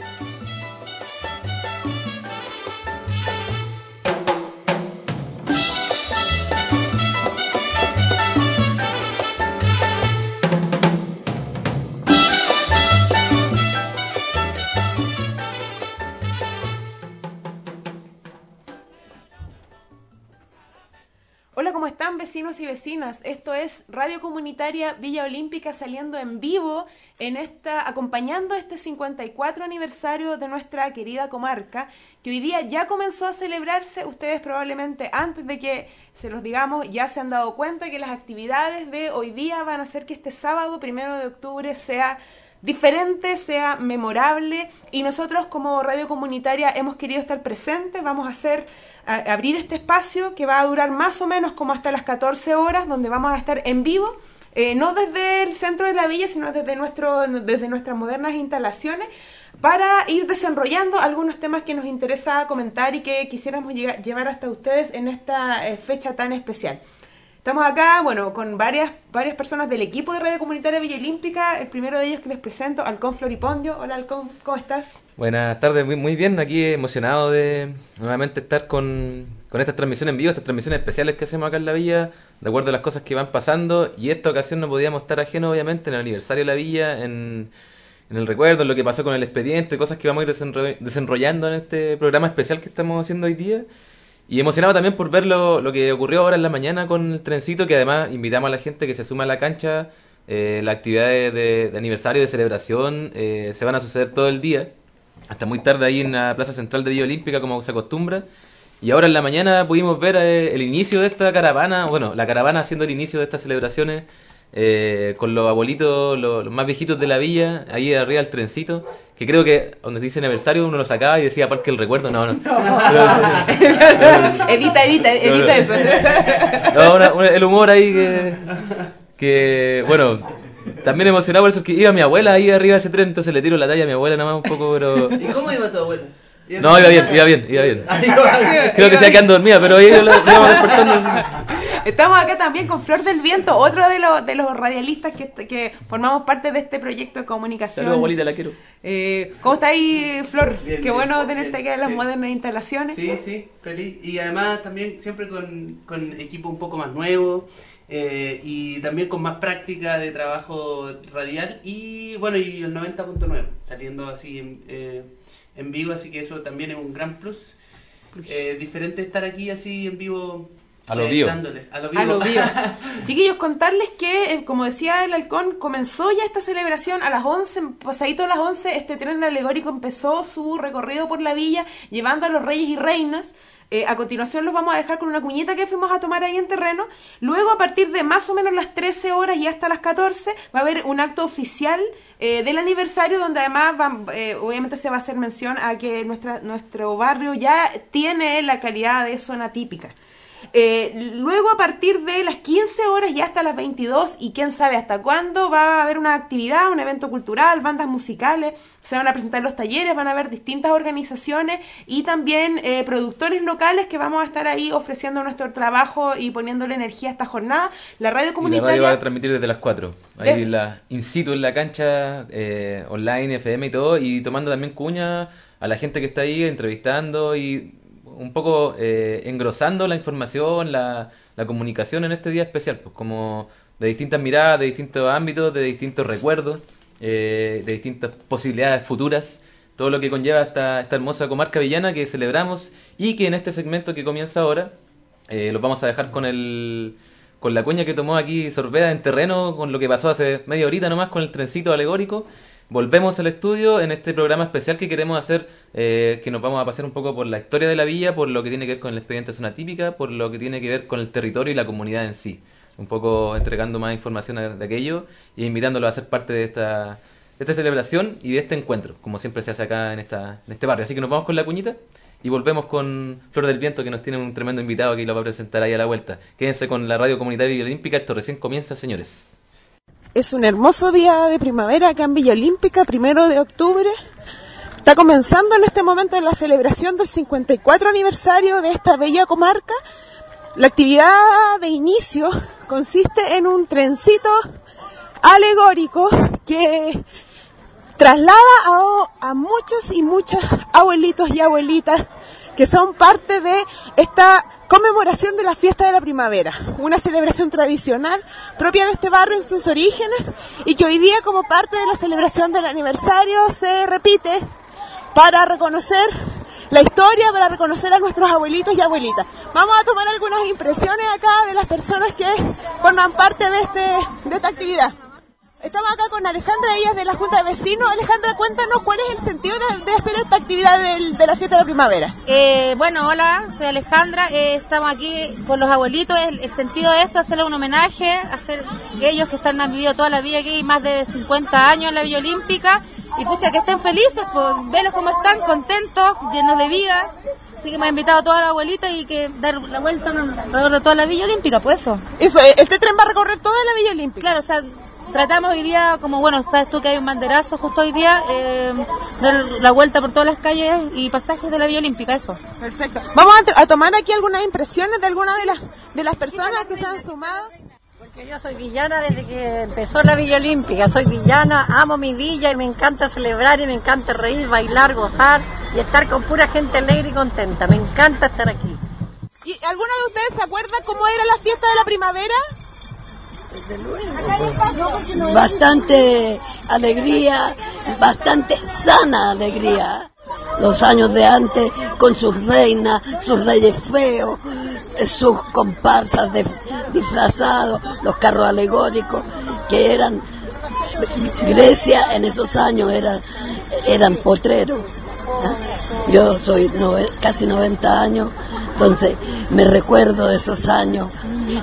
Thank you. Vecinos y vecinas. Esto es Radio Comunitaria Villa Olímpica saliendo en vivo en esta acompañando este 54 aniversario de nuestra querida comarca, que hoy día ya comenzó a celebrarse. Ustedes probablemente antes de que se los digamos ya se han dado cuenta que las actividades de hoy día van a hacer que este sábado, primero de octubre, sea diferente, sea memorable y nosotros como radio comunitaria hemos querido estar presentes, vamos a hacer abrir este espacio que va a durar más o menos como hasta las 14 horas, donde vamos a estar en vivo. Eh, no desde el centro de la villa, sino desde, nuestro, desde nuestras modernas instalaciones, para ir desarrollando algunos temas que nos interesa comentar y que quisiéramos llevar hasta ustedes en esta eh, fecha tan especial. Estamos acá, bueno, con varias, varias personas del equipo de Radio Comunitaria Villa Olímpica. El primero de ellos que les presento, Alcón Floripondio. Hola Alcón, ¿cómo estás? Buenas tardes, muy, bien. Aquí emocionado de nuevamente estar con, con estas transmisiones en vivo, estas transmisiones especiales que hacemos acá en la villa, de acuerdo a las cosas que van pasando. Y esta ocasión no podíamos estar ajeno, obviamente, en el aniversario de la villa, en, en el recuerdo, en lo que pasó con el expediente, cosas que vamos a ir desenrollando en este programa especial que estamos haciendo hoy día. Y emocionado también por ver lo, lo, que ocurrió ahora en la mañana con el trencito, que además invitamos a la gente que se suma a la cancha. Eh, las actividades de, aniversario, de celebración, eh, se van a suceder todo el día, hasta muy tarde ahí en la Plaza Central de Villa Olímpica, como se acostumbra. Y ahora en la mañana pudimos ver eh, el inicio de esta caravana, bueno, la caravana haciendo el inicio de estas celebraciones con los abuelitos, los, más viejitos de la villa, ahí arriba del trencito, que creo que donde dice aniversario uno lo sacaba y decía Parque el Recuerdo, no, no. evita, evita, evita eso. No, el humor ahí que, que, bueno, también emocionado por eso que iba mi abuela ahí arriba de ese tren, entonces le tiro la talla a mi abuela nada más un poco, pero... ¿Y cómo iba tu abuela? No, iba bien, iba bien, iba bien. Creo que se quedando dormida, pero ahí lo íbamos despertando. Estamos acá también con Flor del Viento, otro de los, de los radialistas que, que formamos parte de este proyecto de comunicación. Saludos, abuelita, la quiero. Eh, ¿Cómo está ahí, Flor? Qué bueno tenerte aquí en las modernas instalaciones. Sí, sí, feliz. Y además también siempre con, con equipo un poco más nuevo. Eh, y también con más práctica de trabajo radial y bueno y el 90.9 saliendo así eh, en vivo así que eso también es un gran plus, eh, diferente estar aquí así en vivo a lo vivo. A lo vivo. Chiquillos, contarles que, eh, como decía el halcón, comenzó ya esta celebración a las 11, pasadito a las 11, este tren alegórico empezó su recorrido por la villa, llevando a los reyes y reinas. Eh, a continuación los vamos a dejar con una cuñita que fuimos a tomar ahí en terreno. Luego, a partir de más o menos las 13 horas y hasta las 14, va a haber un acto oficial eh, del aniversario donde además obviamente se va a hacer mención a que nuestra, nuestro barrio ya tiene la calidad de zona típica. Eh, luego a partir de las 15 horas y hasta las 22 y quién sabe hasta cuándo va a haber una actividad, un evento cultural, bandas musicales, se van a presentar los talleres, van a haber distintas organizaciones y también eh, productores locales que vamos a estar ahí ofreciendo nuestro trabajo y poniéndole energía a esta jornada. La radio comunitaria... la radio va a transmitir desde las 4, ahí la, in situ en la cancha, eh, online, FM y todo, y tomando también cuña a la gente que está ahí entrevistando y un poco eh, engrosando la información, la, la, comunicación en este día especial, pues como de distintas miradas, de distintos ámbitos, de distintos recuerdos, eh, de distintas posibilidades futuras, todo lo que conlleva esta, esta hermosa comarca villana que celebramos y que en este segmento que comienza ahora, eh, los vamos a dejar con el con la cuña que tomó aquí Sorbeda en terreno, con lo que pasó hace media horita nomás con el trencito alegórico volvemos al estudio en este programa especial que queremos hacer, eh, que nos vamos a pasar un poco por la historia de la villa, por lo que tiene que ver con el expediente zona típica, por lo que tiene que ver con el territorio y la comunidad en sí. Un poco entregando más información de aquello y invitándolo a ser parte de esta, de esta celebración y de este encuentro, como siempre se hace acá en, esta, en este barrio. Así que nos vamos con la cuñita y volvemos con Flor del Viento, que nos tiene un tremendo invitado que lo va a presentar ahí a la vuelta. Quédense con la radio comunitaria olímpica, esto recién comienza, señores. Es un hermoso día de primavera acá en Villa Olímpica, primero de octubre. Está comenzando en este momento la celebración del 54 aniversario de esta bella comarca. La actividad de inicio consiste en un trencito alegórico que traslada a, a muchos y muchas abuelitos y abuelitas que son parte de esta conmemoración de la fiesta de la primavera, una celebración tradicional propia de este barrio en sus orígenes y que hoy día como parte de la celebración del aniversario se repite para reconocer la historia, para reconocer a nuestros abuelitos y abuelitas. Vamos a tomar algunas impresiones acá de las personas que forman parte de, este, de esta actividad. Estamos acá con Alejandra, ella es de la Junta de Vecinos. Alejandra, cuéntanos cuál es el sentido de, hacer esta actividad de la fiesta de la primavera. Eh, bueno, hola, soy Alejandra. Eh, estamos aquí con los abuelitos. El, sentido de esto es hacerle un homenaje, hacer ellos que están, han vivido toda la vida aquí, más de 50 años en la Villa Olímpica. Y pucha, que estén felices, pues, verlos como están, contentos, llenos de vida. Así que me ha invitado a toda la abuelita y que dar la vuelta alrededor de toda la Villa Olímpica, pues eso. Eso, este tren va a recorrer toda la Villa Olímpica. Claro, o sea, tratamos hoy día, como bueno, sabes tú que hay un banderazo justo hoy día, eh, dar la vuelta por todas las calles y pasajes de la Vía Olímpica, eso. Perfecto. Vamos a, tomar aquí algunas impresiones de algunas de las, de las personas que se han sumado. Porque yo soy villana desde que empezó la Villa Olímpica, soy villana, amo mi villa y me encanta celebrar y me encanta reír, bailar, gozar y estar con pura gente alegre y contenta. Me encanta estar aquí. ¿Y alguna de ustedes se acuerda cómo era la fiesta de la primavera? Bastante alegría, bastante sana alegría. Los años de antes con sus reinas, sus reyes feos, sus comparsas de, disfrazados, los carros alegóricos, que eran Grecia en esos años eran, eran potreros. Yo soy casi 90 años, entonces me recuerdo de esos años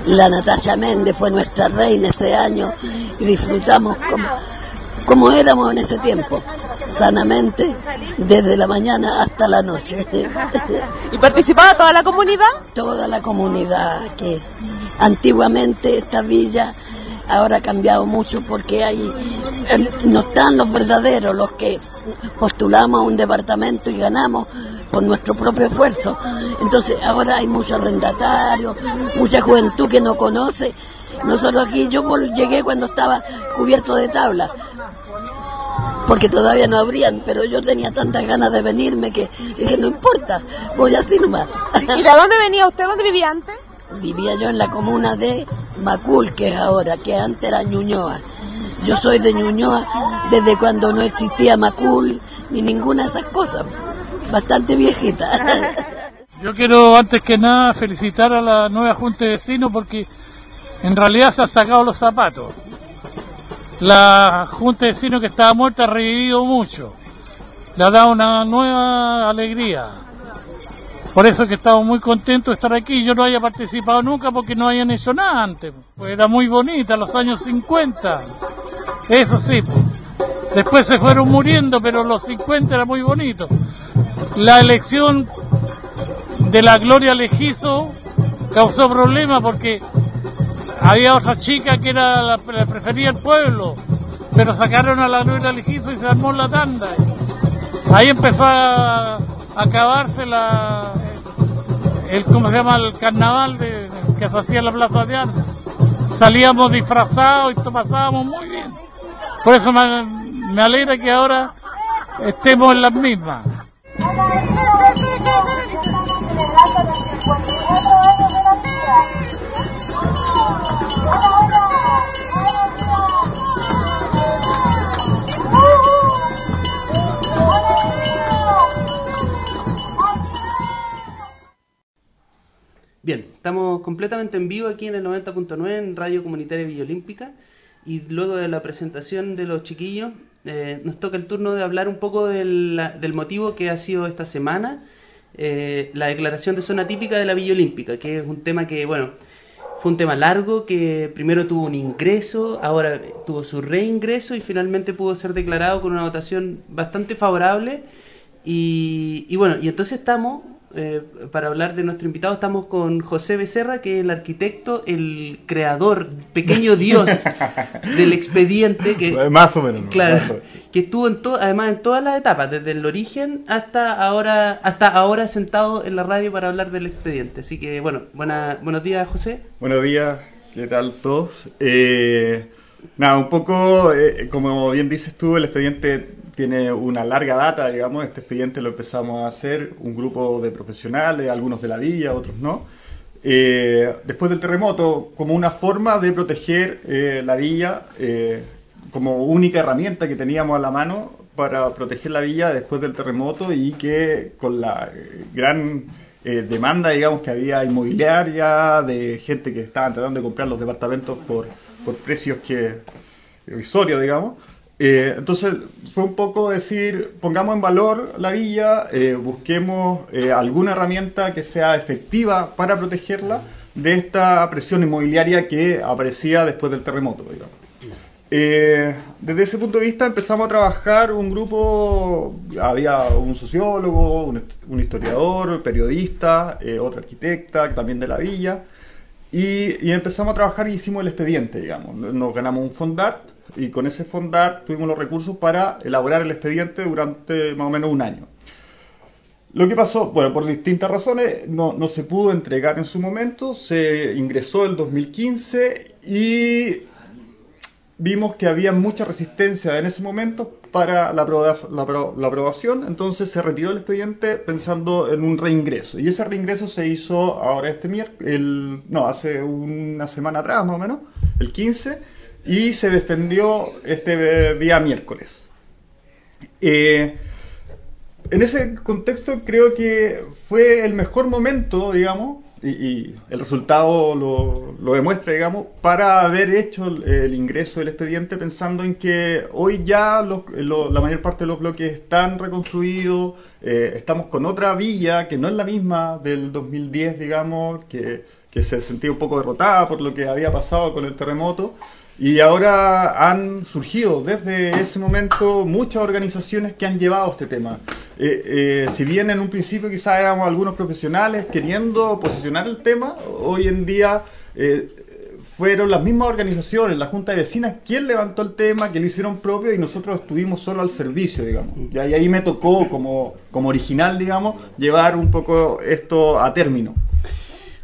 la Natalia Méndez fue nuestra reina ese año y disfrutamos como, como éramos en ese tiempo, sanamente, desde la mañana hasta la noche. ¿Y participaba toda la comunidad? Toda la comunidad, que antiguamente esta villa ahora ha cambiado mucho porque hay no están los verdaderos, los que postulamos a un departamento y ganamos, por nuestro propio esfuerzo. Entonces ahora hay muchos arrendatarios, mucha juventud que no conoce. Nosotros aquí, yo llegué cuando estaba cubierto de tabla, porque todavía no abrían, pero yo tenía tantas ganas de venirme que dije, no importa, voy así nomás. ¿Y de dónde venía usted? ¿Dónde vivía antes? Vivía yo en la comuna de Macul, que es ahora, que antes era Ñuñoa. Yo soy de Ñuñoa desde cuando no existía Macul ni ninguna de esas cosas bastante viejita. Yo quiero antes que nada felicitar a la nueva Junta de Vecinos porque en realidad se han sacado los zapatos. La Junta de Vecinos que estaba muerta ha revivido mucho. Le ha dado una nueva alegría. Por eso es que estamos muy contentos de estar aquí. Yo no haya participado nunca porque no hayan hecho nada antes. Pues era muy bonita, los años 50. Eso sí. Pues. Después se fueron muriendo, pero los 50 era muy bonito. La elección de la Gloria Legizo causó problemas porque había otra chica que era la, prefería el pueblo, pero sacaron a la Gloria Legizo y se armó la tanda. Ahí empezó a, acabarse la, el, ¿cómo se llama? El carnaval de, que se hacía en la Plaza de Armas. Salíamos disfrazados y pasábamos muy bien. Por eso me, me alegra que ahora estemos en las mismas. Bien, estamos completamente en vivo aquí en el 90.9 en Radio Comunitaria Villa y luego de la presentación de los chiquillos eh, nos toca el turno de hablar un poco del, del motivo que ha sido esta semana eh, la declaración de zona típica de la Villa Olímpica, que es un tema que, bueno, fue un tema largo que primero tuvo un ingreso, ahora tuvo su reingreso y finalmente pudo ser declarado con una votación bastante favorable. Y, y bueno, y entonces estamos eh, para hablar de nuestro invitado estamos con José Becerra, que es el arquitecto, el creador, pequeño dios del expediente. Que, más o menos. Claro, que estuvo en además en todas las etapas, desde el origen hasta ahora, hasta ahora sentado en la radio para hablar del expediente. Así que bueno, buena, buenos días José. Buenos días, ¿qué tal todos? Eh, nada, un poco, eh, como bien dices tú, el expediente tiene una larga data, digamos, este expediente lo empezamos a hacer un grupo de profesionales, algunos de la villa, otros no. Eh, después del terremoto, como una forma de proteger eh, la villa, eh, como única herramienta que teníamos a la mano para proteger la villa después del terremoto y que con la gran demanda, digamos, que había inmobiliaria, de gente que estaban tratando de comprar los departamentos por, por precios que irrisorios, digamos, eh, entonces fue un poco decir, pongamos en valor la villa, eh, busquemos eh, alguna herramienta que sea efectiva para protegerla de esta presión inmobiliaria que aparecía después del terremoto. desde ese punto de vista empezamos a trabajar un grupo, había un sociólogo, un, un historiador, periodista, otra arquitecta también de la villa, y, y, empezamos a trabajar y hicimos el expediente, digamos. Nos ganamos un fondart y con ese fondar tuvimos los recursos para elaborar el expediente durante más o menos un año. Lo que pasó, bueno, por distintas razones, no, no se pudo entregar en su momento, se ingresó el 2015 y vimos que había mucha resistencia en ese momento para la, la, aprobación, entonces se retiró el expediente pensando en un reingreso. Y ese reingreso se hizo ahora este miércoles, no, hace una semana atrás más o menos, el 15 y se defendió este día miércoles. Eh, en ese contexto creo que fue el mejor momento, digamos, y, el resultado lo, demuestra, digamos, para haber hecho el, ingreso del expediente pensando en que hoy ya la mayor parte de los bloques están reconstruidos, eh, estamos con otra villa que no es la misma del 2010, digamos, que, que se sentía un poco derrotada por lo que había pasado con el terremoto. Y ahora han surgido desde ese momento muchas organizaciones que han llevado este tema. Eh, eh, si bien en un principio quizás éramos algunos profesionales queriendo posicionar el tema, hoy en día eh, fueron las mismas organizaciones, la Junta de Vecinas, quien levantó el tema, que lo hicieron propio y nosotros estuvimos solo al servicio, digamos. Y ahí me tocó como, como original, digamos, llevar un poco esto a término.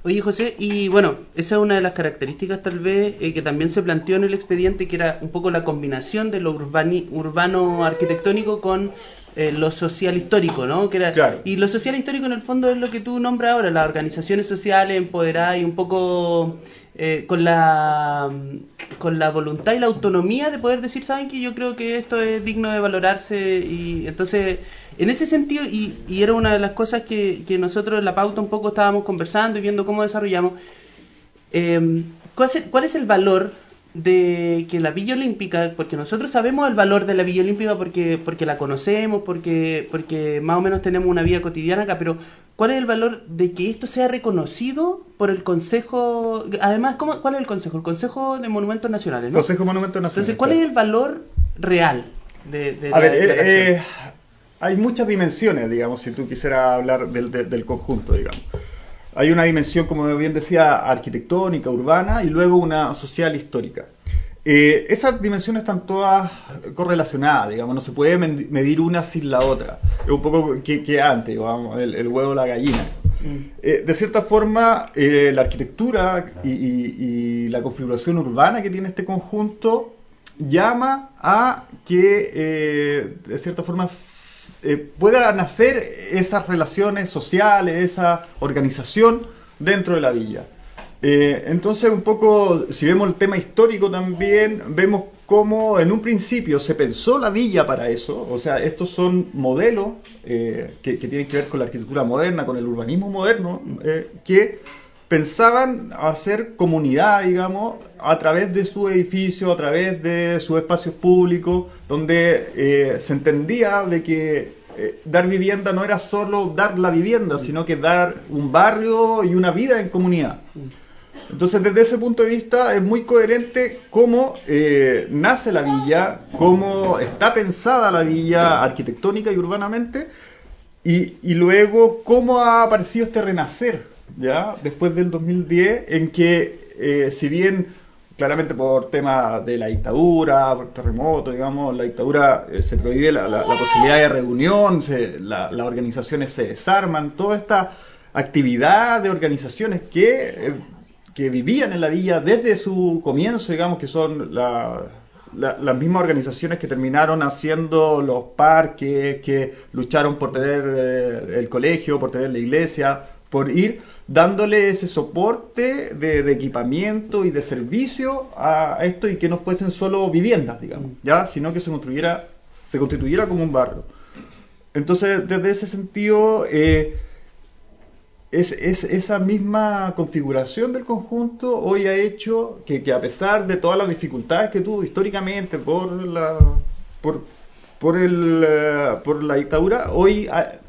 Oye, José, y bueno, esa es una de las características tal vez eh, que también se planteó en el expediente, que era un poco la combinación de lo urbano arquitectónico con eh, lo social histórico, ¿no? Que era, Y lo social histórico en el fondo es lo que tú nombras ahora, las organizaciones sociales empoderadas y un poco eh, con la con la voluntad y la autonomía de poder decir, saben que yo creo que esto es digno de valorarse y entonces en ese sentido, y, y era una de las cosas que, que, nosotros en la pauta un poco estábamos conversando y viendo cómo desarrollamos, eh, ¿cuál, es, ¿cuál es el valor de que la Villa Olímpica, porque nosotros sabemos el valor de la Villa Olímpica porque, porque la conocemos, porque, porque más o menos tenemos una vida cotidiana acá, pero ¿cuál es el valor de que esto sea reconocido por el Consejo? Además, ¿cómo, ¿cuál es el Consejo? El Consejo de Monumentos Nacionales, ¿no? Consejo de Monumentos Nacionales. Entonces, ¿cuál es el valor real de, de A ver, eh, hay muchas dimensiones, digamos, si tú quisieras hablar del, del, conjunto, digamos. Hay una dimensión, como bien decía, arquitectónica, urbana y luego una social histórica. Eh, esas dimensiones están todas correlacionadas, digamos, no se puede medir una sin la otra. Es un poco que, antes, digamos, el, huevo o la gallina. Mm. Eh, de cierta forma, eh, la arquitectura y, y, la configuración urbana que tiene este conjunto llama a que, de cierta forma, eh, pueda nacer esas relaciones sociales, esa organización dentro de la villa. Eh, entonces, un poco, si vemos el tema histórico también, vemos cómo en un principio se pensó la villa para eso, o sea, estos son modelos eh, que, que, tienen que ver con la arquitectura moderna, con el urbanismo moderno, que pensaban hacer comunidad, digamos, a través de su edificio, a través de sus espacios públicos, donde eh, se entendía de que eh, dar vivienda no era solo dar la vivienda, sino que dar un barrio y una vida en comunidad. Entonces, desde ese punto de vista, es muy coherente cómo eh, nace la villa, cómo está pensada la villa arquitectónica y urbanamente, y, y luego cómo ha aparecido este renacer ¿ya? Después del 2010, en que, eh, si bien claramente por tema de la dictadura, por terremoto, digamos, la dictadura eh, se prohíbe la, posibilidad de reunión, las organizaciones se desarman, toda esta actividad de organizaciones que, eh, que vivían en la villa desde su comienzo, digamos, que son la, la- las mismas organizaciones que terminaron haciendo los parques, que lucharon por tener el colegio, por tener la iglesia, por ir dándole ese soporte de, de equipamiento y de servicio a esto y que no fuesen solo viviendas, digamos, ya, sino que se construyera, se constituyera como un barrio. Entonces, desde ese sentido, eh, es, es- esa misma configuración del conjunto hoy ha hecho que, que a pesar de todas las dificultades que tuvo históricamente por la por, por, el, eh, por la dictadura, hoy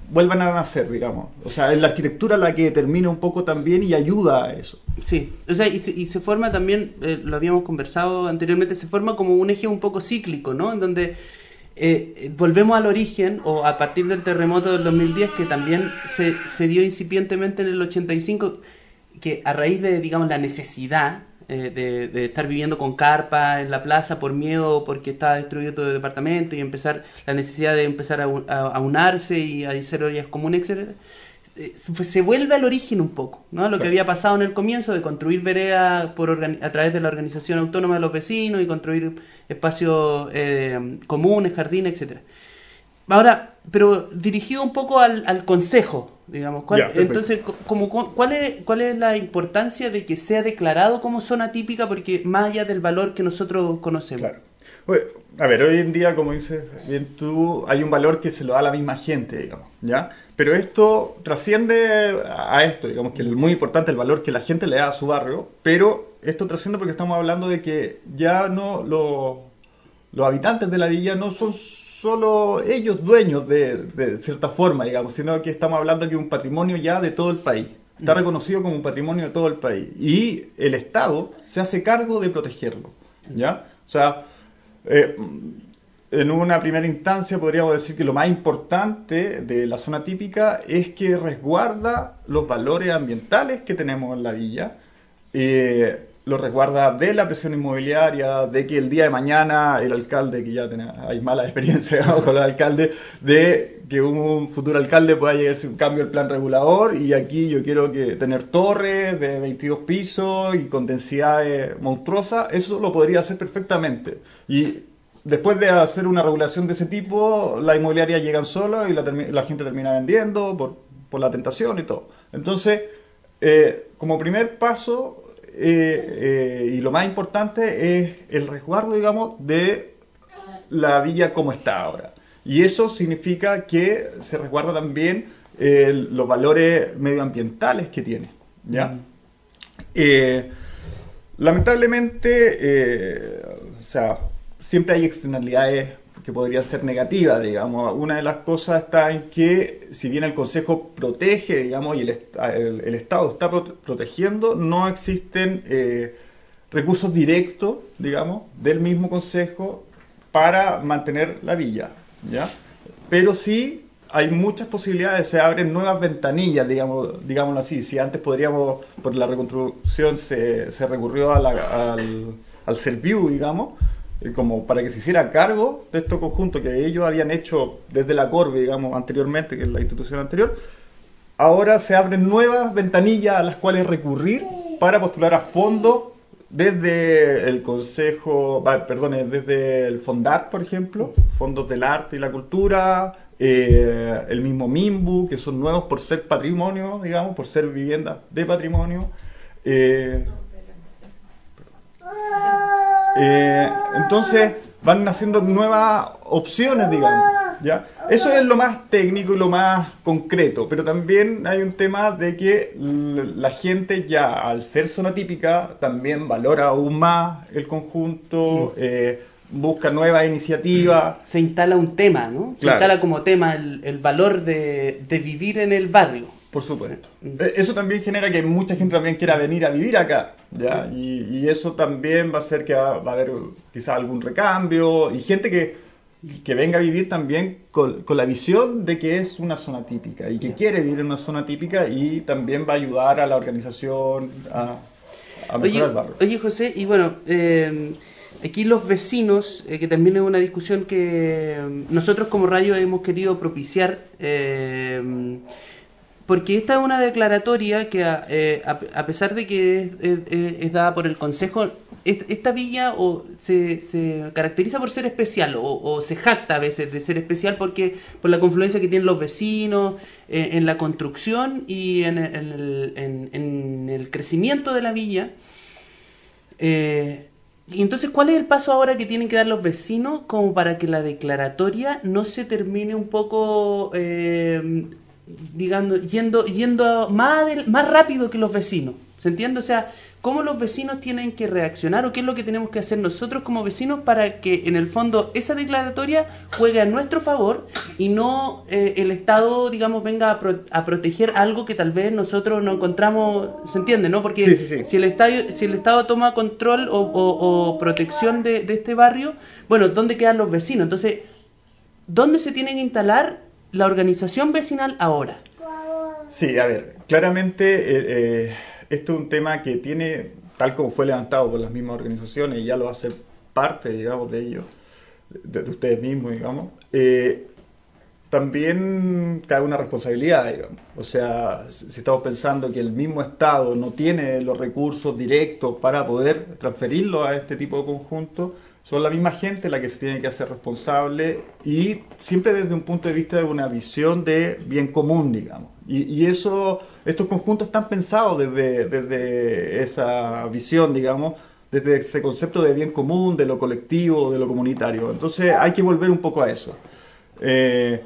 vuelvan a nacer, digamos. O sea, es la arquitectura la que determina un poco también y ayuda a eso. Sí, o sea, y se, y se forma también, eh, lo habíamos conversado anteriormente, se forma como un eje un poco cíclico, ¿no? En donde eh, eh, volvemos al origen, o a partir del terremoto del 2010, que también se, se dio incipientemente en el 85, que a raíz de, digamos, la necesidad eh, de, de estar viviendo con carpa en la plaza por miedo, porque estaba destruido todo el departamento, y empezar la necesidad de empezar a, un- a- a unarse y a hacer áreas comunes, etcétera eh, se vuelve al origen un poco, ¿no? Lo que había pasado en el comienzo de construir vereda por a través de la organización autónoma de los vecinos y construir espacios eh, comunes, jardines, etcétera. Ahora, pero dirigido un poco al, al consejo, digamos. ¿Cuál- entonces, co- como, cu- ¿cuál, es, ¿cuál es la importancia de que sea declarado como zona típica? Porque más allá del valor que nosotros conocemos. Claro. Oye, A ver, hoy en día, como dices bien tú, hay un valor que se lo da a la misma gente, digamos, ¿ya? Pero esto trasciende a esto, digamos, que es muy importante el valor que la gente le da a su barrio, pero esto trasciende porque estamos hablando de que ya no lo- los habitantes de la villa no son solo ellos dueños de, de cierta forma, digamos, sino que estamos hablando que un patrimonio ya de todo el país. Está reconocido como un patrimonio de todo el país. Y el Estado se hace cargo de protegerlo, ¿ya? O sea, eh, en una primera instancia podríamos decir que lo más importante de la zona típica es que resguarda los valores ambientales que tenemos en la villa, eh, lo resguarda de la presión inmobiliaria, de que el día de mañana el alcalde, que ya tiene- hay mala experiencia con el alcalde, de que un futuro alcalde pueda llegar un cambio del plan regulador y aquí yo quiero que tener torres de 22 pisos y con densidades monstruosas, eso lo podría hacer perfectamente. Y después de hacer una regulación de ese tipo, la inmobiliaria llegan sola y la, la gente termina vendiendo por, por la tentación y todo. Entonces, eh, como primer paso, eh, eh, y lo más importante es el resguardo, digamos, de la villa como está ahora. Y eso significa que se resguarda también eh, los valores medioambientales que tiene. ¿ya? Lamentablemente, o sea, siempre hay externalidades que podrían ser negativas, digamos. Una de las cosas está en que, si bien el Consejo protege, digamos, y el, el- Estado está prote- protegiendo, no existen eh, recursos directos, digamos, del mismo Consejo para mantener la villa, ¿ya? Pero sí hay muchas posibilidades, se abren nuevas ventanillas, digamos, digámoslo así. Si antes podríamos, por la reconstrucción se, se recurrió a al, al Serviu, digamos, como para que se hiciera cargo de estos conjuntos que ellos habían hecho desde la Corbe, digamos, anteriormente, que es la institución anterior, ahora se abren nuevas ventanillas a las cuales recurrir para postular a fondos desde el Consejo, perdón, desde el Fondar, por ejemplo, fondos del arte y la cultura, eh, el mismo MIMBU, que son nuevos por ser patrimonio, digamos, por ser viviendas de patrimonio. eh, eh, entonces van naciendo nuevas opciones, digamos. ¿ya? Eso es lo más técnico y lo más concreto, pero también hay un tema de que la gente ya al ser zona típica también valora aún más el conjunto, eh, busca nuevas iniciativas. Se instala un tema, ¿no? Se Claro. instala como tema el, el valor de, de vivir en el barrio. Por supuesto. Eh, Eso también genera que mucha gente también quiera venir a vivir acá, ¿ya? Y, y eso también va a hacer que va, va a haber quizás algún recambio y gente que, que venga a vivir también con, con la visión de que es una zona típica y que quiere vivir en una zona típica y también va a ayudar a la organización a, a mejorar Oye, el barrio. oye, José, y bueno, eh, aquí los vecinos, eh, que también es una discusión que eh, nosotros como radio hemos querido propiciar, eh, porque esta es una declaratoria que a, eh, pesar de que es, dada por el Consejo, est- esta villa o se, se caracteriza por ser especial o, se jacta a veces de ser especial porque por la confluencia que tienen los vecinos eh, en la construcción y en el crecimiento de la villa. Eh, y entonces, ¿cuál es el paso ahora que tienen que dar los vecinos como para que la declaratoria no se termine un poco, eh, digamos, yendo, yendo más, adel- más rápido que los vecinos? ¿Se entiende? O sea, ¿cómo los vecinos tienen que reaccionar o qué es lo que tenemos que hacer nosotros como vecinos para que en el fondo esa declaratoria juegue a nuestro favor y no eh, el Estado, digamos, venga a, pro- a proteger algo que tal vez nosotros no encontramos, ¿se entiende? ¿no? Porque Sí, sí, sí. si el Estado, si el Estado toma control o, o- o protección de, de este barrio, bueno, ¿dónde quedan los vecinos? Entonces, ¿dónde se tiene que instalar la organización vecinal ahora? Sí, a ver, claramente eh, eh, esto es un tema que tiene, tal como fue levantado por las mismas organizaciones, y ya lo hace parte, digamos, de ellos, de, de ustedes mismos, digamos, eh, también cae una responsabilidad, digamos. O sea, si si estamos pensando que el mismo Estado no tiene los recursos directos para poder transferirlos a este tipo de conjuntos, son la misma gente la que se tiene que hacer responsable y siempre desde un punto de vista de una visión de bien común, digamos. Y, y eso, estos conjuntos están pensados desde, desde esa visión, digamos, desde ese concepto de bien común, de lo colectivo, de lo comunitario. Entonces hay que volver un poco a eso. Eh,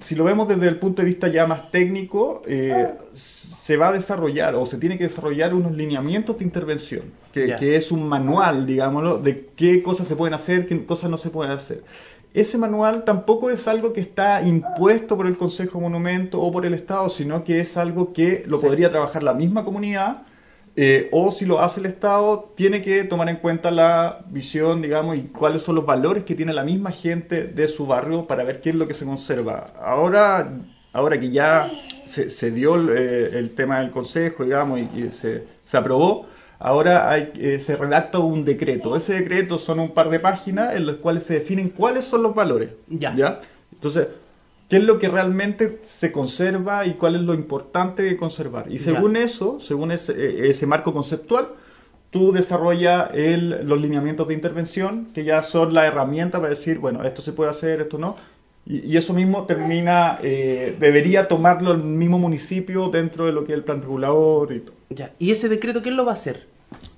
si lo vemos desde el punto de vista ya más técnico, eh, se va a desarrollar o se tiene que desarrollar unos lineamientos de intervención, que es un manual, digámoslo, de qué cosas se pueden hacer, qué cosas no se pueden hacer. Ese manual tampoco es algo que está impuesto por el Consejo Monumento o por el Estado, sino que es algo que lo podría trabajar la misma comunidad eh, o si lo hace el Estado, tiene que tomar en cuenta la visión, digamos, y cuáles son los valores que tiene la misma gente de su barrio para ver qué es lo que se conserva. Ahora, ahora que ya se, se dio el, eh, el tema del Consejo, digamos, y, y se, se aprobó, ahora hay, eh, se redacta un decreto. Ese decreto son un par de páginas en las cuales se definen cuáles son los valores. Ya. Entonces, ¿qué es lo que realmente se conserva y cuál es lo importante de conservar? Y Ya. según eso, según ese, eh, ese marco conceptual, tú desarrollas el- los lineamientos de intervención, que ya son la herramienta para decir, bueno, esto se puede hacer, esto no. Y, y eso mismo termina, eh, debería tomarlo el mismo municipio dentro de lo que es el plan regulador y todo. Ya. ¿Y ese decreto quién lo va a hacer?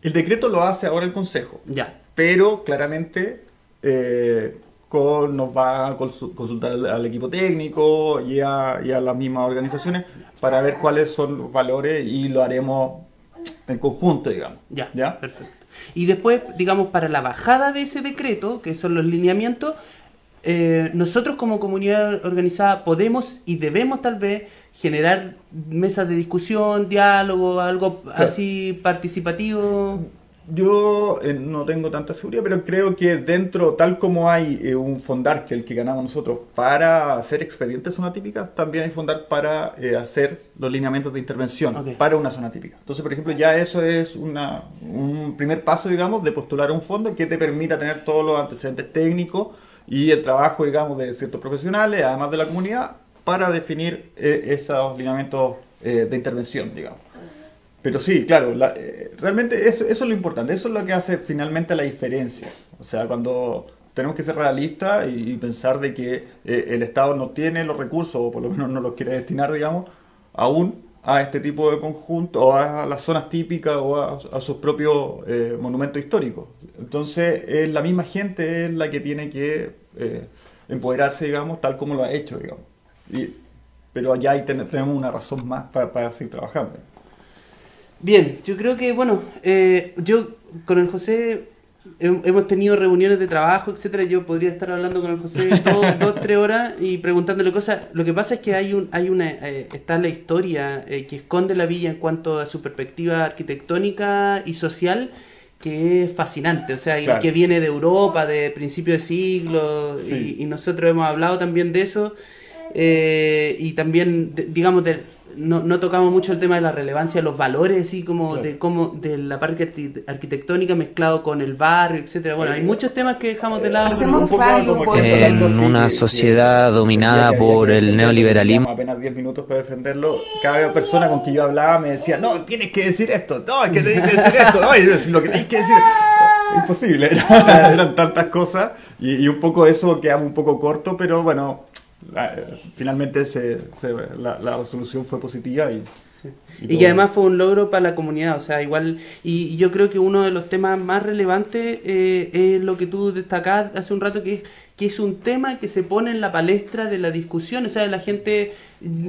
El decreto lo hace ahora el Consejo, Ya. pero claramente eh, con- nos va a consu- consultar al, al equipo técnico y a, y a las mismas organizaciones para ver cuáles son los valores y lo haremos en conjunto, digamos. Ya, ¿Ya? perfecto. Y después, digamos, para la bajada de ese decreto, que son los lineamientos, eh, nosotros como comunidad organizada podemos y debemos tal vez generar mesas de discusión, diálogo, algo así participativo. Yo eh, no tengo tanta seguridad, pero creo que dentro, tal como hay eh, un fondar que el que ganamos nosotros para hacer expedientes zona típicas, también hay fondar para eh, hacer los lineamientos de intervención para una zona típica. Entonces, por ejemplo, ya eso es una, un primer paso, digamos, de postular a un fondo que te permita tener todos los antecedentes técnicos y el trabajo, digamos, de ciertos profesionales, además de la comunidad, para definir eh, esos lineamientos de intervención, digamos. Pero sí, claro, la- eh, realmente eso, eso es lo importante, eso es lo que hace finalmente la diferencia. O sea, cuando tenemos que ser realistas y, pensar de que eh, el Estado no tiene los recursos, o por lo menos no los quiere destinar, digamos, aún a este tipo de conjunto, o a las zonas típicas, o a, sus propios eh, monumentos históricos. Entonces, es la misma gente es la que tiene que empoderarse, digamos, tal como lo ha hecho, digamos. Pero ya ahí ten- tenemos una razón más para seguir trabajando. Bien, yo creo que, bueno, eh, yo con el José hem- hemos tenido reuniones de trabajo, etcétera. Yo podría estar hablando con el José dos, dos tres horas y preguntándole cosas. Lo que pasa es que hay un, hay una, eh, está la historia eh, que esconde la villa en cuanto a su perspectiva arquitectónica y social que es fascinante, o sea, y que viene de Europa, de principio de siglo, Sí. y, y nosotros hemos hablado también de eso, eh, y también, de- digamos, de, no, no tocamos mucho el tema de la relevancia, los valores, así como de cómo de la parte arqui- arquitectónica mezclado con el barrio, etcétera. Bueno, hay muchos temas que dejamos de lado. Hacemos Un radio, como que tanto En una que- sociedad que- dominada por el neoliberalismo. Apenas 10 minutos para defenderlo. Cada persona con que yo hablaba me decía, no, tienes que decir esto, no, es que tenés que decir esto, no, y lo que tenés que decir. Imposible, eran tantas cosas y, y un poco eso quedamos un poco corto, pero bueno, la- finalmente se, se- la, la resolución fue positiva y, Sí. Y Y todo. que además fue un logro para la comunidad, o sea, igual, y y yo creo que uno de los temas más relevantes eh, es lo que tú destacabas hace un rato, que es, que es un tema que se pone en la palestra de la discusión, o sea, la gente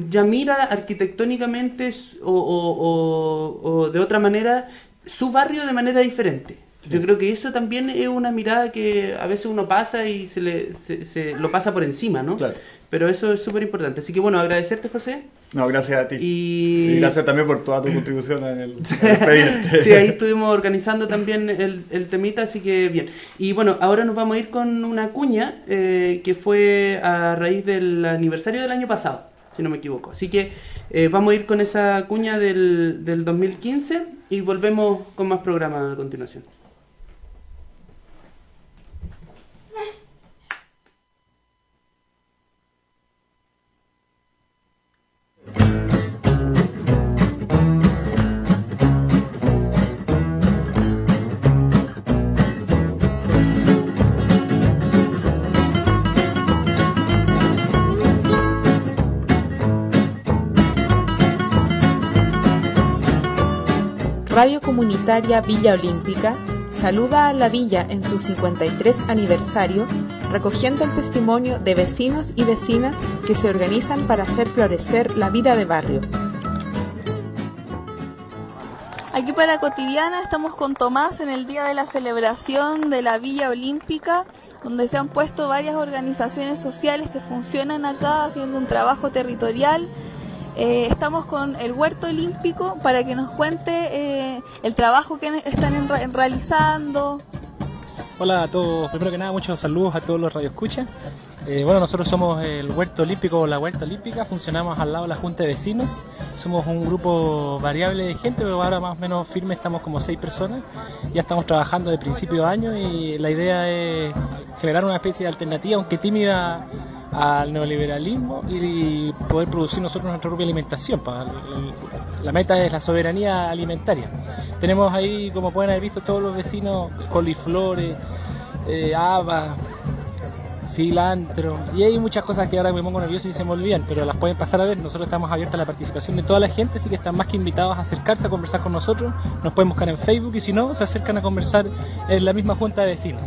ya mira arquitectónicamente o, o- o- o de otra manera su barrio de manera diferente. Yo creo que eso también es una mirada que a veces uno pasa y se, le, se, se lo pasa por encima, ¿no? Claro. Pero eso es súper importante. Así que bueno, agradecerte, José. No, gracias a ti. Y- Y gracias también por toda tu contribución en el, en el expediente. sí, ahí estuvimos organizando también el, el temita, así que bien. Y bueno, ahora nos vamos a ir con una cuña eh, que fue a raíz del aniversario del año pasado, si no me equivoco. Así que eh, vamos a ir con esa cuña del, del 2015 y volvemos con más programa a continuación. Radio Comunitaria Villa Olímpica saluda a la villa en su 53 aniversario, recogiendo el testimonio de vecinos y vecinas que se organizan para hacer florecer la vida de barrio. Aquí para Cotidiana estamos con Tomás en el día de la celebración de la Villa Olímpica, donde se han puesto varias organizaciones sociales que funcionan acá haciendo un trabajo territorial. Eh, estamos con el Huerto Olímpico para que nos cuente eh, el trabajo que están en- realizando. Hola a todos, primero que nada muchos saludos a todos los radioescuchas. Eh, bueno, nosotros somos el Huerto Olímpico o la Huerta Olímpica, funcionamos al lado de la Junta de Vecinos. Somos un grupo variable de gente, pero ahora más o menos firme estamos como seis personas. Ya estamos trabajando de principio de año y la idea es generar una especie de alternativa, aunque tímida, al neoliberalismo y poder producir nosotros nuestra propia alimentación. La meta es la soberanía alimentaria. Tenemos ahí, como pueden haber visto todos los vecinos, coliflores, eh, habas, cilantro y hay muchas cosas que ahora me pongo nervioso y se me olvidan, pero las pueden pasar a ver. Nosotros estamos abiertos a la participación de toda la gente, así que están más que invitados a acercarse a conversar con nosotros. Nos pueden buscar en Facebook y si no, se acercan a conversar en la misma junta de vecinos.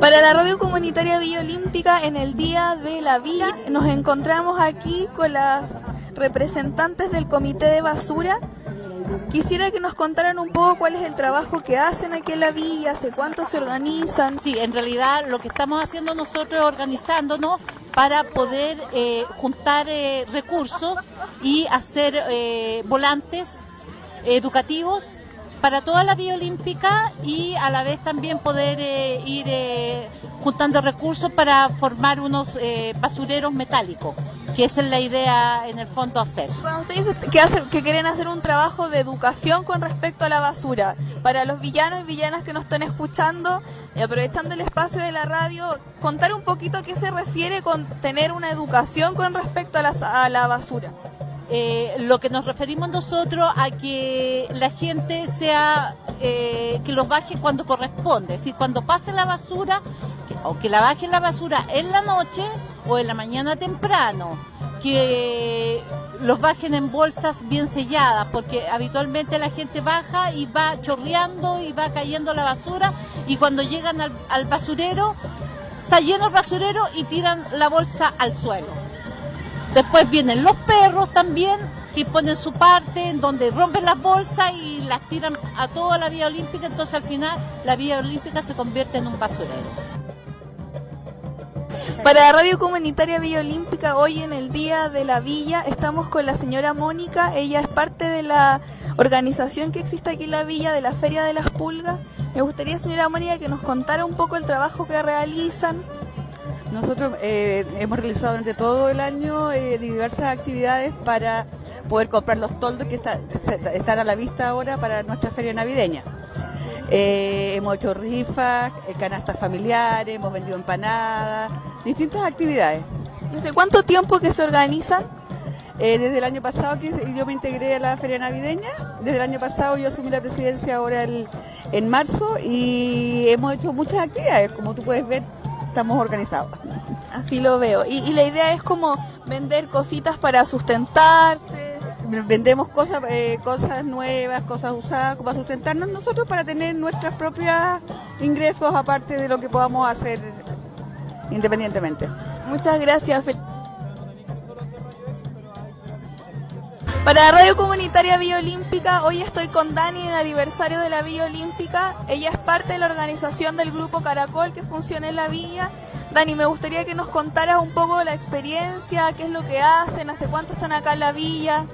Para la radio comunitaria Villa Olímpica, en el Día de la Villa, nos encontramos aquí con las representantes del Comité de Basura. Quisiera que nos contaran un poco cuál es el trabajo que hacen aquí en la villa, hace cuánto se organizan. Sí, en realidad lo que estamos haciendo nosotros es organizándonos para poder eh, juntar eh, recursos y hacer eh, volantes educativos para toda la vía olímpica y a la vez también poder eh, ir eh, juntando recursos para formar unos eh, basureros metálicos, que esa es la idea en el fondo hacer. Cuando ustedes dicen que, quieren hacer un trabajo de educación con respecto a la basura, para los villanos y villanas que nos están escuchando, aprovechando el espacio de la radio, contar un poquito a qué se refiere con tener una educación con respecto a a la basura. Eh, lo que nos referimos nosotros a que la gente sea, eh, que los baje cuando corresponde, es decir, cuando pase la basura, o que la bajen la basura en la noche o en la mañana temprano, que los bajen en bolsas bien selladas, porque habitualmente la gente baja y va chorreando y va cayendo la basura y cuando llegan al, al basurero, está lleno el basurero y tiran la bolsa al suelo. Después vienen los perros también, que ponen su parte, en donde rompen las bolsas y las tiran a toda la vía olímpica, entonces al final la vía olímpica se convierte en un basurero. Para radio comunitaria Villa Olímpica, hoy en el Día de la Villa, estamos con la señora Mónica. Ella es parte de la organización que existe aquí en la villa, de la Feria de las Pulgas. Me gustaría, señora Mónica, que nos contara un poco el trabajo que realizan. Nosotros eh, hemos realizado durante todo el año eh, diversas actividades para poder comprar los toldos que está- están a la vista ahora para nuestra feria navideña. Eh, hemos hecho rifas, eh, canastas familiares, hemos vendido empanadas, distintas actividades. ¿Desde cuánto tiempo que se organizan? Desde el año pasado que yo me integré a la feria navideña, desde el año pasado yo asumí la presidencia ahora el- en marzo y hemos hecho muchas actividades, como tú puedes ver, estamos organizados. Así lo veo. Y, y la idea es como vender cositas para sustentarse. Vendemos cosas, eh, cosas nuevas, cosas usadas para sustentarnos nosotros para tener nuestros propios ingresos aparte de lo que podamos hacer independientemente. Muchas gracias. Para Radio Comunitaria Vía Olímpica, hoy estoy con Dani en el aniversario de la Villa Olímpica. Ella es parte de la organización del Grupo Caracol que funciona en la villa. Dani, me gustaría que nos contaras un poco la experiencia, qué es lo que hacen, hace cuánto están acá en la villa.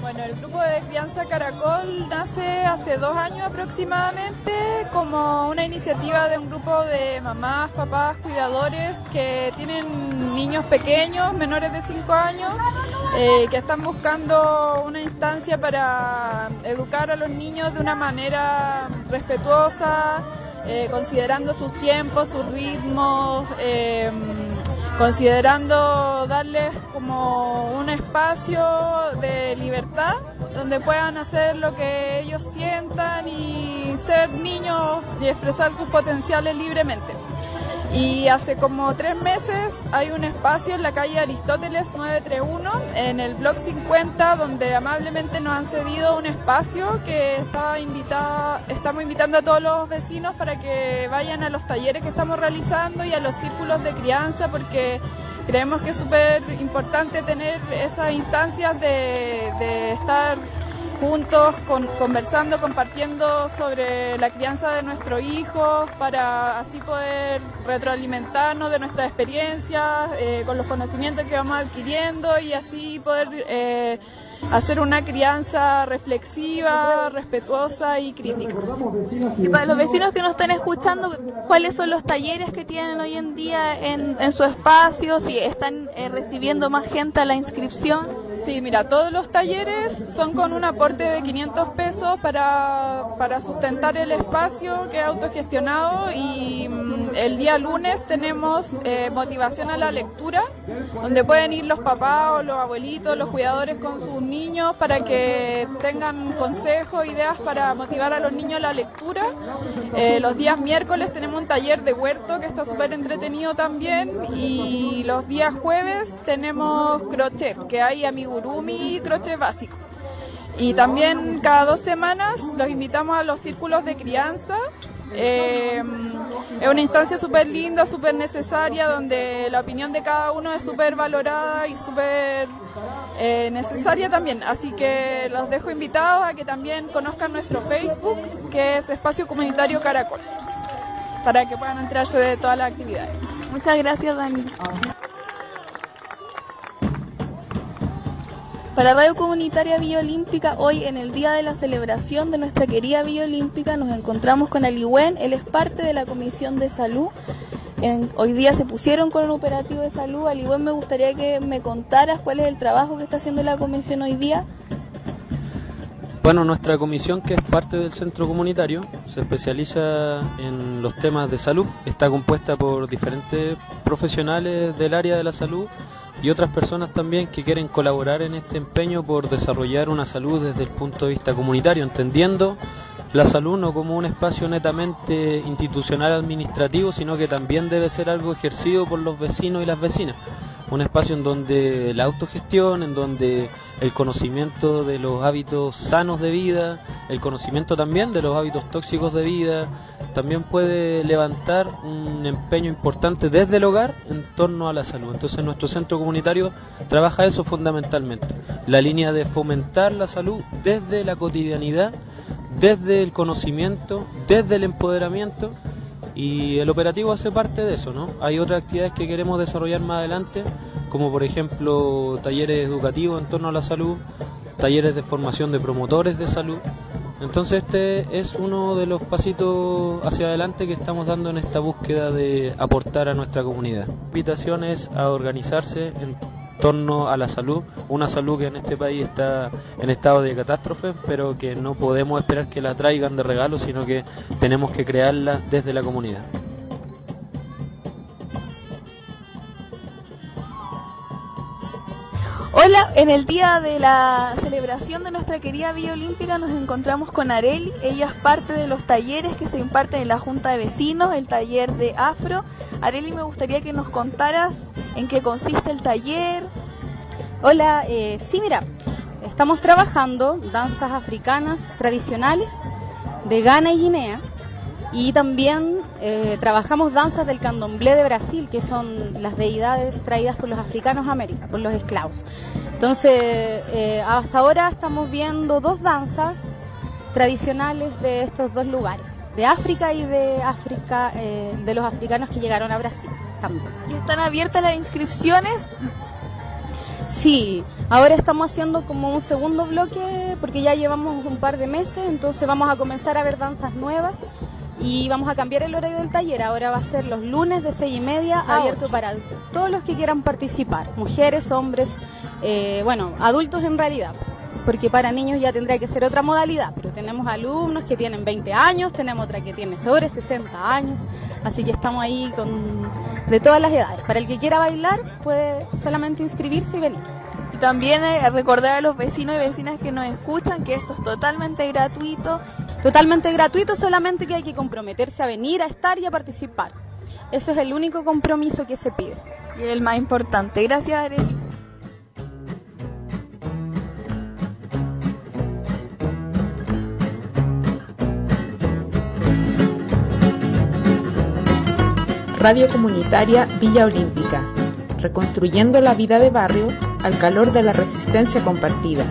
Bueno, el grupo de crianza Caracol nace hace dos años aproximadamente como una iniciativa de un grupo de mamás, papás, cuidadores que tienen niños pequeños, menores de 5 años, eh, que están buscando una instancia para educar a los niños de una manera respetuosa, eh, considerando sus tiempos, sus ritmos. eh, considerando darles como un espacio de libertad donde puedan hacer lo que ellos sientan y ser niños y expresar sus potenciales libremente. Y hace como tres meses hay un espacio en la calle Aristóteles 931, en el Blog 50, donde amablemente nos han cedido un espacio que está invitada, estamos invitando a todos los vecinos para que vayan a los talleres que estamos realizando y a los círculos de crianza, porque creemos que es súper importante tener esas instancias de estar juntos, con- conversando, compartiendo sobre la crianza de nuestros hijos, para así poder retroalimentarnos de nuestras experiencias, eh, con los conocimientos que vamos adquiriendo y así poder eh, hacer una crianza reflexiva, respetuosa y crítica. Y para los vecinos que nos están escuchando, ¿cuáles son los talleres que tienen hoy en día en, en su espacio? Si están eh, recibiendo más gente a la inscripción. Sí, mira, todos los talleres son con un aporte de 500 pesos para, para sustentar el espacio que es autogestionado y mm, el día lunes tenemos eh, motivación a la lectura, donde pueden ir los papás o los abuelitos, los cuidadores con sus niños para que tengan consejos, ideas para motivar a los niños a la lectura. Eh, los días miércoles tenemos un taller de huerto que está súper entretenido también y los días jueves tenemos crochet, que hay amigurumi y crochet básico. Y también cada dos semanas los invitamos a los círculos de crianza. Eh, es una instancia súper linda, súper necesaria, donde la opinión de cada uno es súper valorada y súper eh, necesaria también. Así que los dejo invitados a que también conozcan nuestro Facebook, que es Espacio Comunitario Caracol, para que puedan enterarse de todas las actividades. Muchas gracias, Dani. Para Radio Comunitaria Villa Olímpica, hoy en el día de la celebración de nuestra querida Villa Olímpica, nos encontramos con Aliwen. Él es parte de la Comisión de Salud. Hoy día se pusieron con un operativo de salud. Aliwen, me gustaría que me contaras cuál es el trabajo que está haciendo la Comisión hoy día. Bueno, nuestra comisión, que es parte del centro comunitario, se especializa en los temas de salud. Está compuesta por diferentes profesionales del área de la salud y otras personas también que quieren colaborar en este empeño por desarrollar una salud desde el punto de vista comunitario, entendiendo la salud no como un espacio netamente institucional administrativo, sino que también debe ser algo ejercido por los vecinos y las vecinas. Un espacio en donde la autogestión, en donde el conocimiento de los hábitos sanos de vida, el conocimiento también de los hábitos tóxicos de vida, también puede levantar un empeño importante desde el hogar en torno a la salud. Entonces nuestro centro comunitario trabaja eso fundamentalmente, la línea de fomentar la salud desde la cotidianidad, desde el conocimiento, desde el empoderamiento y el operativo hace parte de eso, ¿no? Hay otras actividades que queremos desarrollar más adelante, como por ejemplo talleres educativos en torno a la salud, talleres de formación de promotores de salud Entonces este es uno de los pasitos hacia adelante que estamos dando en esta búsqueda de aportar a nuestra comunidad. Invitaciones a organizarse en torno a la salud, una salud que en este país está en estado de catástrofe, pero que no podemos esperar que la traigan de regalo, sino que tenemos que crearla desde la comunidad. Hola, en el día de la celebración de nuestra querida Vía Olímpica nos encontramos con Areli. Ella es parte de los talleres que se imparten en la Junta de Vecinos, el taller de Afro. Areli, me gustaría que nos contaras en qué consiste el taller. Hola, eh, sí, mira, estamos trabajando danzas africanas tradicionales de Ghana y Guinea y también eh, trabajamos danzas del candomblé de Brasil, que son las deidades traídas por los africanos a América, por los esclavos. Entonces, eh, hasta ahora estamos viendo dos danzas tradicionales de estos dos lugares, de África y de África, eh, de los africanos que llegaron a Brasil también. ¿Y están abiertas las inscripciones? Sí, ahora estamos haciendo como un segundo bloque porque ya llevamos un par de meses, entonces vamos a comenzar a ver danzas nuevas y vamos a cambiar el horario del taller. Ahora va a ser los lunes de seis y media, abierto para todos los que quieran participar, mujeres, hombres, eh, bueno, adultos en realidad, porque para niños ya tendría que ser otra modalidad, pero tenemos alumnos que tienen 20 años, tenemos otra que tiene sobre 60 años, así que estamos ahí con de todas las edades. Para el que quiera bailar puede solamente inscribirse y venir. Y también eh, recordar a los vecinos y vecinas que nos escuchan que esto es totalmente gratuito. Totalmente gratuito, solamente que hay que comprometerse a venir, a estar y a participar. Eso es el único compromiso que se pide. Y el más importante. Gracias, Arely. Radio Comunitaria Villa Olímpica, reconstruyendo la vida de barrio al calor de la resistencia compartida.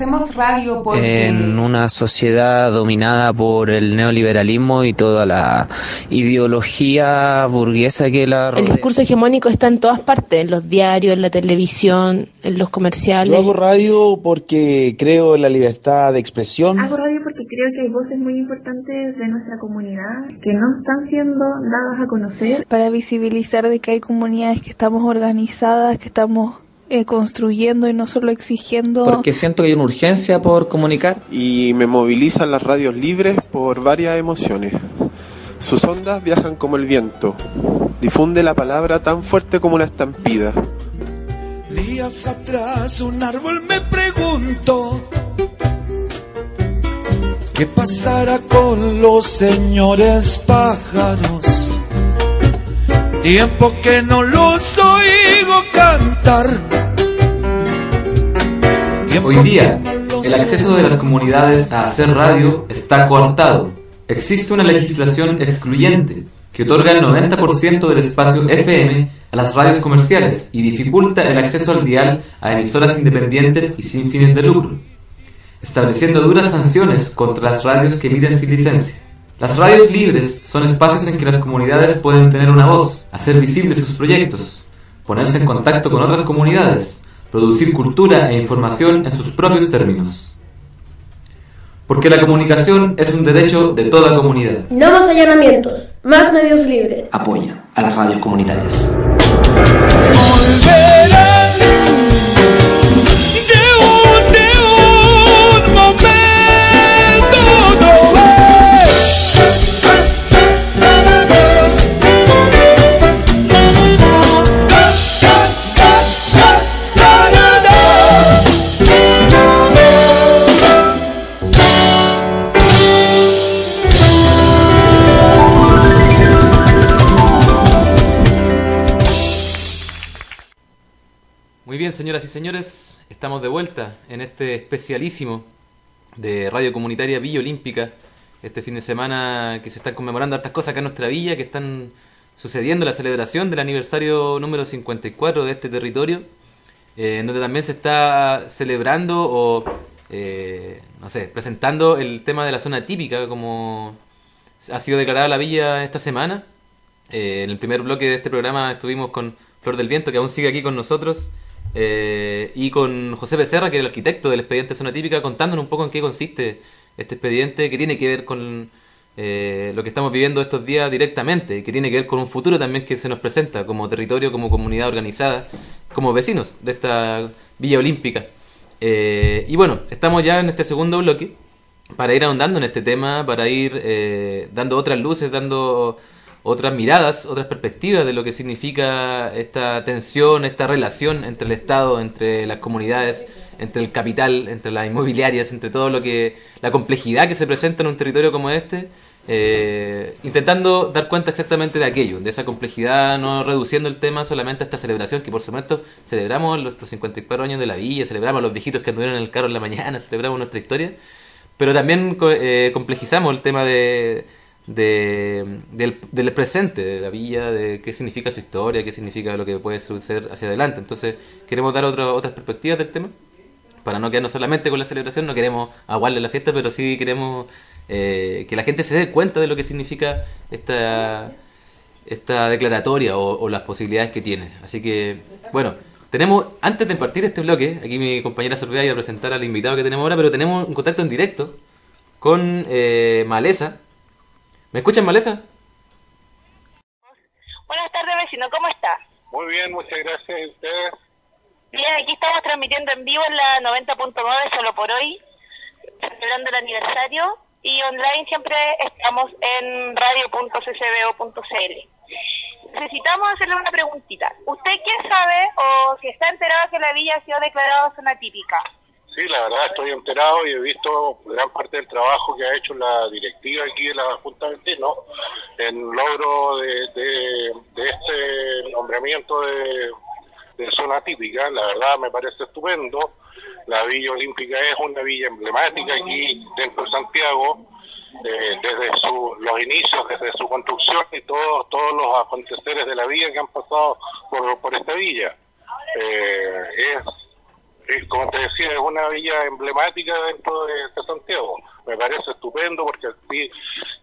Hacemos radio porque... en una sociedad dominada por el neoliberalismo y toda la ideología burguesa que la El discurso hegemónico está en todas partes, en los diarios, en la televisión, en los comerciales. Yo hago radio porque creo en la libertad de expresión. Hago radio porque creo que hay voces muy importantes de nuestra comunidad que no están siendo dadas a conocer. Para visibilizar de que hay comunidades que estamos organizadas, que estamos eh, construyendo y no solo exigiendo. Porque siento que hay una urgencia por comunicar. y me movilizan las radios libres por varias emociones. Sus ondas viajan como el viento, difunde la palabra tan fuerte como una estampida. Días atrás un árbol me preguntó ¿Qué pasará con los señores pájaros? Tiempo que no los oigo cantar. Hoy día, el acceso de las comunidades a hacer radio está cortado. Existe una legislación excluyente que otorga el 90% del espacio FM a las radios comerciales y dificulta el acceso al dial a emisoras independientes y sin fines de lucro, estableciendo duras sanciones contra las radios que emiten sin licencia. Las radios libres son espacios en que las comunidades pueden tener una voz, hacer visibles sus proyectos, ponerse en contacto con otras comunidades, producir cultura e información en sus propios términos. Porque la comunicación es un derecho de toda comunidad. No más allanamientos, más medios libres. Apoya a las radios comunitarias. Señores, estamos de vuelta en este especialísimo de Radio Comunitaria Villa Olímpica. Este fin de semana que se están conmemorando hartas cosas acá en nuestra villa, que están sucediendo la celebración del aniversario número 54 de este territorio, eh, donde también se está celebrando o eh, no sé, presentando el tema de la zona típica, como ha sido declarada la villa esta semana. Eh, en el primer bloque de este programa estuvimos con Flor del Viento, que aún sigue aquí con nosotros, eh, y con José Becerra, que es el arquitecto del expediente zona típica, contándonos un poco en qué consiste este expediente, que tiene que ver con eh, lo que estamos viviendo estos días directamente, y que tiene que ver con un futuro también que se nos presenta como territorio, como comunidad organizada, como vecinos de esta Villa Olímpica. Eh, y bueno, estamos ya en este segundo bloque para ir ahondando en este tema, para ir eh, dando otras luces, dando otras miradas, otras perspectivas de lo que significa esta tensión, esta relación entre el Estado, entre las comunidades, entre el capital, entre las inmobiliarias, entre todo lo que la complejidad que se presenta en un territorio como este, eh, intentando dar cuenta exactamente de aquello, de esa complejidad, no reduciendo el tema solamente a esta celebración que por supuesto celebramos los, los 54 años de la villa, celebramos los viejitos que anduvieron en el carro en la mañana, celebramos nuestra historia, pero también eh, complejizamos el tema de, de- del, presente de la villa, de qué significa su historia, qué significa lo que puede suceder hacia adelante. Entonces, queremos dar otro- otras perspectivas del tema, para no quedarnos solamente con la celebración, no queremos aguarle la fiesta, pero sí queremos eh, que la gente se dé cuenta de lo que significa esta, esta declaratoria o, las posibilidades que tiene. Así que, bueno, tenemos, antes de partir este bloque, aquí mi compañera Sorvea iba a presentar al invitado que tenemos ahora, pero tenemos un contacto en directo con eh, Maleza. ¿Me escuchan, Maleza? Buenas tardes, vecino, ¿cómo está? Muy bien, muchas gracias a ustedes. Bien, aquí estamos transmitiendo en vivo en la 90.9 solo por hoy, celebrando el aniversario y online siempre estamos en radio.ccbo.cl. Necesitamos hacerle una preguntita. ¿Usted qué sabe o si está enterado que la villa ha sido declarada zona típica? Sí, la verdad estoy enterado y he visto gran parte del trabajo que ha hecho la directiva aquí de la Junta de Vecinos en logro de, de- de este nombramiento de, de zona típica. La verdad me parece estupendo. La Villa Olímpica es una villa emblemática aquí dentro de Santiago, eh, desde su- los inicios, desde su construcción y todos todos los aconteceres de la villa que han pasado por, por esta villa. Eh, es es, como te decía, es una villa emblemática dentro de, Santiago. Me parece estupendo porque así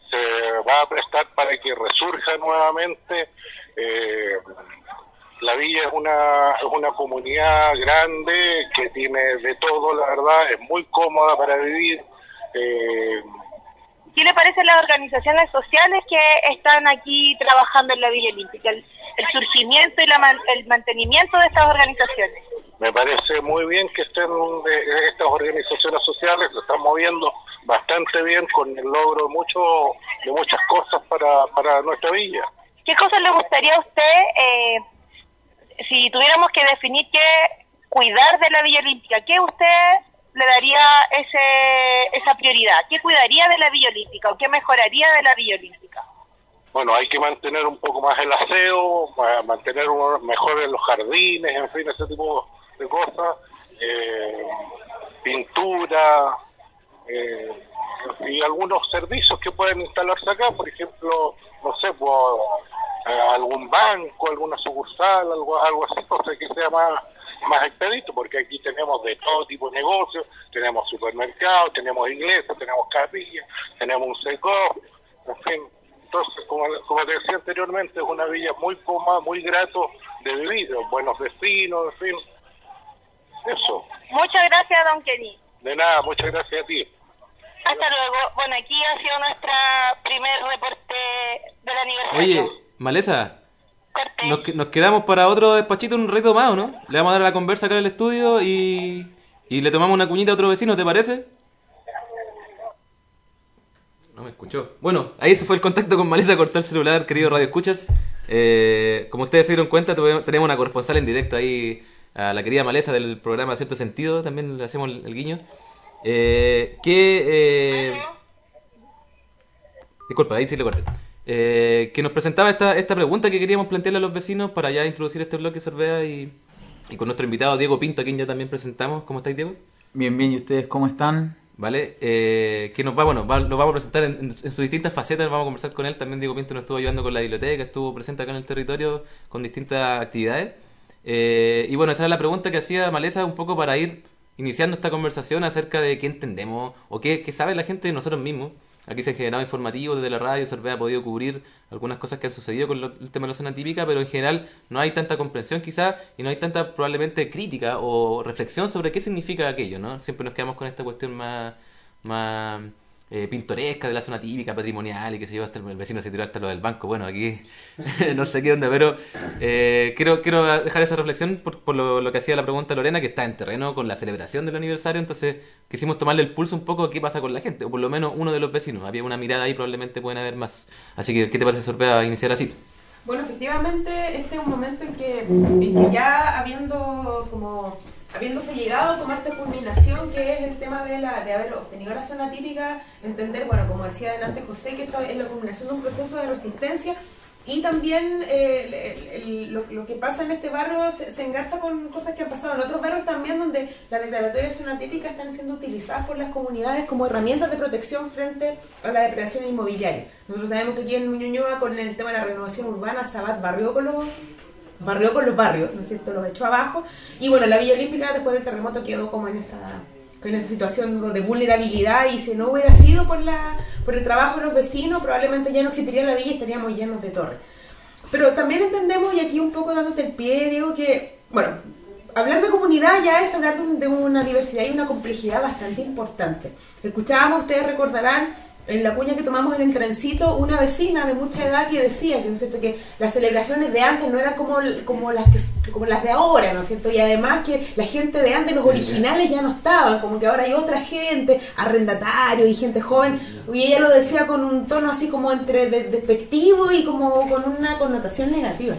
se va a prestar para que resurja nuevamente. Eh, la villa es una, es una comunidad grande que tiene de todo, la verdad, es muy cómoda para vivir. Eh, ¿Qué le parecen las organizaciones sociales que están aquí trabajando en la Villa Olímpica? El, surgimiento y la el mantenimiento de estas organizaciones. Me parece muy bien que estén de- estas organizaciones sociales, se están moviendo bastante bien con el logro de, mucho, de muchas cosas para, para nuestra villa. ¿Qué cosas le gustaría a usted, eh, si tuviéramos que definir qué cuidar de la Villa Olímpica, qué usted le daría ese, esa prioridad? ¿Qué cuidaría de la Villa Olímpica o qué mejoraría de la Villa Olímpica? Bueno, hay que mantener un poco más el aseo, ma- mantener mejor en los jardines, en fin, ese tipo de cosas. Eh, pintura eh, y algunos servicios que pueden instalarse acá, por ejemplo, no sé, pues, eh, algún banco, alguna sucursal, algo, algo así, cosa que sea más más expedito, porque aquí tenemos de todo tipo de negocios, tenemos supermercados, tenemos iglesias, tenemos capillas, tenemos un seco, en fin. Entonces, como, como te decía anteriormente, es una villa muy cómoda, muy grato de vivir, buenos vecinos, en fin. Eso. Muchas gracias, don Kenny. De nada, muchas gracias a ti. Hasta luego. Bueno, aquí ha sido nuestra primer reporte del aniversario. Oye, Maleza, nos, que- nos quedamos para otro despachito un reto más, ¿o ¿no? Le vamos a dar la conversa acá en el estudio y, y le tomamos una cuñita a otro vecino, ¿te parece? No me escuchó. Bueno, ahí se fue el contacto con Maleza, cortó el celular, querido Radio Escuchas. Eh, como ustedes se dieron cuenta, tenemos una corresponsal en directo ahí, a la querida Maleza del programa Cierto Sentido, también le hacemos el, el guiño. Eh, que... eh, Disculpa, ahí sí le corté. Eh, que nos presentaba esta, esta pregunta que queríamos plantearle a los vecinos para ya introducir este bloque Sorbea y, y con nuestro invitado Diego Pinto, a quien ya también presentamos. ¿Cómo estáis, Diego? Bien, bien, ¿y ustedes cómo están? Vale, eh, que nos va, bueno, va- lo vamos a presentar en, en- en sus distintas facetas, vamos a conversar con él, también Diego Pinto nos estuvo ayudando con la biblioteca, estuvo presente acá en el territorio con distintas actividades. Eh, y bueno, esa era la pregunta que hacía Maleza un poco para ir iniciando esta conversación acerca de qué entendemos o qué, sabe la gente de nosotros mismos. Aquí se ha generado informativo desde la radio, Sorbe ha podido cubrir algunas cosas que han sucedido con lo- el tema de la zona típica, pero en general no hay tanta comprensión quizás y no hay tanta probablemente crítica o reflexión sobre qué significa aquello, ¿no? Siempre nos quedamos con esta cuestión más, más eh, pintoresca de la zona típica, patrimonial y que se lleva hasta el, vecino se tiró hasta lo del banco. Bueno, aquí no sé qué onda, pero eh, quiero, quiero dejar esa reflexión por, por lo, lo que hacía la pregunta Lorena, que está en terreno con la celebración del aniversario, entonces quisimos tomarle el pulso un poco qué pasa con la gente, o por lo menos uno de los vecinos. Había una mirada ahí, probablemente pueden haber más. Así que, ¿qué te parece, Sorpea, iniciar así? Bueno, efectivamente, este es un momento en que ya habiendo como habiéndose llegado como a esta culminación que es el tema de, la, de haber obtenido la zona típica, entender, bueno, como decía delante José, que esto es la culminación de un proceso de resistencia y también eh, el- el- lo, lo que pasa en este barrio se, se engarza con cosas que han pasado en otros barrios también donde las declaratorias de zona típica están siendo utilizadas por las comunidades como herramientas de protección frente a la depredación inmobiliaria. Nosotros sabemos que aquí en Ñuñoa con el tema de la renovación urbana, Sabat barrió con los barrió con los barrios, ¿no es cierto? Los echó abajo. Y bueno, la Villa Olímpica después del terremoto quedó como en esa en esa situación de vulnerabilidad y si no hubiera sido por la por el trabajo de los vecinos, probablemente ya no existiría la villa y estaríamos llenos de torres. Pero también entendemos, y aquí un poco dándote el pie, digo que, bueno, hablar de comunidad ya es hablar de, un- de una diversidad y una complejidad bastante importante. Escuchábamos, ustedes recordarán, en la cuña que tomamos en el trencito, una vecina de mucha edad que decía que, ¿no es cierto? que las celebraciones de antes no eran como, como, las que, como las de ahora, ¿no es cierto? Y además que la gente de antes, los originales ya no estaban, como que ahora hay otra gente, arrendatarios y gente joven, y ella lo decía con un tono así como entre de- despectivo y como con una connotación negativa.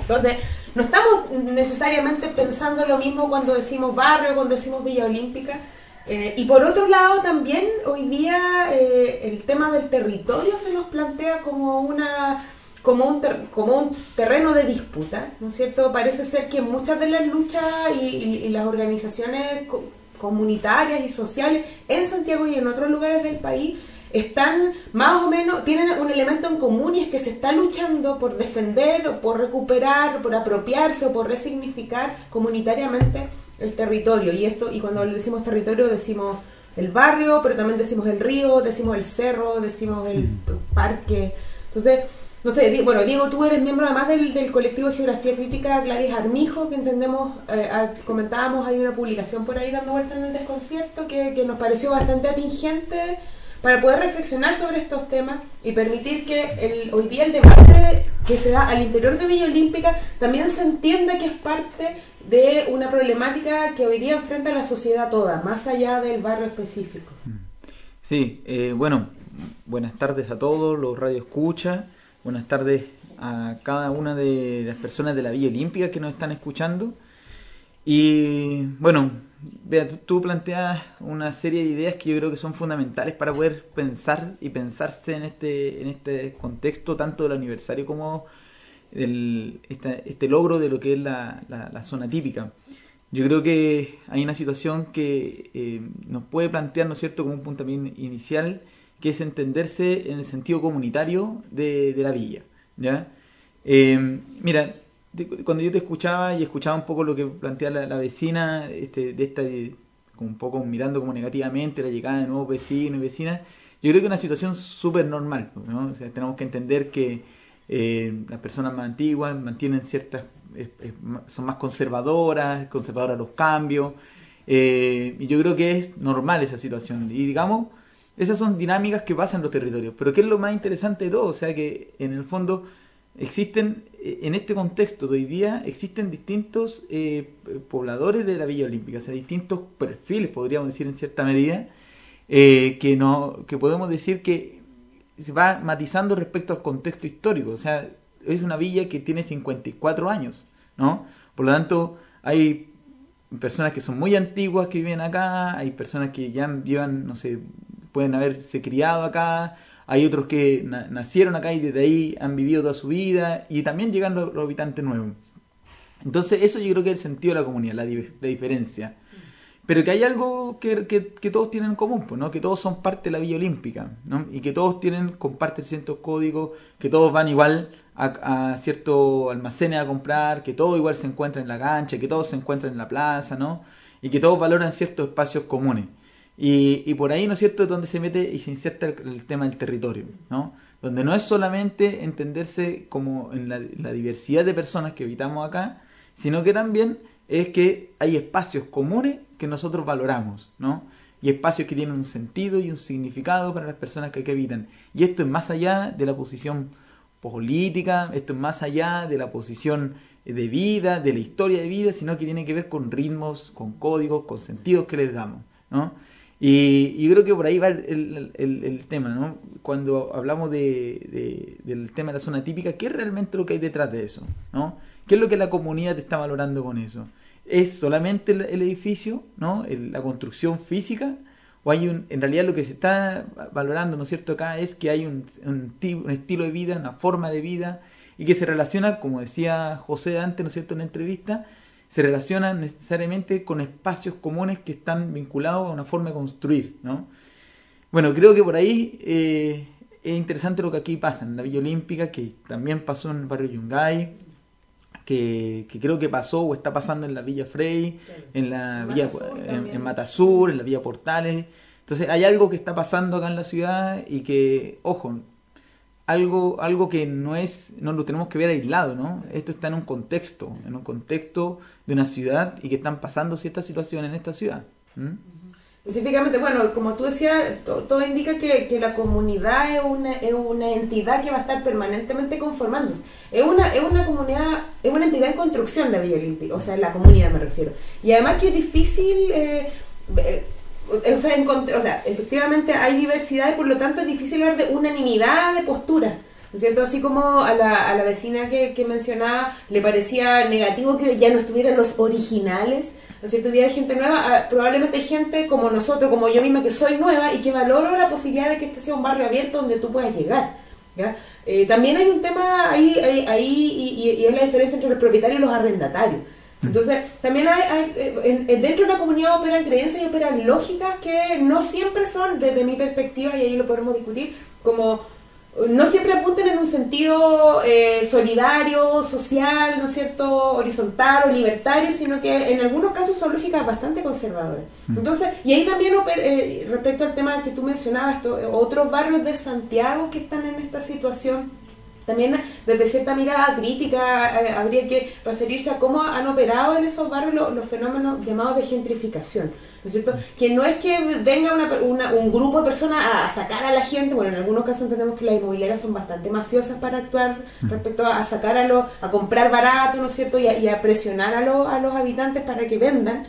Entonces, no estamos necesariamente pensando lo mismo cuando decimos barrio, cuando decimos Villa Olímpica. Eh, y por otro lado, también hoy día eh, el tema del territorio se nos plantea como una como un, ter- como un terreno de disputa, ¿no es cierto? Parece ser que muchas de las luchas y, y- y las organizaciones co- comunitarias y sociales en Santiago y en otros lugares del país están más o menos, tienen un elemento en común y es que se está luchando por defender o por recuperar, por apropiarse o por resignificar comunitariamente el territorio. Y esto, y cuando decimos territorio decimos el barrio, pero también decimos el río, decimos el cerro, decimos el parque. Entonces, no sé, bueno, Diego, tú eres miembro además del, del colectivo de Geografía Crítica Gladys Armijo, que entendemos, eh, ah, comentábamos, hay una publicación por ahí dando vuelta en el desconcierto que, que nos pareció bastante atingente para poder reflexionar sobre estos temas y permitir que el, hoy día el debate que se da al interior de Villa Olímpica también se entienda que es parte de una problemática que hoy día enfrenta la sociedad toda, más allá del barrio específico. Sí, eh, bueno, buenas tardes a todos los Radio Escucha, buenas tardes a cada una de las personas de la Villa Olímpica que nos están escuchando. Y bueno, Bea, tú- tú planteas una serie de ideas que yo creo que son fundamentales para poder pensar y pensarse en este, en este contexto tanto del aniversario como del, esta- este logro de lo que es la, la- la zona típica. Yo creo que hay una situación que eh, nos puede plantear, ¿no es cierto?, como un punto también inicial, que es entenderse en el sentido comunitario de, de la villa. ¿ya? Eh, mira, cuando yo te escuchaba y escuchaba un poco lo que plantea la, vecina, este, de esta, como un poco mirando como negativamente la llegada de nuevos vecinos y vecinas, yo creo que es una situación súper normal. ¿no? O sea, tenemos que entender que eh, las personas más antiguas mantienen ciertas, son más conservadoras, conservadoras a los cambios, eh, y yo creo que es normal esa situación. Y digamos, esas son dinámicas que pasan en los territorios. Pero ¿qué es lo más interesante de todo? O sea que en el fondo existen, eh, en este contexto de hoy día, existen distintos eh, pobladores de la Villa Olímpica, o sea, distintos perfiles, podríamos decir en cierta medida, eh, que, no, que podemos decir que se va matizando respecto al contexto histórico. O sea, es una villa que tiene 54 años, ¿no? Por lo tanto, hay personas que son muy antiguas que viven acá, hay personas que ya llevan, no sé, pueden haberse criado acá, hay otros que na- nacieron acá y desde ahí han vivido toda su vida, y también llegan los, habitantes nuevos. Entonces, eso yo creo que es el sentido de la comunidad, la, di- la diferencia. Pero que hay algo que, todos tienen en común, pues, ¿no? Que todos son parte de la Villa Olímpica, ¿no? Y que todos tienen, comparten ciertos códigos, que todos van igual a, a ciertos almacenes a comprar, que todo igual se encuentra en la cancha, que todos se encuentran en la plaza, ¿no? y que todos valoran ciertos espacios comunes. Y, por ahí, ¿no es cierto?, es donde se mete y se inserta el, tema del territorio, ¿no? Donde no es solamente entenderse como en la, la diversidad de personas que habitamos acá, sino que también es que hay espacios comunes que nosotros valoramos, ¿no? Y espacios que tienen un sentido y un significado para las personas que aquí habitan. Y esto es más allá de la posición política, esto es más allá de la posición de vida, de la historia de vida, sino que tiene que ver con ritmos, con códigos, con sentidos que les damos, ¿no? Y, y creo que por ahí va el, el- tema, ¿no? Cuando hablamos de, de- del tema de la zona típica, ¿qué es realmente lo que hay detrás de eso? ¿no? ¿Qué es lo que la comunidad está valorando con eso? ¿Es solamente el, edificio, ¿no? La construcción física? ¿O hay un, en realidad lo que se está valorando, ¿no es cierto?, acá es que hay un, un estilo de vida, una forma de vida, y que se relaciona, como decía José antes, ¿no es cierto?, en la entrevista, se relaciona necesariamente con espacios comunes que están vinculados a una forma de construir, ¿no? Bueno, creo que por ahí eh, es interesante lo que aquí pasa en la Villa Olímpica, que también pasó en el barrio Yungay, que, que creo que pasó o está pasando en la Villa Frey, en la Villa en, en Matasur, en la Villa Portales. Entonces hay algo que está pasando acá en la ciudad y que, ojo, algo, algo que no es, no lo tenemos que ver aislado, ¿no? Esto está en un contexto, en un contexto de una ciudad y que están pasando ciertas situaciones en esta ciudad. Específicamente, bueno, como tú decías, to- todo, indica que, que la comunidad es una, es una entidad que va a estar permanentemente conformándose. Es una, es una comunidad, es una entidad en construcción la Villa Olímpica, o sea, la comunidad me refiero. Y además que es difícil, eh, eh, o, sea, encontr- o sea, efectivamente hay diversidad y por lo tanto es difícil hablar de unanimidad de postura. ¿No es cierto? Así como a la, a la vecina que, que mencionaba le parecía negativo que ya no estuvieran los originales, ¿no es cierto? Hubiera gente nueva, ah, probablemente gente como nosotros, como yo misma que soy nueva y que valoro la posibilidad de que este sea un barrio abierto donde tú puedas llegar. Eh, también hay un tema ahí, ahí, y es la diferencia entre los propietarios y los arrendatarios. Entonces, también hay, hay, eh, en- en- dentro de una comunidad operan creencias y operan lógicas que no siempre son, desde mi perspectiva, y ahí lo podemos discutir, como no siempre apuntan en un sentido eh, solidario, social, ¿no es cierto?, horizontal o libertario, sino que en algunos casos son lógicas bastante conservadoras. Entonces, y ahí también eh, respecto al tema que tú mencionabas, eh, otros barrios de Santiago que están en esta situación, también desde cierta mirada crítica eh, habría que referirse a cómo han operado en esos barrios lo- los, fenómenos llamados de gentrificación. ¿no es cierto? Que no es que venga una, una- un grupo de personas a, sacar a la gente, bueno, en algunos casos entendemos que las inmobiliarias son bastante mafiosas para actuar respecto a, a sacar a los, a comprar barato, ¿no es cierto? Y a, y a presionar a, los a los habitantes para que vendan.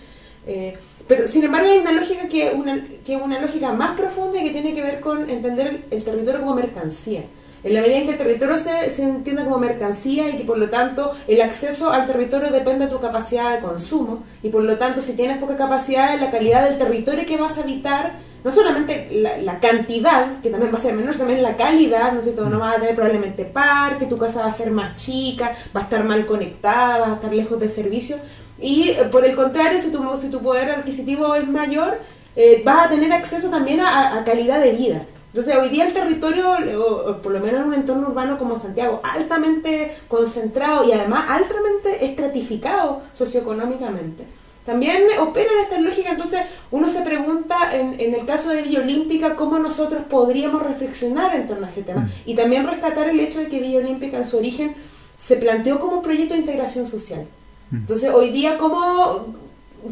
Eh, pero sin embargo hay una lógica que una, que una lógica más profunda y que tiene que ver con entender el, el territorio como mercancía. En la medida en que el territorio se, se entienda como mercancía y que por lo tanto el acceso al territorio depende de tu capacidad de consumo y por lo tanto si tienes poca capacidad la calidad del territorio que vas a habitar, no solamente la, la cantidad, que también va a ser menor, también la calidad, ¿no es cierto? No vas a tener probablemente parque, tu casa va a ser más chica, va a estar mal conectada, vas a estar lejos de servicios y eh, por el contrario, si tu, si tu poder adquisitivo es mayor, eh, vas a tener acceso también a, a calidad de vida. Entonces, hoy día el territorio, o- o por lo menos en un entorno urbano como Santiago, altamente concentrado y además altamente estratificado socioeconómicamente, también opera en esta lógica. Entonces, uno se pregunta, en, en el caso de Villa Olímpica, cómo nosotros podríamos reflexionar en torno a ese tema. Y también rescatar el hecho de que Villa Olímpica en su origen se planteó como un proyecto de integración social. Entonces, hoy día, ¿cómo,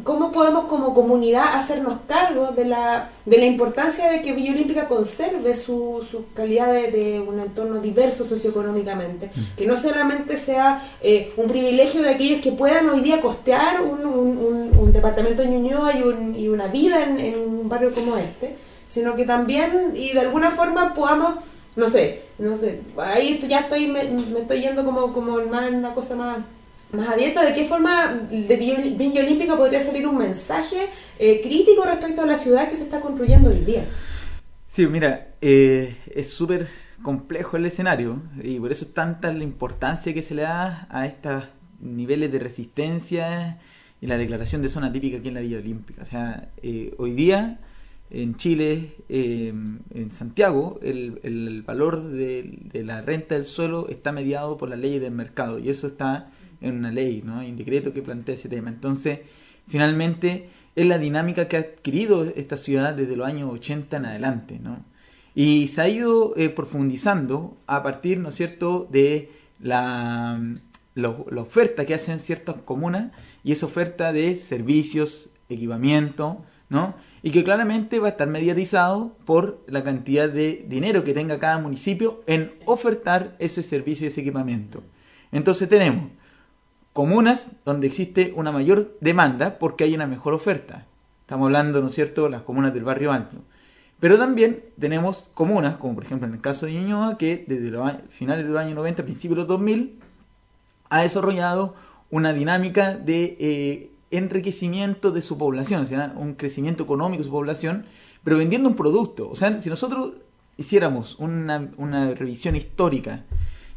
cómo podemos como comunidad hacernos cargo de la, de la importancia de que Villa Olímpica conserve su, su calidad de, de un entorno diverso socioeconómicamente? Que no solamente sea eh, un privilegio de aquellos que puedan hoy día costear un, un- un- un departamento en Ñuñoa y, un- y una vida en, en un barrio como este, sino que también y de alguna forma podamos no sé, no sé, ahí ya estoy, me, me estoy yendo como, como más en una cosa más, más abierta, de qué forma de Villa Olímpica podría salir un mensaje eh, crítico respecto a la ciudad que se está construyendo hoy día. Sí, mira, eh, es súper complejo el escenario y por eso es tanta la importancia que se le da a estos niveles de resistencia y la declaración de zona típica aquí en la Villa Olímpica. O sea, eh, hoy día en Chile, eh, en Santiago, el, el valor de, de la renta del suelo está mediado por las leyes del mercado y eso está en una ley, ¿no? Hay un decreto que plantea ese tema. Entonces, finalmente es la dinámica que ha adquirido esta ciudad desde los años 80 en adelante, ¿no? Y se ha ido eh, profundizando a partir, ¿no es cierto?, de la, la, la oferta que hacen ciertas comunas y esa oferta de servicios, equipamiento, ¿no? Y que claramente va a estar mediatizado por la cantidad de dinero que tenga cada municipio en ofertar ese servicio y ese equipamiento. Entonces tenemos comunas donde existe una mayor demanda porque hay una mejor oferta. Estamos hablando, ¿no es cierto?, las comunas del barrio alto. Pero también tenemos comunas, como por ejemplo en el caso de Ñuñoa, que desde los finales de los años 90, principios de los 2000, ha desarrollado una dinámica de eh, enriquecimiento de su población, o sea, un crecimiento económico de su población, pero vendiendo un producto. O sea, si nosotros hiciéramos una, una revisión histórica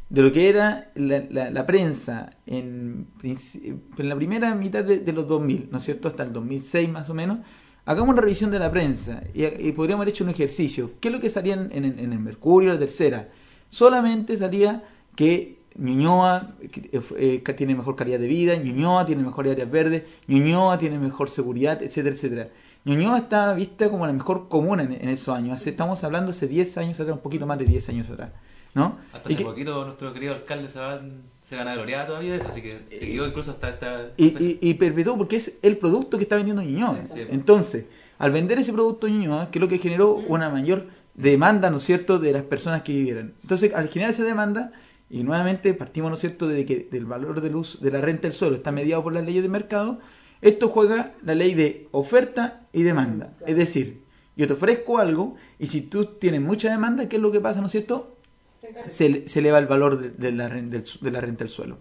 de lo que era la, la- prensa en, en la primera mitad de, de los 2000, ¿no es cierto?, hasta el 2006 más o menos, hagamos una revisión de la prensa y, podríamos haber hecho un ejercicio. ¿Qué es lo que salía en, en- el Mercurio, la tercera? Solamente salía que Ñuñoa eh, eh, tiene mejor calidad de vida, Ñuñoa tiene mejor áreas verdes, Ñuñoa tiene mejor seguridad, etcétera, etcétera. Ñuñoa está vista como la mejor comuna en, esos años. Estamos hablando hace 10 años atrás, un poquito más de 10 años atrás. ¿No? Hasta Y hace que- poquito nuestro querido alcalde se, va, se gana gloriada todavía de eso, así que siguió incluso hasta esta... y, y, y perpetuó porque es el producto que está vendiendo Ñuñoa. Sí. Entonces, al vender ese producto Ñuñoa, que es lo que generó una mayor demanda, ¿no es cierto?, de las personas que vivieran. Entonces, al generar esa demanda, y nuevamente partimos, ¿no es cierto?, de que del valor del uso, de la renta del suelo está mediado por las leyes de mercado, esto juega la ley de oferta y demanda. Es decir, yo te ofrezco algo y si tú tienes mucha demanda, ¿qué es lo que pasa, ¿no es cierto? Se, se eleva el valor de, de la, de la renta del suelo.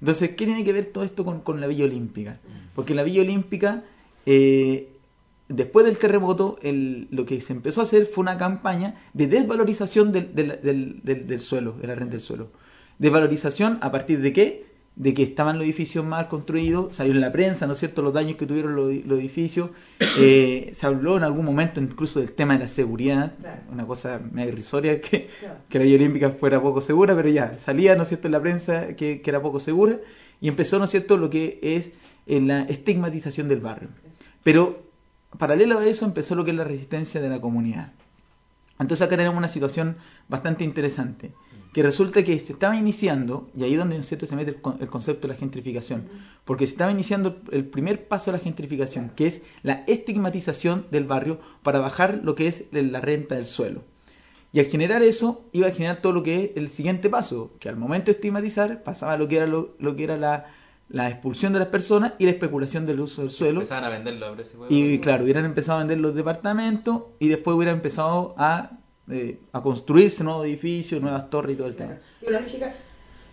Entonces, ¿qué tiene que ver todo esto con, con la Villa Olímpica? Porque la Villa Olímpica, eh, después del terremoto, el- lo que se empezó a hacer fue una campaña de desvalorización del- del- del suelo, de la renta del suelo. Desvalorización a partir de qué? De que estaban los edificios mal construidos, salió en la prensa, ¿no es cierto?, los daños que tuvieron los, los edificios. Eh, se habló en algún momento incluso del tema de la seguridad, Claro. una cosa medio irrisoria que, Claro. que la Villa Olímpica fuera poco segura, pero ya, salía, ¿no es cierto?, en la prensa que, que era poco segura y empezó, ¿no es cierto?, lo que es eh, la estigmatización del barrio. Pero paralelo a eso empezó lo que es la resistencia de la comunidad. Entonces acá tenemos una situación bastante interesante, que resulta que se estaba iniciando, y ahí es donde ¿no es cierto? se mete el, con- el concepto de la gentrificación, porque se estaba iniciando el primer paso de la gentrificación, que es la estigmatización del barrio para bajar lo que es la renta del suelo. Y al generar eso, iba a generar todo lo que es el siguiente paso, que al momento de estigmatizar pasaba lo que era, lo, lo que era la, la expulsión de las personas y la especulación del uso del suelo. Empezaban a venderlo a precio Y claro, hubieran empezado a vender los departamentos y después hubieran empezado a, eh, a construirse nuevos edificios, nuevas torres y todo el tema. Lógica-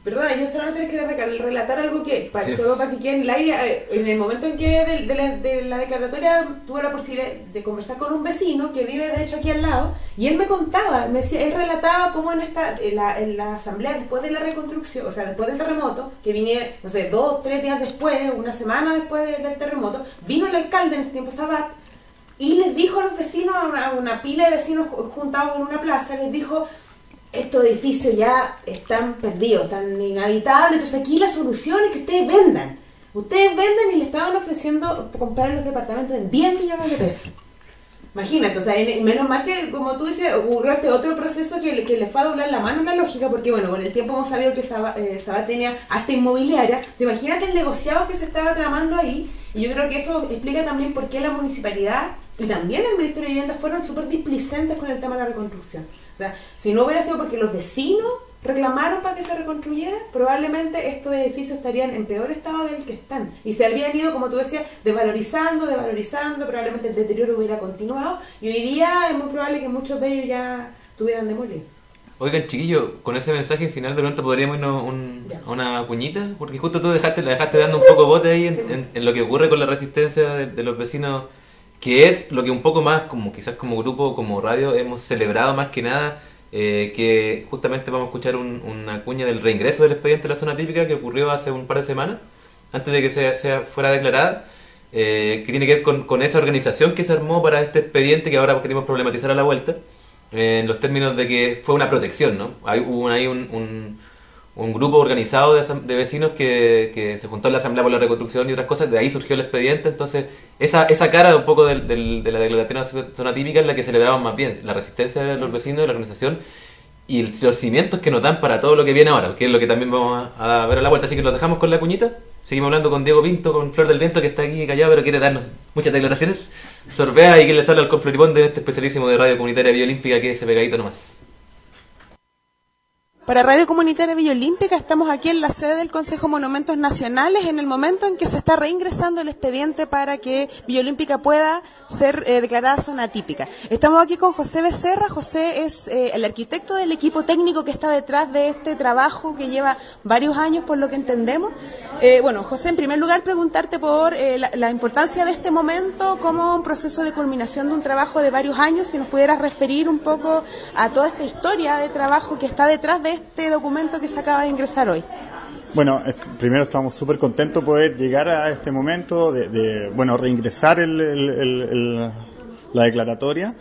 Perdona, yo solamente les quería relatar algo que solo para que quede en el aire. eh, En el momento en que de, de la, de la declaratoria tuve la posibilidad de conversar con un vecino que vive de hecho aquí al lado y él me contaba, me decía, él relataba cómo en esta en la, en la asamblea después de la reconstrucción, o sea, después del terremoto, que vine, no sé, dos, tres días después, una semana después de- del terremoto, vino el alcalde en ese tiempo, Sabat, y les dijo a los vecinos, a una, pila de vecinos ju- juntados en una plaza, les dijo, estos edificios ya están perdidos, están inhabitables, entonces aquí la solución es que ustedes vendan. Ustedes venden y le estaban ofreciendo comprar los departamentos en 10 millones de pesos. Imagínate, o sea, en- menos mal que, como tú dices, ocurrió este otro proceso que, que le fue a doblar la mano la lógica, porque bueno, con el tiempo hemos sabido que Saba, eh, Sabat tenía hasta inmobiliaria. O sea, imagínate el negociado que se estaba tramando ahí, y yo creo que eso explica también por qué la municipalidad y también el Ministerio de Vivienda fueron súper displicentes con el tema de la reconstrucción. O sea, si no hubiera sido porque los vecinos reclamaron para que se reconstruyera, probablemente estos edificios estarían en peor estado del que están. Y se habrían ido, como tú decías, desvalorizando, desvalorizando, probablemente el deterioro hubiera continuado. Y hoy día es muy probable que muchos de ellos ya tuvieran demolido. Oigan, chiquillo, con ese mensaje final de pronto podríamos irnos un- a una cuñita, porque justo tú dejaste, la dejaste dando un poco bote ahí en, en- en lo que ocurre con la resistencia de, de los vecinos, que es lo que un poco más, como quizás como grupo, como radio, hemos celebrado más que nada, eh, que justamente vamos a escuchar un- una cuña del reingreso del expediente de la zona típica que ocurrió hace un par de semanas, antes de que sea, sea- fuera declarada, eh, que tiene que ver con, esa organización que se armó para este expediente que ahora queremos problematizar a la vuelta, eh, en los términos de que fue una protección, ¿no? Hay, hubo ahí un, un- un grupo organizado de, de vecinos que, se juntó en la Asamblea por la Reconstrucción y otras cosas, de ahí surgió el expediente, entonces esa, esa cara un poco del- del- de la declaración de zona típica es la que celebramos más bien, la resistencia de los vecinos, de la organización y los cimientos que nos dan para todo lo que viene ahora, que es lo que también vamos a, a ver a la vuelta, así que los dejamos con la cuñita, seguimos hablando con Diego Pinto, con Flor del Viento que está aquí callado pero quiere darnos muchas declaraciones, Sorbea y que le sale al Confloripón de este especialísimo de Radio Comunitaria Biolímpica que ese pegadito nomás. Para Radio Comunitaria Villa Olímpica estamos aquí en la sede del Consejo Monumentos Nacionales en el momento en que se está reingresando el expediente para que Villa Olímpica pueda ser eh, declarada zona típica. Estamos aquí con José Becerra. José es eh, el arquitecto del equipo técnico que está detrás de este trabajo que lleva varios años por lo que entendemos. Eh, bueno, José, en primer lugar preguntarte por la importancia de este momento como un proceso de culminación de un trabajo de varios años, si nos pudieras referir un poco a toda esta historia de trabajo que está detrás de este documento que se acaba de ingresar hoy. Bueno, primero estamos súper contentos de poder llegar a este momento de, de, bueno, reingresar el- el- la declaratoria,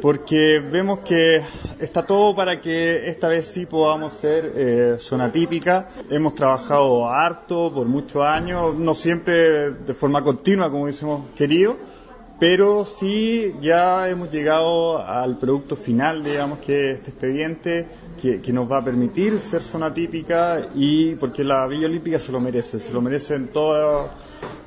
porque vemos que está todo para que esta vez sí podamos ser eh, zona típica. Hemos trabajado harto por muchos años, no siempre de forma continua como hubiésemos querido, pero sí ya hemos llegado al producto final, digamos, que es este expediente que, nos va a permitir ser zona típica y porque la Villa Olímpica se lo merece, se lo merecen todos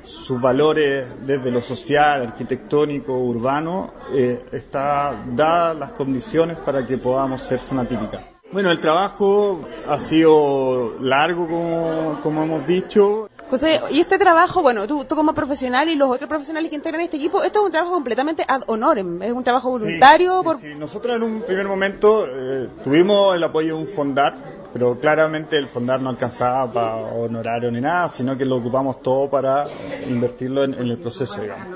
sus valores desde lo social, arquitectónico, urbano, eh, está dadas las condiciones para que podamos ser zona típica. Bueno, el trabajo ha sido largo, como hemos dicho, José, y este trabajo, bueno, tú, tú como profesional y los otros profesionales que integran este equipo, esto es un trabajo completamente ad honorem, es un trabajo voluntario. por... Sí, nosotros en un primer momento eh, tuvimos el apoyo de un fondar, pero claramente el fondar no alcanzaba para honorario ni nada, sino que lo ocupamos todo para invertirlo en, en el proceso, digamos,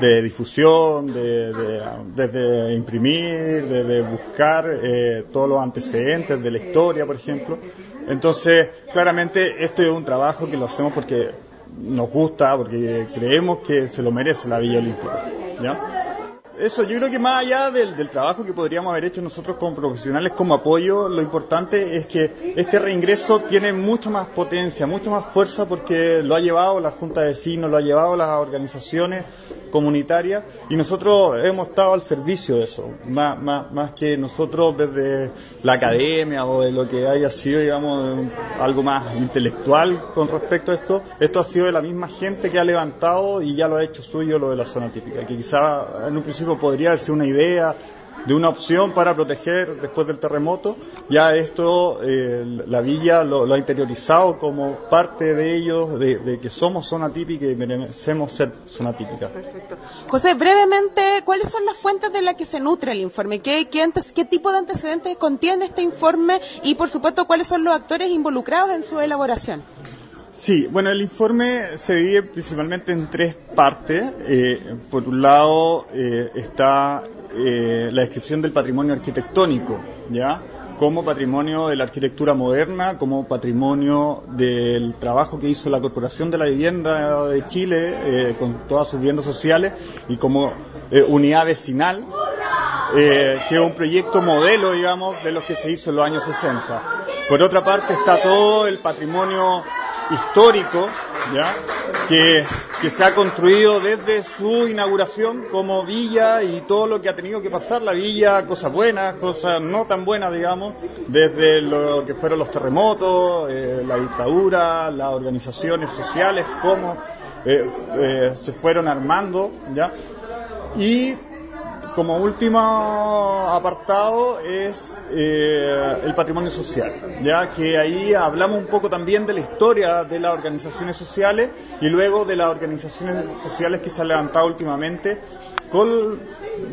de difusión, de, de- desde imprimir, desde buscar eh, todos los antecedentes de la historia, por ejemplo. Entonces, claramente esto es un trabajo que lo hacemos porque nos gusta, porque creemos que se lo merece la Villa Olímpica. ¿ya? Eso, yo creo que más allá del, del trabajo que podríamos haber hecho nosotros como profesionales, como apoyo, lo importante es que este reingreso tiene mucho más potencia, mucho más fuerza porque lo ha llevado la Junta de Vecinos, lo ha llevado las organizaciones comunitarias y nosotros hemos estado al servicio de eso, más, más, más que nosotros desde la academia o de lo que haya sido, digamos, algo más intelectual con respecto a esto, esto ha sido de la misma gente que ha levantado y ya lo ha hecho suyo lo de la zona típica, que quizá en un principio podría sido una idea de una opción para proteger después del terremoto, ya esto eh, la villa lo, ha interiorizado como parte de ellos, de, que somos zona típica y merecemos ser zona típica. José, brevemente, ¿cuáles son las fuentes de las que se nutre el informe? ¿Qué, qué, antes- qué tipo de antecedentes contiene este informe? Y, por supuesto, ¿cuáles son los actores involucrados en su elaboración? Sí, bueno, el informe se divide principalmente en tres partes. Eh, por un lado eh, está eh, la descripción del patrimonio arquitectónico, ¿ya? Como patrimonio de la arquitectura moderna, como patrimonio del trabajo que hizo la Corporación de la Vivienda de Chile con todas sus viviendas sociales y como unidad vecinal, que es un proyecto modelo, digamos, de los que se hizo en los años 60. Por otra parte está todo el patrimonio histórico, ¿ya? Que, que se ha construido desde su inauguración como villa y todo lo que ha tenido que pasar la villa, cosas buenas, cosas no tan buenas, digamos, desde lo que fueron los terremotos, eh, la dictadura, las organizaciones sociales, cómo eh, eh, se fueron armando, ¿ya? Y como último apartado es eh, el patrimonio social, ya que ahí hablamos un poco también de la historia de las organizaciones sociales y luego de las organizaciones sociales que se han levantado últimamente, con,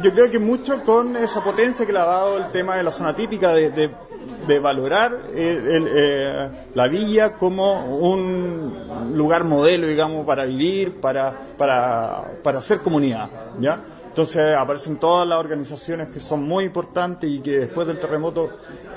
yo creo que mucho con esa potencia que le ha dado el tema de la zona típica, de, de- valorar el, eh, la villa como un lugar modelo, digamos, para vivir, para, para, para hacer comunidad, ¿ya? Entonces aparecen todas las organizaciones que son muy importantes y que después del terremoto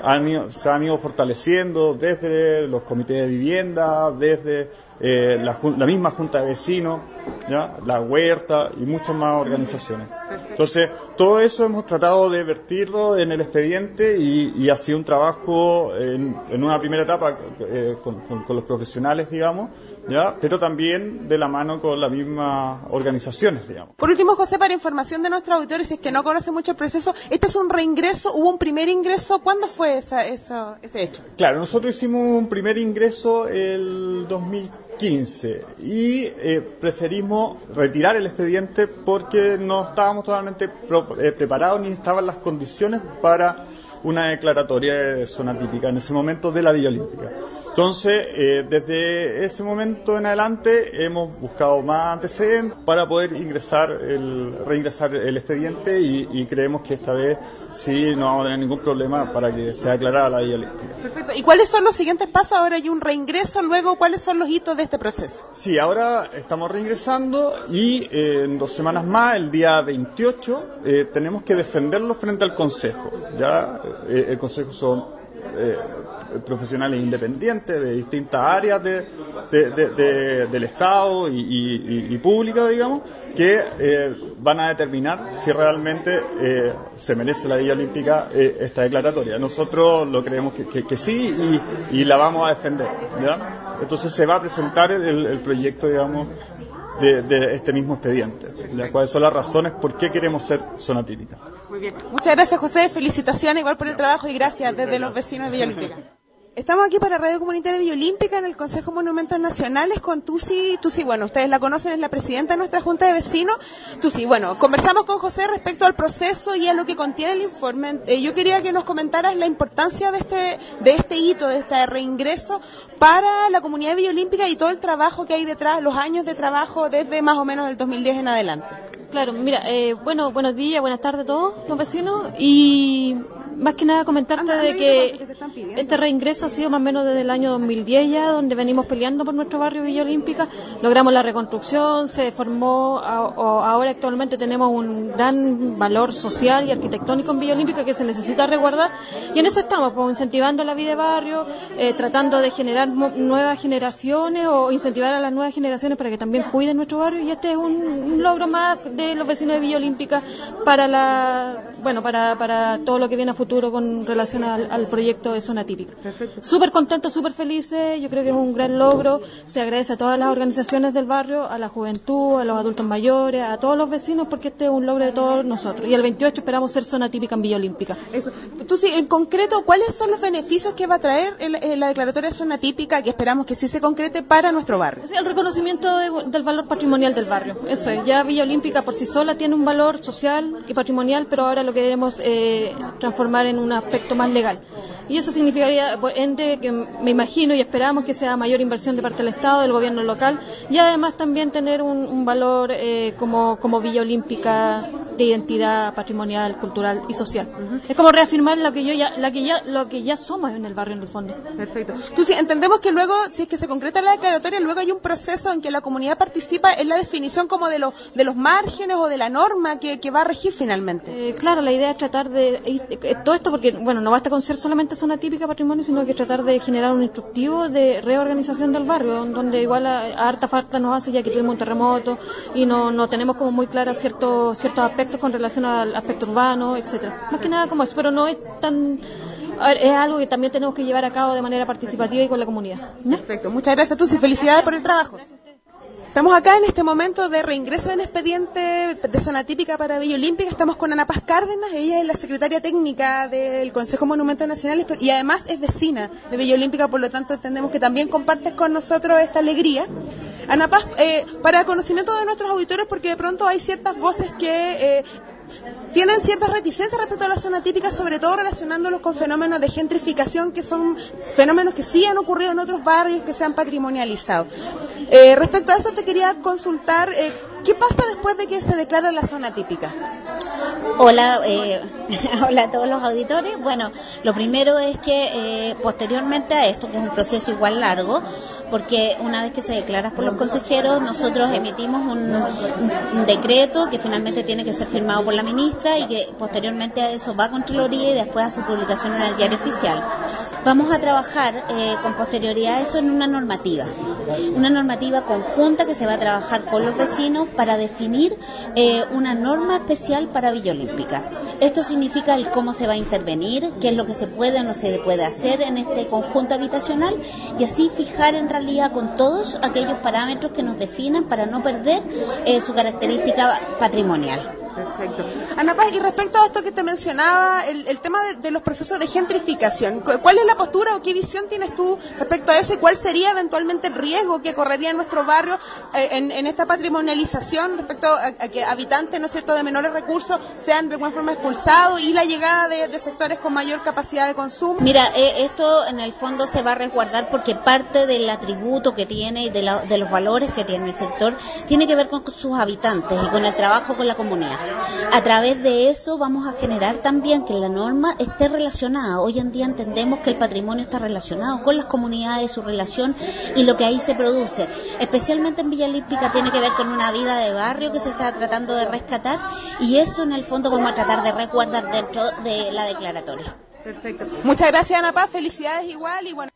han ido- se han ido fortaleciendo desde los comités de vivienda, desde eh, la, la misma junta de vecinos, ¿ya? la huerta y muchas más organizaciones. Entonces todo eso hemos tratado de vertirlo en el expediente y, ha sido un trabajo en, en una primera etapa eh, con los profesionales, digamos, ¿ya? pero también de la mano con las mismas organizaciones, digamos. Por último, José, para información de nuestros auditores, si es que no conocen mucho el proceso, este es un reingreso, hubo un primer ingreso, ¿cuándo fue esa, esa- ese hecho? Claro, nosotros hicimos un primer ingreso el 2015 y eh, preferimos retirar el expediente porque no estábamos totalmente pro- eh, preparados ni estaban las condiciones para una declaratoria de zona típica en ese momento de la Villa Olímpica. Entonces, eh, desde ese momento en adelante hemos buscado más antecedentes para poder ingresar el, reingresar el expediente y, y creemos que esta vez sí no vamos a tener ningún problema para que sea aclarada la Villa Olímpica. Perfecto. ¿Y cuáles son los siguientes pasos? Ahora hay un reingreso, luego, ¿cuáles son los hitos de este proceso? Sí, ahora estamos reingresando y eh, en dos semanas más, el día 28, eh, tenemos que defenderlo frente al Consejo. Ya Eh, el Consejo son eh, profesionales independientes de distintas áreas de- de- de- de- del Estado y, y- pública, digamos, que eh, van a determinar si realmente eh, se merece la Villa Olímpica eh, esta declaratoria. Nosotros lo creemos que, sí y, la vamos a defender. ¿ya? Entonces se va a presentar el, el proyecto, digamos, de, este mismo expediente. ¿Cuáles son las razones por qué queremos ser zona típica? Muy bien. Muchas gracias, José. Felicitaciones igual por el trabajo y gracias desde los vecinos de Villa Olímpica. Estamos aquí para Radio Comunitaria Villa Olímpica en el Consejo Monumentos Nacionales con Tusi. Tusi, bueno, ustedes la conocen, es la presidenta de nuestra Junta de Vecinos. Tusi, bueno, conversamos con José respecto al proceso y a lo que contiene el informe. Eh, yo quería que nos comentaras la importancia de este, de este hito, de este reingreso para la comunidad de Villa Olímpica y todo el trabajo que hay detrás, los años de trabajo desde más o menos el 2010 en adelante. Claro, mira, eh, bueno, buenos días, buenas tardes a todos los vecinos y más que nada comentarte de que este reingreso ha sido más o menos desde el año 2010 ya, donde venimos peleando por nuestro barrio Villa Olímpica, logramos la reconstrucción, se formó, a- o- ahora actualmente tenemos un gran valor social y arquitectónico en Villa Olímpica que se necesita resguardar. Y en eso estamos, pues, incentivando la vida de barrio, eh, tratando de generar nuevas generaciones o incentivar a las nuevas generaciones para que también cuiden nuestro barrio. Y este es un, un logro más de los vecinos de Villa Olímpica para la bueno para, para todo lo que viene a futuro con relación al, al proyecto de zona típica. Perfecto. Súper contentos, súper felices, yo creo que es un gran logro, se agradece a todas las organizaciones del barrio, a la juventud, a los adultos mayores, a todos los vecinos porque este es un logro de todos nosotros y el 28 esperamos ser zona típica en Villa Olímpica. Eso. Tú sí, en concreto, ¿cuáles son los beneficios que va a traer el- eh, la declaratoria de zona típica que esperamos que sí se concrete para nuestro barrio? El reconocimiento de- del valor patrimonial del barrio. Eso es. Ya Villa Olímpica por sí sola tiene un valor social y patrimonial, pero ahora lo queremos eh, transformar en un aspecto más legal. Y eso significaría, por ende, que me imagino y esperamos que sea mayor inversión de parte del Estado, del gobierno local, y además también tener un, un valor eh, como, como Villa Olímpica de identidad patrimonial, cultural y social. Es como reafirmar lo que yo ya, la que ya, lo que ya somos en el barrio en el fondo. Perfecto. Tú sí, entendemos que luego, si es que se concreta la declaratoria, luego hay un proceso en que la comunidad participa en la definición como de los de los márgenes o de la norma que, que va a regir finalmente. Eh, claro, la idea es tratar de eh, todo esto porque bueno no basta con ser solamente zona típica patrimonio, sino que tratar de generar un instructivo de reorganización del barrio, donde igual a, a harta falta nos hace ya que tuvimos un terremoto y no, no tenemos como muy claras ciertos ciertos aspectos con relación al aspecto urbano, etcétera. Más que nada como eso, pero no es tan a ver, es algo que también tenemos que llevar a cabo de manera participativa y con la comunidad. Perfecto. Muchas gracias, Tusi. Felicidades por el trabajo. Estamos acá en este momento de reingreso del expediente de zona típica para Villa Olímpica. Estamos con Ana Paz Cárdenas, ella es la secretaria técnica del Consejo Monumentos Nacionales y además es vecina de Villa Olímpica, por lo tanto entendemos que también compartes con nosotros esta alegría. Ana Paz, eh, para conocimiento de nuestros auditores, porque de pronto hay ciertas voces que eh, tienen ciertas reticencias respecto a la zona típica, sobre todo relacionándolos con fenómenos de gentrificación, que son fenómenos que sí han ocurrido en otros barrios que se han patrimonializado. Eh, respecto a eso, te quería consultar, eh, ¿qué pasa después de que se declara la zona típica? Hola, eh, hola a todos los auditores. Bueno, lo primero es que eh, posteriormente a esto, que es un proceso igual largo, porque una vez que se declara por los consejeros, nosotros emitimos un, decreto que finalmente tiene que ser firmado por la ministra y que posteriormente a eso va a Contraloría y después a su publicación en el diario oficial. vamos a trabajar eh, con posterioridad a eso en una normativa, una normativa conjunta que se va a trabajar con los vecinos para definir eh, una norma especial para Villa Olímpica. Esto significa el cómo se va a intervenir, qué es lo que se puede o no se puede hacer en este conjunto habitacional y así fijar en realidad con todos aquellos parámetros que nos definan para no perder eh, su característica patrimonial. Perfecto. Ana Paz, y respecto a esto que te mencionaba, el, tema de, los procesos de gentrificación, cu- ¿cuál es la postura o qué visión tienes tú respecto a eso y cuál sería eventualmente el riesgo que correría nuestro barrio eh, en, esta patrimonialización respecto a, que habitantes, ¿no cierto?, de menores recursos sean de alguna forma expulsados y la llegada de, de sectores con mayor capacidad de consumo? Mira, eh, esto en el fondo se va a resguardar porque parte del atributo que tiene y de, la- de los valores que tiene el sector tiene que ver con sus habitantes y con el trabajo con la comunidad. A través de eso vamos a generar también que la norma esté relacionada. Hoy en día entendemos que el patrimonio está relacionado con las comunidades, su relación y lo que ahí se produce. Especialmente en Villa Olímpica tiene que ver con una vida de barrio que se está tratando de rescatar y eso en el fondo vamos a tratar de resguardar dentro de la declaratoria. Perfecto. Muchas gracias, Ana Paz. Felicidades igual y bueno.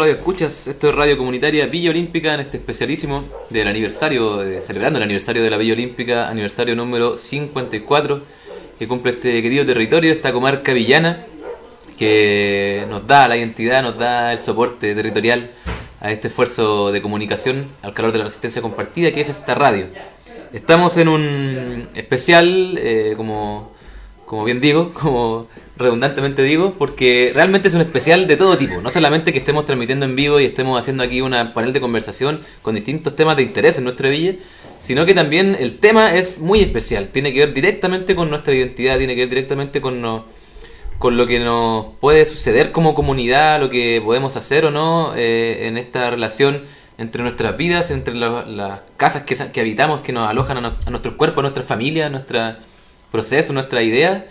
Radio Escuchas. Esto es Radio Comunitaria Villa Olímpica en este especialísimo del aniversario, de- celebrando el aniversario de la Villa Olímpica, aniversario número 54, que cumple este querido territorio, esta comarca villana, que nos da la identidad, nos da el soporte territorial a este esfuerzo de comunicación al calor de la resistencia compartida, que es esta radio. Estamos en un especial, eh, como, como bien digo, como redundantemente digo, porque realmente es un especial de todo tipo. No solamente que estemos transmitiendo en vivo y estemos haciendo aquí una panel de conversación con distintos temas de interés en nuestra villa, sino que también el tema es muy especial. Tiene que ver directamente con nuestra identidad, tiene que ver directamente con, no- con lo que nos puede suceder como comunidad, lo que podemos hacer o no eh, en esta relación entre nuestras vidas, entre la- las casas que, habitamos, que nos alojan a, no- a nuestros cuerpos, a nuestra familia, a nuestra procesos, nuestras ideas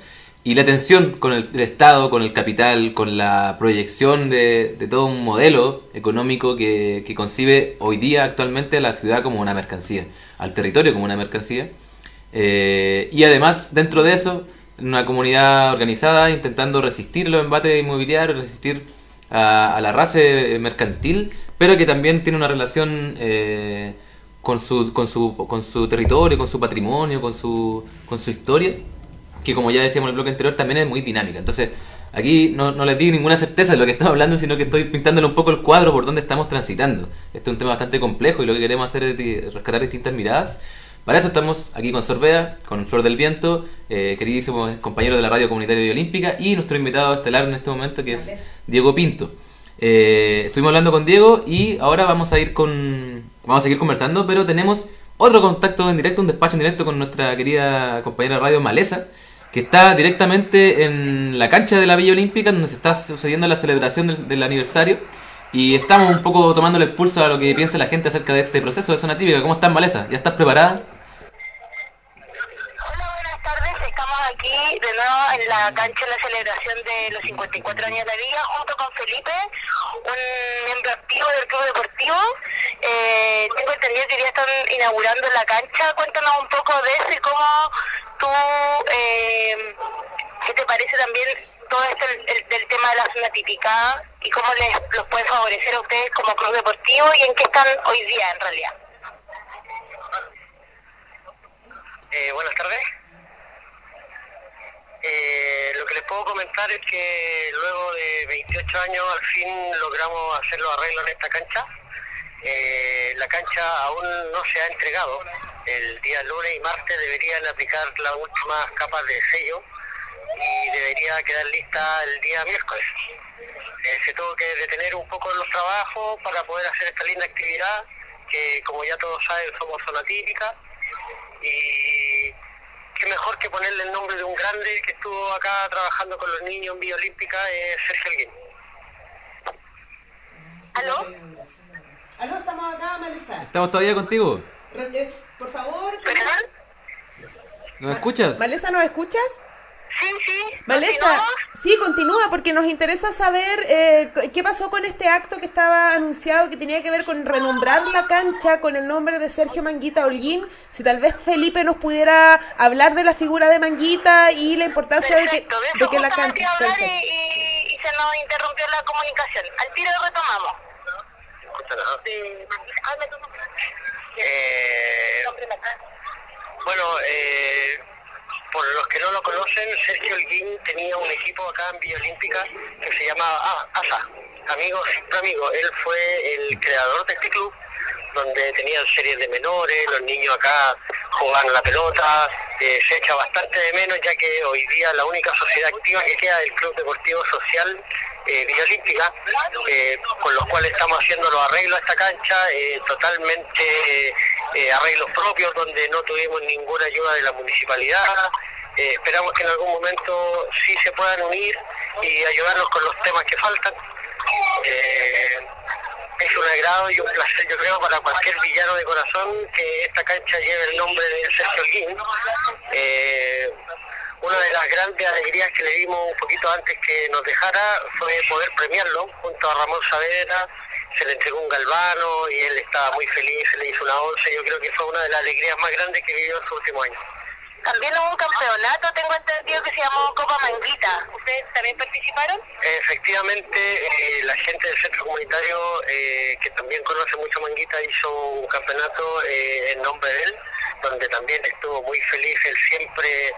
y la tensión con el, Estado, con el capital, con la proyección de, de todo un modelo económico que, concibe hoy día actualmente a la ciudad como una mercancía, al territorio como una mercancía. Eh, y además, dentro de eso, una comunidad organizada intentando resistir los embates inmobiliarios, resistir a, a la raza mercantil, pero que también tiene una relación eh, con, su, con, su, con su territorio, con su patrimonio, con su, con su historia, que como ya decíamos en el bloque anterior, también es muy dinámica. Entonces, aquí no, no les digo ninguna certeza de lo que estamos hablando, sino que estoy pintándole un poco el cuadro por donde estamos transitando. Este es un tema bastante complejo y lo que queremos hacer es rescatar distintas miradas. Para eso estamos aquí con Sorbea, con Flor del Viento, eh, queridísimos compañeros de la Radio Comunitaria Olímpica y nuestro invitado estelar en este momento que es Diego Pinto. Eh, estuvimos hablando con Diego y ahora vamos a ir con vamos a seguir conversando, pero tenemos otro contacto en directo, un despacho en directo con nuestra querida compañera de radio Maleza, que está directamente en la cancha de la Villa Olímpica donde se está sucediendo la celebración del, aniversario y estamos un poco tomándole el pulso a lo que piensa la gente acerca de este proceso de zona típica. ¿Cómo estás, Maleza? ¿Ya estás preparada? Aquí de nuevo en la cancha de la celebración de los 54 años de la Villa, junto con Felipe, un miembro activo del club deportivo. Eh, tengo entendido que día están inaugurando la cancha. Cuéntanos un poco de eso y cómo tú, eh, qué te parece también todo esto el, el- del tema de la zona típica y cómo les los puede favorecer a ustedes como club deportivo y en qué están hoy día en realidad. Eh, buenas tardes. Eh, lo que les puedo comentar es que luego de 28 años al fin logramos hacer los arreglos en esta cancha. Eh, la cancha aún no se ha entregado. El día lunes y martes deberían aplicar las últimas capas de sello y debería quedar lista el día miércoles. Eh, se tuvo que detener un poco los trabajos para poder hacer esta linda actividad que como ya todos saben somos zona típica y qué mejor que ponerle el nombre de un grande que estuvo acá trabajando con los niños en Vía Olímpica, es Sergio Alguín. ¿Aló? ¿Aló? Estamos acá, Maleza. ¿Estamos todavía contigo? Eh, Por favor. ¿Nos escuchas? Maleza, ¿nos escuchas? Sí, sí. Maleza, sí, continúa, porque nos interesa saber eh, qué pasó con este acto que estaba anunciado que tenía que ver con renombrar la cancha con el nombre de Sergio Manguita Holguín. Si tal vez Felipe nos pudiera hablar de la figura de Manguita y la importancia de que, de de que la cancha. iba a hablar y, y- y se nos interrumpió la comunicación. Al tiro retomamos. Eh, Eh, bueno, eh, por los que no lo conocen, Sergio Holguín tenía un equipo acá en Villa Olímpica que se llamaba ah, ASA, Amigos Siempre Amigos. Él fue el creador de este club, donde tenían series de menores, los niños acá jugaban la pelota, eh, se echa bastante de menos ya que hoy día la única sociedad activa que queda es el Club Deportivo Social eh, Villa Olímpica, eh, con los cuales estamos haciendo los arreglos a esta cancha, eh, totalmente eh, arreglos propios donde no tuvimos ninguna ayuda de la municipalidad. Eh, esperamos que en algún momento sí se puedan unir y ayudarnos con los temas que faltan. Eh, es un agrado y un placer, yo creo, para cualquier villano de corazón que esta cancha lleve el nombre de Sergio Holguín. Una de las grandes alegrías que le dimos un poquito antes que nos dejara fue poder premiarlo junto a Ramón Saavedra. Se le entregó un galvano y él estaba muy feliz, se le hizo una once. Yo creo que fue una de las alegrías más grandes que vivió en su último año. También hubo un campeonato, tengo entendido que se llamó Copa Manguita. ¿Ustedes también participaron? Efectivamente, eh, la gente del centro comunitario, eh, que también conoce mucho Manguita, hizo un campeonato eh, en nombre de él, donde también estuvo muy feliz. Él siempre,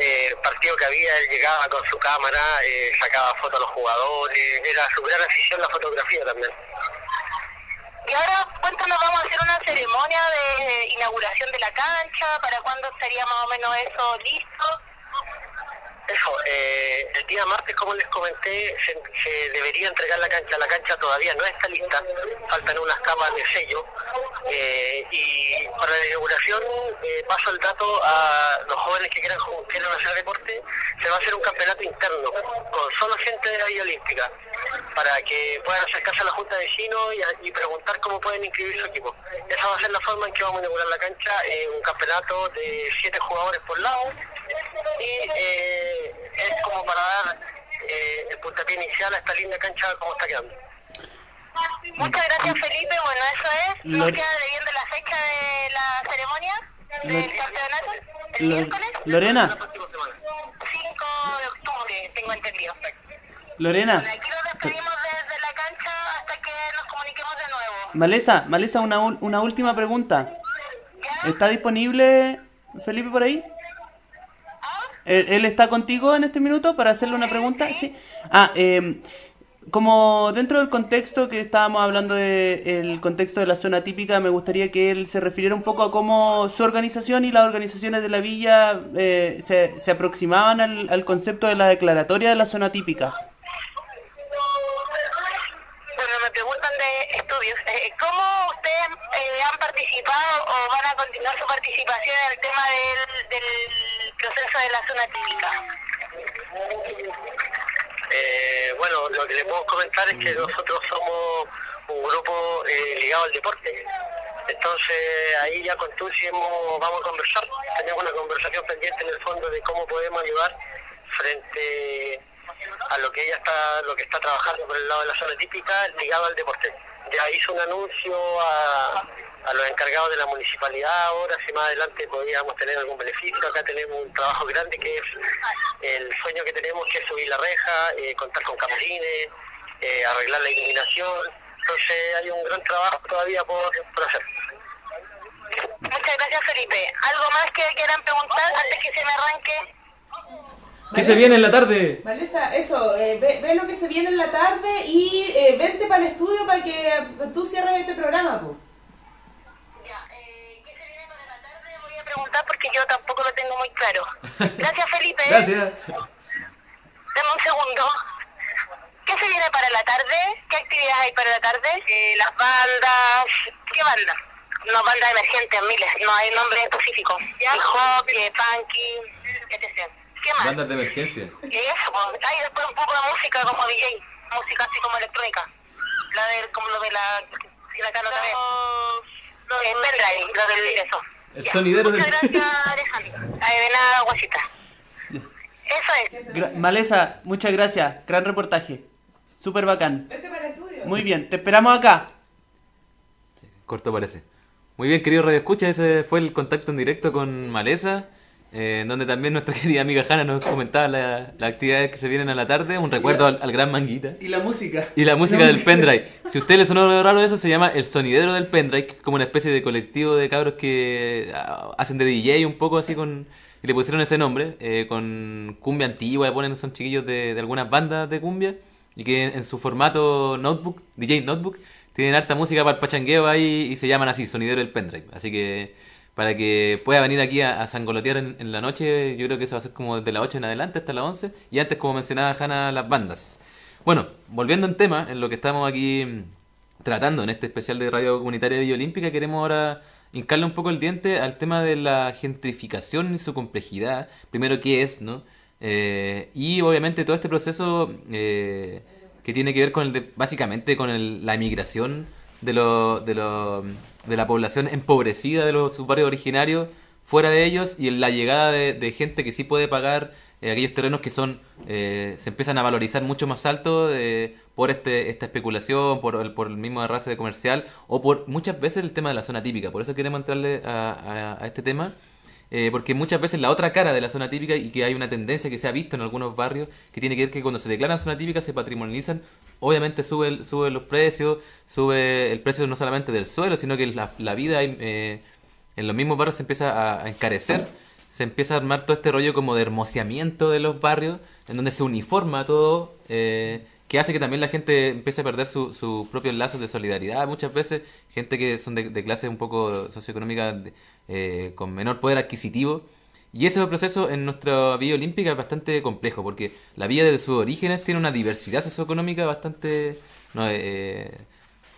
eh, partido que había, él llegaba con su cámara, eh, sacaba fotos a los jugadores, era su gran afición la fotografía también. Y ahora, cuéntanos, vamos a hacer una ceremonia de inauguración de la cancha, ¿para cuándo estaría más o menos eso listo? Eso, eh, el día martes, como les comenté, se, debería entregar la cancha. La cancha todavía no está lista, faltan unas capas de sello. eh, y para la inauguración, eh, paso el dato a los jóvenes que quieran, quieran hacer deporte, se va a hacer un campeonato interno con solo gente de la Villa Olímpica, para que puedan acercarse a la Junta de Vecinos y, y preguntar cómo pueden inscribir su equipo. Esa va a ser la forma en que vamos a inaugurar la cancha, eh, un campeonato de siete jugadores por lado, y eh, es como para dar eh, el puntapié inicial a esta linda cancha como está quedando. Muchas gracias, Felipe. Bueno, eso es. Nos Lore- queda debiendo la fecha de la ceremonia del Lore- campeonato. El Lo- miércoles Lorena, 5 de octubre, tengo entendido. Lorena, Aquí nos despedimos desde la cancha hasta que nos comuniquemos de nuevo. Malesa, Malesa, una, una última pregunta. ¿Está disponible Felipe por ahí? ¿Él, él está contigo en este minuto para hacerle una pregunta? Sí. Ah, eh, como dentro del contexto que estábamos hablando del contexto de la zona típica, me gustaría que él se refiriera un poco a cómo su organización y las organizaciones de la villa eh, se, se aproximaban al, al concepto de la declaratoria de la zona típica. Bueno, me preguntan de estudios. Eh, ¿Cómo ustedes eh, han participado o van a continuar su participación en el tema del, del proceso de la zona típica? Eh, bueno, lo que le puedo comentar es que nosotros somos un grupo eh, ligado al deporte. Entonces ahí ya con hemos- vamos a conversar. Tenemos una conversación pendiente en el fondo de cómo podemos ayudar frente a lo que ella está, lo que está trabajando por el lado de la zona típica ligado al deporte. Ya hizo un anuncio a, a los encargados de la municipalidad ahora, si más adelante podríamos tener algún beneficio. Acá tenemos un trabajo grande que es el sueño que tenemos, que es subir la reja, eh, contar con camarines, eh, arreglar la iluminación. Entonces hay un gran trabajo todavía por, por hacer. Muchas gracias, Felipe. ¿Algo más que quieran preguntar antes que se me arranque? ¿Qué se viene en la tarde? Vanessa, eso, eh, ve, ve lo que se viene en la tarde y eh, vente para el estudio para que tú cierres este programa, po. Voy a preguntar porque yo tampoco lo tengo muy claro. Gracias, Felipe. Gracias. Dame un segundo. ¿Qué se viene para la tarde? ¿Qué actividades hay para la tarde? Eh, las bandas. ¿Qué banda? No, bandas emergentes, miles. No hay nombre específico. Hip hop, eh, punky, etc. ¿Qué más? Bandas de emergencia. Y eso, pues, hay después un poco de música como DJ, música así como electrónica. La del, como lo de la, si la Carla también. Lo del pendrive, lo del eso. El Ya. sonidero del... Muchas gracias, Alejandro. Ay, de nada, guasita. Eso es. Gra- Malesa, muchas gracias. Gran reportaje. Súper bacán. Muy bien, te esperamos acá. Corto parece. Muy bien, querido Radio Escucha, ese fue el contacto en directo con Maleza, eh, en donde también nuestra querida amiga Hanna nos comentaba la- las actividades que se vienen a la tarde, un recuerdo al, al gran Manguita. Y la música. Y la música del pendrive. Si a usted le sonó raro eso, se llama el sonidero del pendrive, que es como una especie de colectivo de cabros que ah, hacen de DJ un poco así con... Y le pusieron ese nombre, eh, con cumbia antigua, ponen, son chiquillos de, de algunas bandas de cumbia, y que en, en su formato notebook, DJ notebook, tienen harta música para el pachangueo ahí y se llaman así, sonidero del pendrive. Así que para que pueda venir aquí a, a sangolotear en, en la noche, yo creo que eso va a ser como desde las 8 en adelante hasta las 11, y antes, como mencionaba Hanna, las bandas. Bueno, volviendo en tema, en lo que estamos aquí mm, tratando en este especial de Radio Comunitaria Villa Olímpica, queremos ahora hincarle un poco el diente al tema de la gentrificación y su complejidad. Primero, qué es, ¿no? Eh, y obviamente todo este proceso eh, que tiene que ver con el de- básicamente con el- la emigración de, lo, de, lo- de la población empobrecida de los barrios originarios fuera de ellos y en la llegada de, gente que sí puede pagar eh, aquellos terrenos que son eh, se empiezan a valorizar mucho más alto eh, por este esta especulación por el, por el mismo arrastre de comercial o por muchas veces el tema de la zona típica. Por eso queremos entrarle a, a- a este tema eh, porque muchas veces la otra cara de la zona típica y que hay una tendencia que se ha visto en algunos barrios que tiene que ver que cuando se declaran zona típica se patrimonializan obviamente sube suben los precios sube el precio no solamente del suelo sino que la, vida eh, en los mismos barrios se empieza a, encarecer. Se empieza a armar todo este rollo como de hermoseamiento de los barrios en donde se uniforma todo eh, que hace que también la gente empiece a perder su- sus propios lazos de solidaridad. Muchas veces gente que son de, de clase un poco socioeconómica de- eh, con menor poder adquisitivo y ese proceso en nuestra vía olímpica es bastante complejo porque la vía de sus orígenes tiene una diversidad socioeconómica bastante no, eh,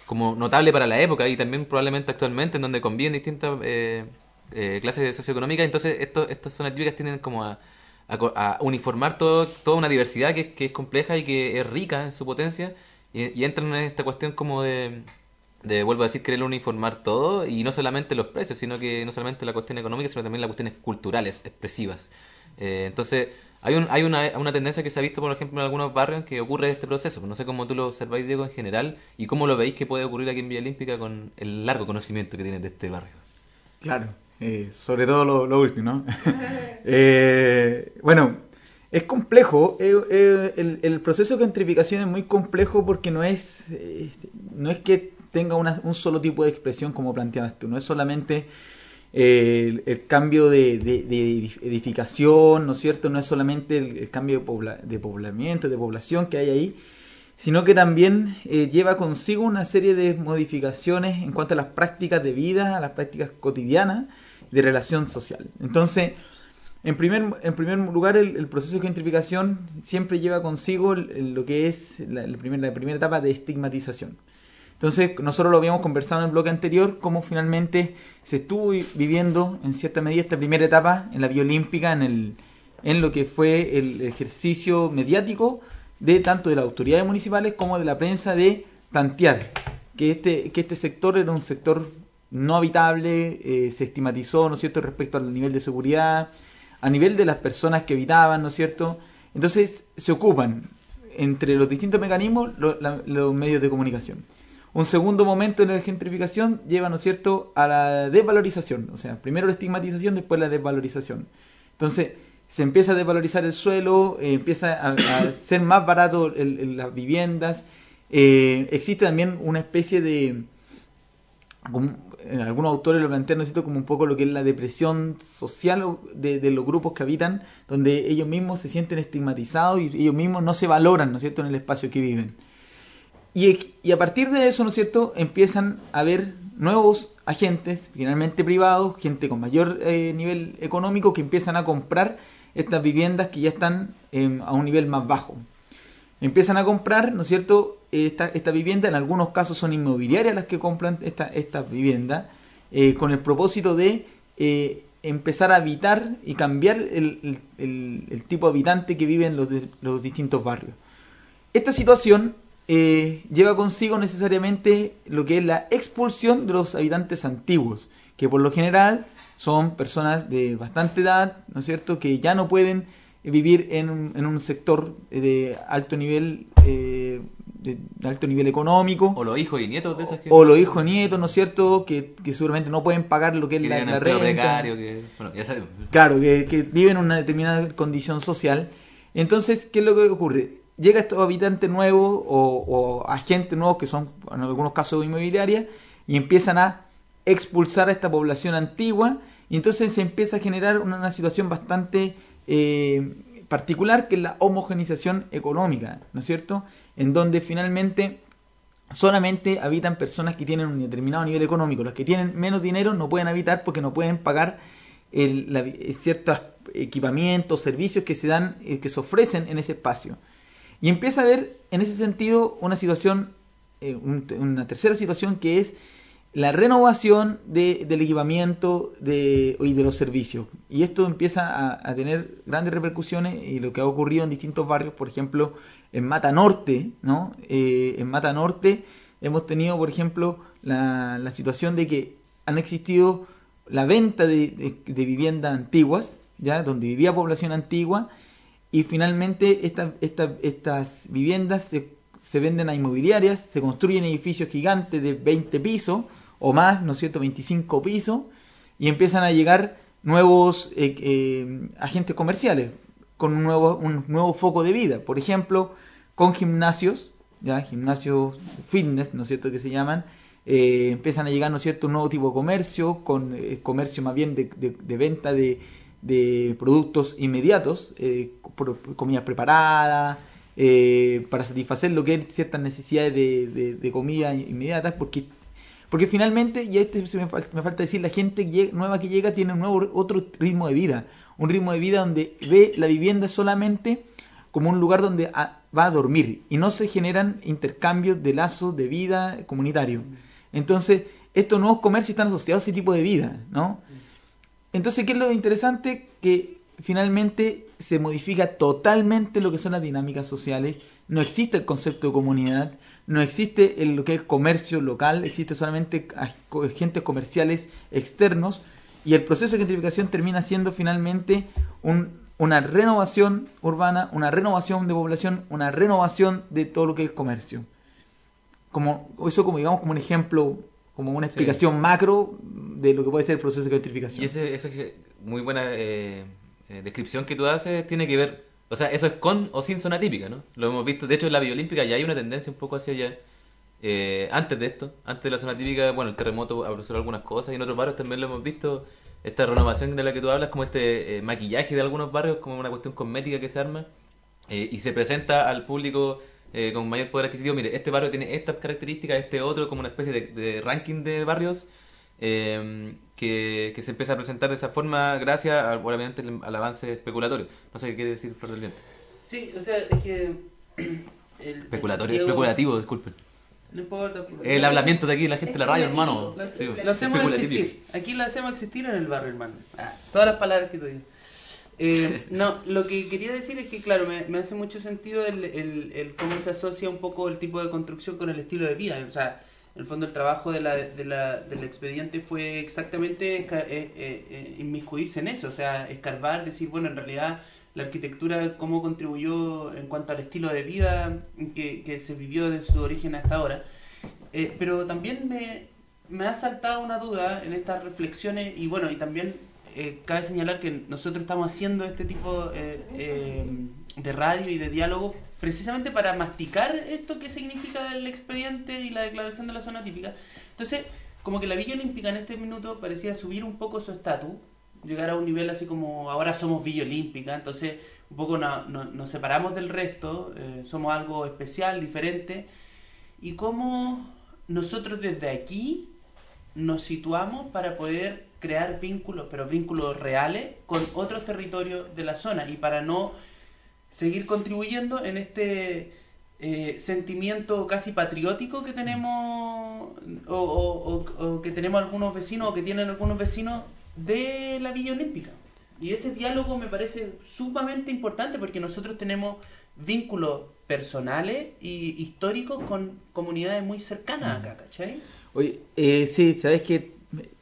como notable para la época y también probablemente actualmente en donde conviven distintas eh, eh, clases socioeconómicas. Entonces esto, estas zonas típicas tienen como a, a a uniformar todo, toda una diversidad que, que es compleja y que es rica en su potencia. Y, y entran en esta cuestión como de, de, vuelvo a decir, querer uniformar todo y no solamente los precios, sino que no solamente la cuestión económica, sino también las cuestiones culturales, expresivas. Eh, entonces, hay, un, hay una, una tendencia que se ha visto, por ejemplo, en algunos barrios que ocurre este proceso. No sé cómo tú lo observáis, Diego, en general, y cómo lo veis que puede ocurrir aquí en Villa Olímpica con el largo conocimiento que tienes de este barrio. Claro, eh, sobre todo lo, último. Eh, bueno, es complejo. el, el proceso de gentrificación es muy complejo porque no es, eh, no es que tenga un solo tipo de expresión como planteabas tú. No es solamente eh, el, cambio de, edificación, ¿no es cierto? No es solamente el, cambio de, pobla- de poblamiento, de población que hay ahí, sino que también eh, lleva consigo una serie de modificaciones en cuanto a las prácticas de vida, a las prácticas cotidianas de relación social. Entonces, en primer, en primer lugar, el, proceso de gentrificación siempre lleva consigo lo que es la, la primera etapa de estigmatización. Entonces, nosotros lo habíamos conversado en el bloque anterior, cómo finalmente se estuvo vi- viviendo en cierta medida esta primera etapa en la Vía Olímpica, en, lo que fue el ejercicio mediático de tanto de las autoridades municipales como de la prensa de plantear que este, este sector era un sector no habitable, eh, se estigmatizó, ¿no cierto?, respecto al nivel de seguridad, a nivel de las personas que habitaban, ¿no es cierto? Entonces se ocupan entre los distintos mecanismos los medios de comunicación. Un segundo momento en la gentrificación lleva, ¿no es cierto?, a la desvalorización. O sea, primero la estigmatización, después la desvalorización. Entonces, se empieza a desvalorizar el suelo, eh, empieza a, ser más barato las viviendas. eh, existe también una especie de... como- en algunos autores lo plantean, ¿no como un poco lo que es la depresión social de, de los grupos que habitan, donde ellos mismos se sienten estigmatizados y ellos mismos no se valoran, ¿no es cierto?, en el espacio que viven. Y, a partir de eso, ¿no es cierto?, empiezan a haber nuevos agentes, finalmente privados, gente con mayor eh, nivel económico, que empiezan a comprar estas viviendas que ya están em, a un nivel más bajo. Empiezan a comprar, ¿no es cierto?, esta, esta vivienda, en algunos casos son inmobiliarias las que compran esta, esta vivienda, eh, con el propósito de eh, empezar a habitar y cambiar el, tipo de habitante que vive en los, de- los distintos barrios. Esta situación eh, lleva consigo necesariamente lo que es la expulsión de los habitantes antiguos, que por lo general son personas de bastante edad, ¿no es cierto?, que ya no pueden vivir en un, en un sector de alto nivel eh, de, de alto nivel económico O los hijos y nietos de esas que... o los hijos nietos, ¿no es cierto?, que, que seguramente no pueden pagar lo que es que la, la renta. precario, que... Bueno, ya sabemos. Claro, que, que viven en una determinada condición social. Entonces, ¿qué es lo que ocurre? Llega estos habitantes nuevos o, o agentes nuevos que son en algunos casos inmobiliarias y empiezan a expulsar a esta población antigua y entonces se empieza a generar una, situación bastante eh, particular que es la homogenización económica, ¿no es cierto? En donde finalmente solamente habitan personas que tienen un determinado nivel económico. Los que tienen menos dinero no pueden habitar porque no pueden pagar ciertos equipamientos, servicios que se dan, eh, que se ofrecen en ese espacio. Y empieza a haber en ese sentido una situación, eh, un- una tercera situación que es la renovación de- del equipamiento de, y de los servicios. Y esto empieza a, tener grandes repercusiones y lo que ha ocurrido en distintos barrios, por ejemplo, en Mata Norte, ¿no? Eh, en Mata Norte hemos tenido, por ejemplo, la, situación de que han existido la venta de, de- de viviendas antiguas, ya donde vivía población antigua, y finalmente esta- esta- estas viviendas se, se venden a inmobiliarias, se construyen edificios gigantes de 20 pisos o más, ¿no es cierto?, 25 pisos, y empiezan a llegar nuevos eh, eh, agentes comerciales con un nuevo, un nuevo foco de vida. Por ejemplo, con gimnasios, ya gimnasios fitness, ¿no es cierto?, que se llaman, eh, empiezan a llegar, ¿no es cierto?, un nuevo tipo de comercio, con eh, comercio más bien de, de- de venta de, de productos inmediatos, eh, comida preparada, eh, para satisfacer lo que es ciertas necesidades de, de- de comida inmediatas, porque porque finalmente, y este me, fal- me falta decir, la gente nueva que llega tiene un nuevo otro ritmo de vida, un ritmo de vida donde ve la vivienda solamente como un lugar donde a- va a dormir y no se generan intercambios de lazos de vida comunitario. Entonces, estos nuevos comercios están asociados a ese tipo de vida, ¿no? Entonces, ¿qué es lo interesante? Que finalmente se modifica totalmente lo que son las dinámicas sociales. No existe el concepto de comunidad, no existe lo que es comercio local, existe solamente agentes comerciales externos y el proceso de gentrificación termina siendo finalmente un, una renovación urbana, una renovación de población, una renovación de todo lo que es comercio. Como, eso como digamos como un ejemplo, como una explicación macro de lo que puede ser el proceso de gentrificación. Y ese, esa es muy buena eh, eh, descripción que tú haces tiene que ver, o sea, eso es con o sin zona típica, ¿no? Lo hemos visto, de hecho en la Biolímpica ya hay una tendencia un poco hacia allá. Eh, antes de esto, antes de la zona típica, bueno, el terremoto abrazó algunas cosas y en otros barrios también lo hemos visto. Esta renovación de la que tú hablas, como este maquillaje de algunos barrios, como una cuestión cosmética que se arma y se presenta al público eh, con mayor poder adquisitivo, mire, este barrio tiene estas características, este otro, como una especie de, ranking de barrios eh, que, se empieza a presentar de esa forma gracias, a, obviamente, al avance especulatorio. No sé qué quiere decir Flor del Viento. Sí, o sea, es que... El, especulatorio, especulativo, disculpen. No importa. El hablamiento de aquí, la gente de la radio, hermano. Lo, hacemos existir. Aquí lo hacemos existir en el barrio, hermano. Ah, todas las palabras que tú dices. Eh, no, lo que quería decir es que, claro, me, hace mucho sentido el, el, cómo se asocia un poco el tipo de construcción con el estilo de vida. O sea, en el fondo el trabajo de la, de la, del expediente fue exactamente eh, eh, eh, inmiscuirse en eso, o sea, escarbar, decir, bueno, en realidad la arquitectura cómo contribuyó en cuanto al estilo de vida que, que se vivió desde su origen hasta ahora. pero también me, me ha saltado una duda en estas reflexiones y bueno, y también eh, cabe señalar que nosotros estamos haciendo este tipo eh, eh, de radio y de diálogo precisamente para masticar esto que significa el expediente y la declaración de la zona típica. Entonces, como que la Villa Olímpica en este minuto parecía subir un poco su estatus, llegar a un nivel así como ahora somos Villa Olímpica, entonces un poco nos separamos del resto, somos algo especial, diferente, y cómo nosotros desde aquí nos situamos para poder crear vínculos, pero vínculos reales con otros territorios de la zona y para no seguir contribuyendo en este eh, sentimiento casi patriótico que tenemos o, que tenemos algunos vecinos o que tienen algunos vecinos de la Villa Olímpica. Y ese diálogo me parece sumamente importante porque nosotros tenemos vínculos personales y históricos con comunidades muy cercanas acá, ¿cachai? Oye, eh, sí, sabes que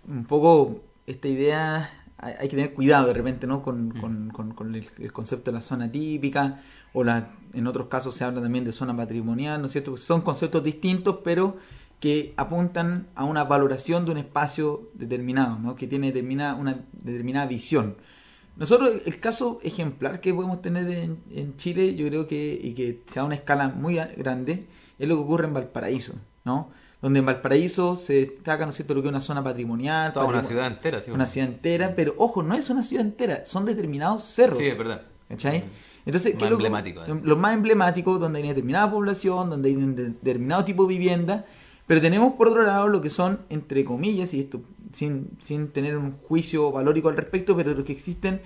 un poco esta idea hay, que tener cuidado de repente ¿no? con, mm. con, con, el, concepto de la zona típica o la, en otros casos se habla también de zona patrimonial, ¿no es cierto? Son conceptos distintos pero que apuntan a una valoración de un espacio determinado, ¿no? que tiene determinada, una determinada visión. Nosotros, el caso ejemplar que podemos tener en, en Chile, yo creo que, y que se da una escala muy grande, es lo que ocurre en Valparaíso, ¿no? Donde en Valparaíso se destaca, ¿no es cierto?, lo que es una zona patrimonial. Toda una ciudad entera, sí. Una ciudad entera, pero ojo, no es una ciudad entera, son determinados cerros. Sí, es verdad. ¿Cachai? Entonces, ¿qué lo, los más emblemáticos, donde hay una determinada población, donde hay un determinado tipo de vivienda, pero tenemos por otro lado lo que son, entre comillas, y esto sin, sin tener un juicio valórico al respecto, pero lo que existen,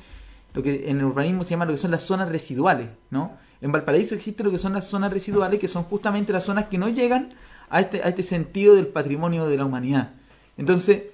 lo que en el urbanismo se llama lo que son las zonas residuales, ¿no? En Valparaíso existe lo que son las zonas residuales, que son justamente las zonas que no llegan a este, a este sentido del patrimonio de la humanidad. Entonces,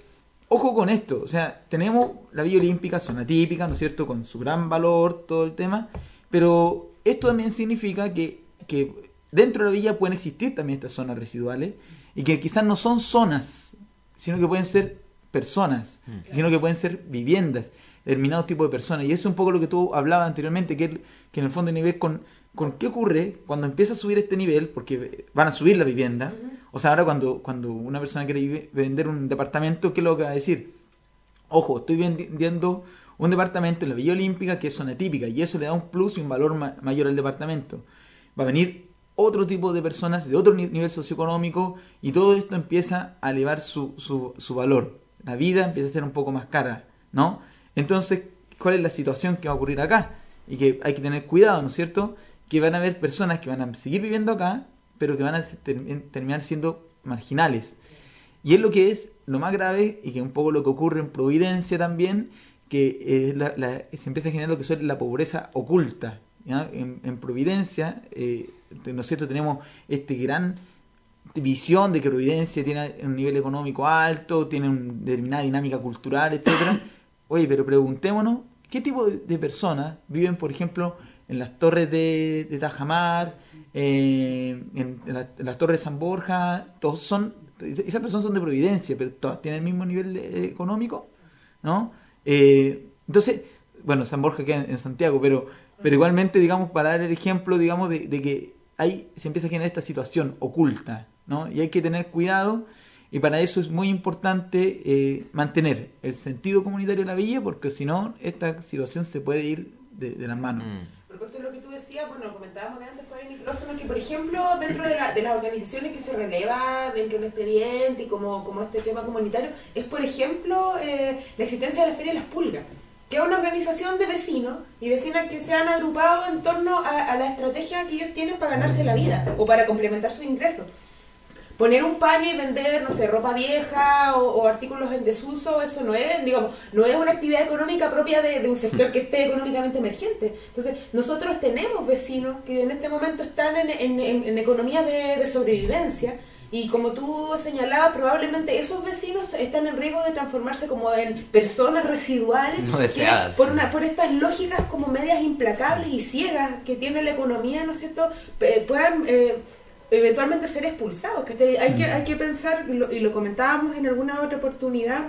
ojo con esto, o sea, tenemos la Villa Olímpica, zona típica, ¿no es cierto?, con su gran valor, todo el tema, pero esto también significa que, que dentro de la villa pueden existir también estas zonas residuales y que quizás no son zonas, sino que pueden ser personas, mm. sino que pueden ser viviendas, determinados tipos de personas. Y eso es un poco lo que tú hablabas anteriormente, que, que en el fondo nivel con con qué ocurre cuando empieza a subir este nivel, porque van a subir la vivienda. O sea, ahora cuando, cuando una persona quiere vender un departamento, ¿qué es lo que va a decir? Ojo, estoy vendiendo un departamento en la Villa Olímpica que es zona típica y eso le da un plus y un valor mayor al departamento. Va a venir otro tipo de personas de otro nivel socioeconómico y todo esto empieza a elevar su, su, su valor. La vida empieza a ser un poco más cara, ¿no? Entonces, ¿cuál es la situación que va a ocurrir acá? Y que hay que tener cuidado, ¿no es cierto? Que van a haber personas que van a seguir viviendo acá, pero que van a terminar siendo marginales. Y es lo que es lo más grave y que es un poco lo que ocurre en Providencia también, que se empieza a generar lo que es la pobreza oculta. En, Providencia, eh, ¿no es tenemos este gran visión de que Providencia tiene un nivel económico alto, tiene una determinada dinámica cultural, etcétera. Oye, pero preguntémonos, ¿qué tipo de personas viven, por ejemplo, en las torres de, Tajamar, eh, en, las torres de San Borja, todos son, esas personas son de Providencia, pero todas tienen el mismo nivel eh, económico, ¿no? Eh, entonces, bueno, San Borja queda en, Santiago, pero, pero igualmente, digamos, para dar el ejemplo, digamos, de, de que hay, se empieza a generar esta situación oculta, ¿no? Y hay que tener cuidado y para eso es muy importante eh, mantener el sentido comunitario de la villa, porque si no, esta situación se puede ir de, de las manos. Por eso lo que tú decías, bueno, lo comentábamos de antes fuera del micrófono, que por ejemplo, dentro de, la- de las organizaciones que se releva dentro del expediente y como, como este tema comunitario, es por ejemplo eh, la existencia de la Feria de las Pulgas, que es una organización de vecinos y vecinas que se han agrupado en torno a, a la estrategia que ellos tienen para ganarse la vida o para complementar sus ingresos. Poner un paño y vender, no sé, ropa vieja o, o artículos en desuso, eso no es, digamos, no es una actividad económica propia de, de un sector que esté económicamente emergente. Entonces, nosotros tenemos vecinos que en este momento están en, en, en- en economía de, de sobrevivencia y como tú señalabas, probablemente esos vecinos están en riesgo de transformarse como en personas residuales No que deseadas. por, una, por estas lógicas como medias implacables y ciegas que tiene la economía, ¿no es cierto?, Pe- puedan... eh, eventualmente ser expulsados. Que hay, que, hay que pensar, y lo, y lo comentábamos en alguna otra oportunidad,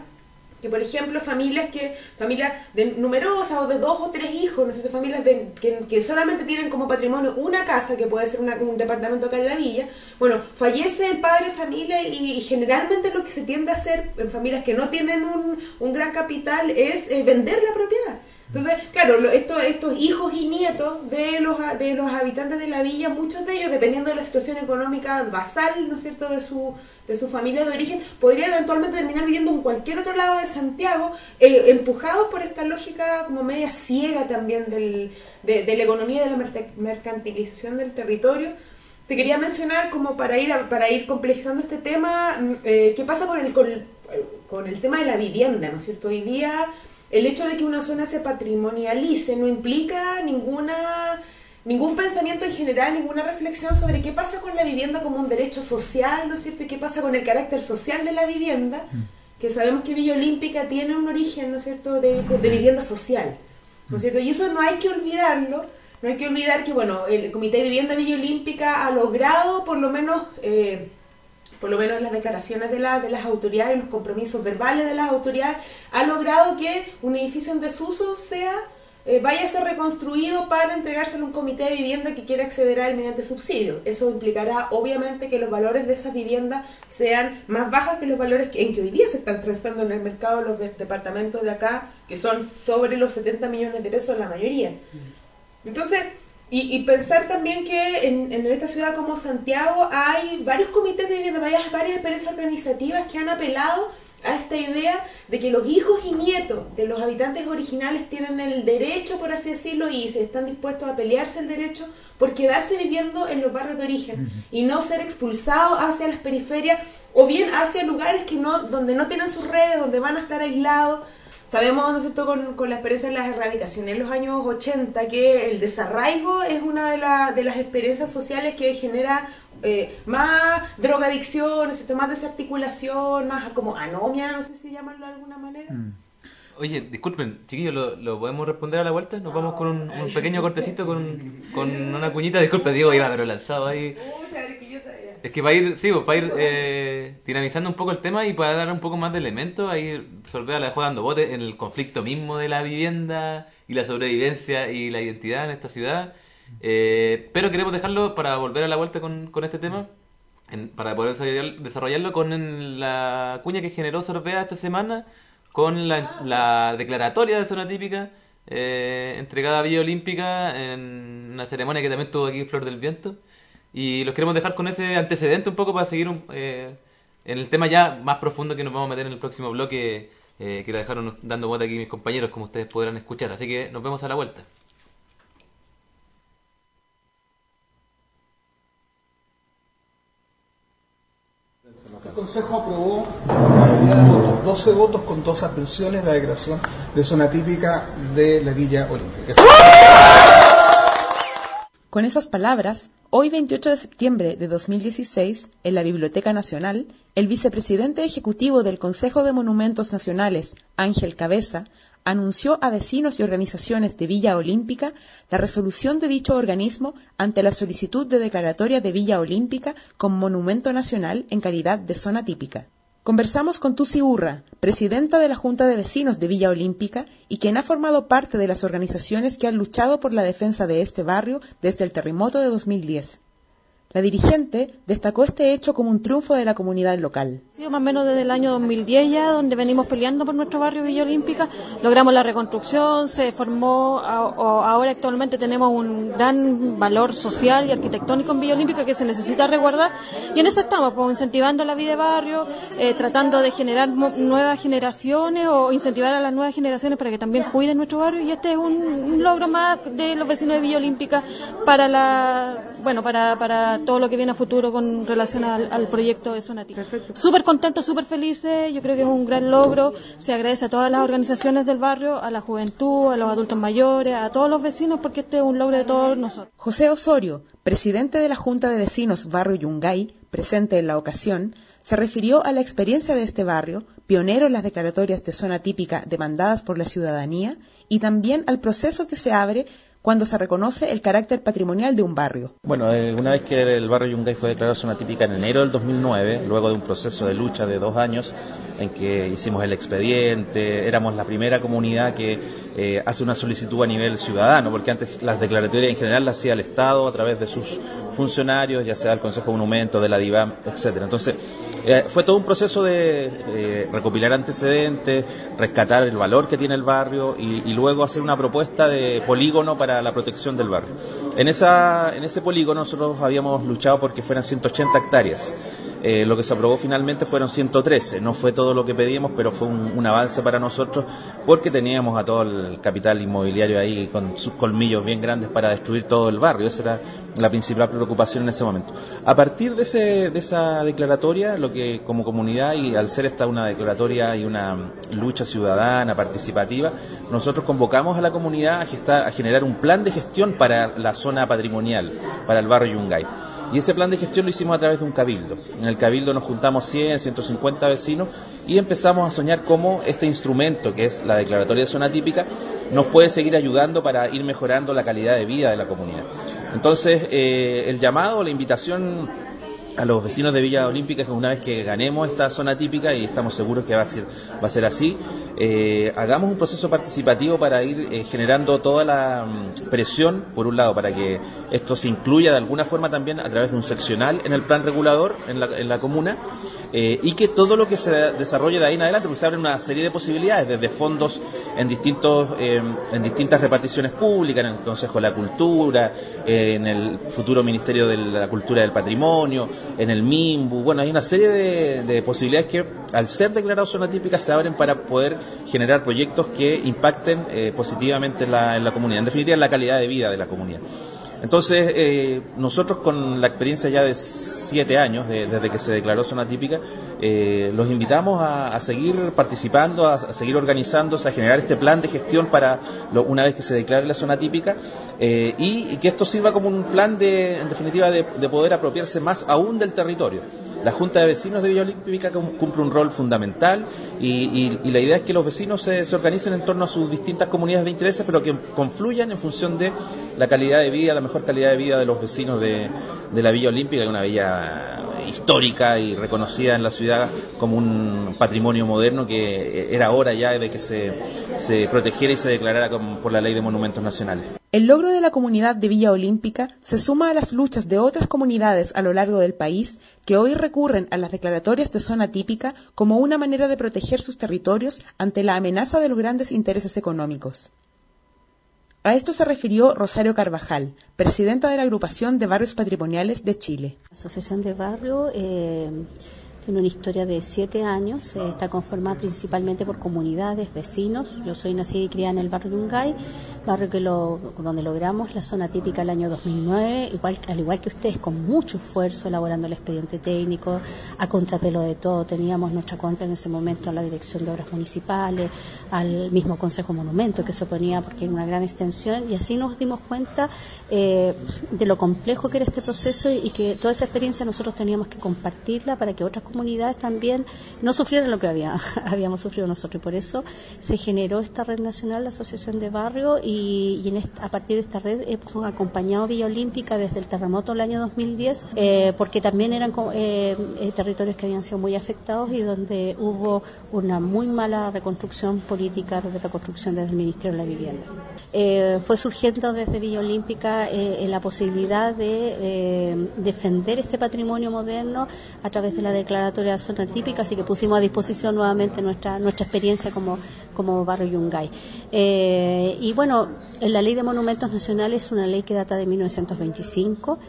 que por ejemplo familias que familias de numerosas o de dos o tres hijos, ¿no familias de- que, que solamente tienen como patrimonio una casa, que puede ser una- un departamento acá en la villa, bueno, fallece el padre de familia y, y generalmente lo que se tiende a hacer en familias que no tienen un, un gran capital es eh, vender la propiedad. Entonces, claro, lo- estos, estos hijos y nietos de los, de los habitantes de la villa, muchos de ellos, dependiendo de la situación económica basal, ¿no es cierto?, de su, de su familia de origen, podrían eventualmente terminar viviendo en cualquier otro lado de Santiago, eh, empujados por esta lógica como media ciega también del, de, la economía y de la mercantilización del territorio. Te quería mencionar, como para ir, para ir complejizando este tema, mm, eh, qué pasa con, el- eh, con el tema de la vivienda, ¿no es cierto? Hoy día el hecho de que una zona se patrimonialice no implica ninguna ningún pensamiento en general, ninguna reflexión sobre qué pasa con la vivienda como un derecho social, ¿no es cierto? Y qué pasa con el carácter social de la vivienda, que sabemos que Villa Olímpica tiene un origen, ¿no es cierto?, de, de vivienda social, ¿no es cierto? Y eso no hay que olvidarlo, no hay que olvidar que, bueno, el Comité de Vivienda Villa Olímpica ha logrado, por lo menos, eh, por lo menos las declaraciones de, la, de las autoridades, los compromisos verbales de las autoridades, ha logrado que un edificio en desuso sea eh, vaya a ser reconstruido para entregárselo a un comité de vivienda que quiera acceder a él mediante subsidio. Eso implicará obviamente que los valores de esas viviendas sean más bajos que los valores que, en que hoy día se están transando en el mercado los de- departamentos de acá, que son sobre los 70 millones de pesos la mayoría. Entonces, y, y pensar también que en, en esta ciudad como Santiago hay varios comités de vivienda, varias, varias experiencias organizativas que han apelado a esta idea de que los hijos y nietos de los habitantes originales tienen el derecho, por así decirlo, y se están dispuestos a pelearse el derecho por quedarse viviendo en los barrios de origen y no ser expulsados hacia las periferias o bien hacia lugares que no, donde no tienen sus redes, donde van a estar aislados. Sabemos, ¿no es cierto?, con, con la experiencia de las erradicaciones en los años 80, que el desarraigo es una de, la- de las experiencias sociales que genera eh, más drogadicción, ¿no es cierto?, más desarticulación, más como anomia, no sé si llamarlo de alguna manera. Oye, disculpen, chiquillos, ¿lo, lo podemos responder a la vuelta? Nos vamos con un, un pequeño cortecito, con, con una cuñita. Disculpe, Diego, iba pero lanzado ahí. Es que para ir, sí, pues, para ir eh, dinamizando un poco el tema y para dar un poco más de elementos, ahí Solvea la dejó dando bote en el conflicto mismo de la vivienda y la sobrevivencia y la identidad en esta ciudad. Eh, pero queremos dejarlo para volver a la vuelta con, con este tema, en- para poder desarrollar- desarrollarlo con la cuña que generó Sorbea esta semana, con la, la declaratoria de zona típica eh, entregada a Villa Olímpica en una ceremonia que también tuvo aquí Flor del Viento. Y los queremos dejar con ese antecedente un poco para seguir un- eh, en el tema ya más profundo que nos vamos a meter en el próximo bloque, eh, que lo dejaron dando bote aquí mis compañeros, como ustedes podrán escuchar. Así que nos vemos a la vuelta. El Consejo aprobó la votos, 12 votos con dos abstenciones, la declaración de zona típica de la Villa Olímpica. Con esas palabras, hoy 28 de septiembre de 2016, en la Biblioteca Nacional, el vicepresidente ejecutivo del Consejo de Monumentos Nacionales, Ángel Cabeza, anunció a vecinos y organizaciones de Villa Olímpica la resolución de dicho organismo ante la solicitud de declaratoria de Villa Olímpica como monumento nacional en calidad de zona típica. Conversamos con Tusi Urra, presidenta de la Junta de Vecinos de Villa Olímpica y quien ha formado parte de las organizaciones que han luchado por la defensa de este barrio desde el terremoto de 2010. La dirigente destacó este hecho como un triunfo de la comunidad local. Sido más o menos desde el año 2010 ya, donde venimos peleando por nuestro barrio Villa Olímpica. Logramos la reconstrucción, se formó, ahora actualmente tenemos un gran valor social y arquitectónico en Villa Olímpica que se necesita resguardar. Y en eso estamos, pues, incentivando la vida de barrio, eh, tratando de generar nuevas generaciones o incentivar a las nuevas generaciones para que también cuiden nuestro barrio. Y este es un, logro más de los vecinos de Villa Olímpica para la, bueno, para, para todo lo que viene a futuro con relación al, proyecto de Sonati. Perfecto. Súper contentos, súper felices, yo creo que es un gran logro. Se agradece a todas las organizaciones del barrio, a la juventud, a los adultos mayores, a todos los vecinos, porque este es un logro de todos nosotros. José Osorio, presidente de la Junta de Vecinos Barrio Yungay, presente en la ocasión, se refirió a la experiencia de este barrio, pionero en las declaratorias de zona típica demandadas por la ciudadanía, y también al proceso que se abre cuando se reconoce el carácter patrimonial de un barrio. Bueno, eh, una vez que el barrio Yungay fue declarado zona típica en enero del 2009, luego de un proceso de lucha de dos años en que hicimos el expediente, éramos la primera comunidad que eh, hace una solicitud a nivel ciudadano, porque antes las declaratorias en general las hacía el Estado a través de sus funcionarios, ya sea el Consejo de Monumentos, de la DIVAM, etcétera. Entonces, eh, fue todo un proceso de eh, recopilar antecedentes, rescatar el valor que tiene el barrio y, luego hacer una propuesta de polígono para la protección del barrio. En, esa, en ese polígono nosotros habíamos luchado porque fueran 180 hectáreas. Eh, lo que se aprobó finalmente fueron 113. No fue todo lo que pedíamos, pero fue un, avance para nosotros porque teníamos a todo el capital inmobiliario ahí con sus colmillos bien grandes para destruir todo el barrio. Esa era la principal preocupación en ese momento. A partir de, ese, de esa declaratoria, lo que como comunidad y al ser esta una declaratoria y una lucha ciudadana participativa, nosotros convocamos a la comunidad a, gestar, a generar un plan de gestión para la zona patrimonial, para el barrio Yungay. Y ese plan de gestión lo hicimos a través de un cabildo. En el cabildo nos juntamos 100, 150 vecinos y empezamos a soñar cómo este instrumento, que es la declaratoria de zona típica, nos puede seguir ayudando para ir mejorando la calidad de vida de la comunidad. Entonces, eh, el llamado, la invitación a los vecinos de Villa Olímpica que una vez que ganemos esta zona típica y estamos seguros que va a ser, va a ser así, eh, hagamos un proceso participativo para ir eh, generando toda la mm, presión, por un lado, para que esto se incluya de alguna forma también a través de un seccional en el plan regulador en la, en la comuna eh, y que todo lo que se desarrolle de ahí en adelante, porque se abren una serie de posibilidades, desde fondos en distintos en distintas reparticiones públicas, en el Consejo de la Cultura, en el futuro Ministerio de la Cultura y del Patrimonio, en el MIMBU, bueno, hay una serie de, posibilidades que al ser declarados zona típica se abren para poder generar proyectos que impacten eh, positivamente en la, en la comunidad, en definitiva en la calidad de vida de la comunidad. Entonces, eh, nosotros con la experiencia ya de siete años, desde que se declaró zona típica, eh, los invitamos a, seguir participando, a, seguir organizándose, a generar este plan de gestión para una vez que se declare la zona típica eh, y, que esto sirva como un plan, de, en definitiva, de poder apropiarse más aún del territorio. La Junta de Vecinos de Villa Olímpica cumple un rol fundamental y, la idea es que los vecinos se, organicen en torno a sus distintas comunidades de interés, pero que confluyan en función de la calidad de vida, la mejor calidad de vida de los vecinos de, la Villa Olímpica, una villa histórica y reconocida en la ciudad como un patrimonio moderno que era hora ya de que se, se protegiera y se declarara por la ley de monumentos nacionales. El logro de la comunidad de Villa Olímpica se suma a las luchas de otras comunidades a lo largo del país que hoy recurren a las declaratorias de zona típica como una manera de proteger sus territorios ante la amenaza de los grandes intereses económicos. A esto se refirió Rosario Carvajal, presidenta de la Agrupación de Barrios Patrimoniales de Chile. Tiene una historia de siete años, eh, está conformada principalmente por comunidades, vecinos. Yo soy nacida y criada en el barrio Yungay, barrio que lo, donde logramos la zona típica el año 2009, igual, al igual que ustedes, con mucho esfuerzo elaborando el expediente técnico, a contrapelo de todo. Teníamos nuestra contra en ese momento a la Dirección de Obras Municipales, al mismo Consejo Monumento que se oponía porque era una gran extensión y así nos dimos cuenta eh, de lo complejo que era este proceso y que toda esa experiencia nosotros teníamos que compartirla para que otras comunidades comunidades también no sufrieran lo que había, habíamos sufrido nosotros. Y por eso se generó esta red nacional, la Asociación de Barrio, y, y en esta- a partir de esta red hemos acompañado Villa Olímpica desde el terremoto del año 2010, eh, porque también eran eh, eh, territorios que habían sido muy afectados y donde hubo una muy mala reconstrucción política, de reconstrucción desde el Ministerio de la Vivienda. Eh, fue surgiendo desde Villa Olímpica eh, la posibilidad de eh, defender este patrimonio moderno a través de la declaratoria de zona típica, así que pusimos a disposición nuevamente nuestra nuestra experiencia como, como barrio Yungay. Eh, y bueno, la ley de monumentos nacionales es una ley que data de 1925.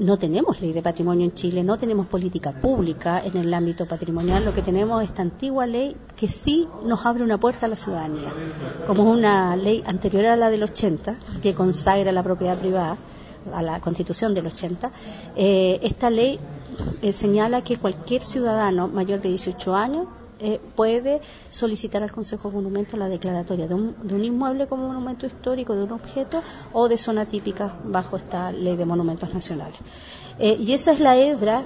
No tenemos ley de patrimonio en Chile, no tenemos política pública en el ámbito patrimonial. Lo que tenemos es esta antigua ley que sí nos abre una puerta a la ciudadanía, como una ley anterior a la del 80, que consagra la propiedad privada a la constitución del 80, eh, esta ley eh, señala que cualquier ciudadano mayor de 18 años eh, puede solicitar al Consejo de Monumentos la declaratoria de un, de un inmueble como monumento histórico, de un objeto o de zona típica bajo esta ley de monumentos nacionales. Eh, y esa es la hebra,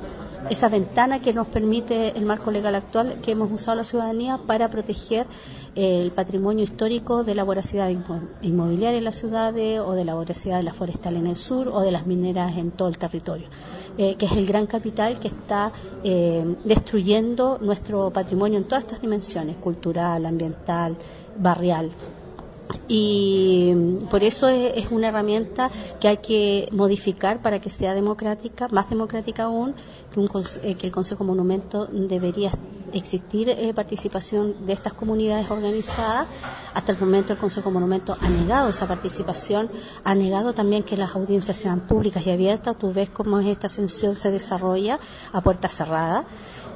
esa ventana que nos permite el marco legal actual que hemos usado la ciudadanía para proteger el patrimonio histórico de la voracidad inmo- inmobiliaria en las ciudades o de la voracidad de la forestal en el sur o de las mineras en todo el territorio, eh, que es el gran capital que está eh, destruyendo nuestro patrimonio en todas estas dimensiones, cultural, ambiental, barrial. Y por eso es, es una herramienta que hay que modificar para que sea democrática, más democrática aún, que, un eh, que el Consejo Monumento debería existir eh, participación de estas comunidades organizadas. Hasta el momento el Consejo Monumento ha negado esa participación, ha negado también que las audiencias sean públicas y abiertas. Tú ves cómo esta ascensión se desarrolla a puerta cerrada.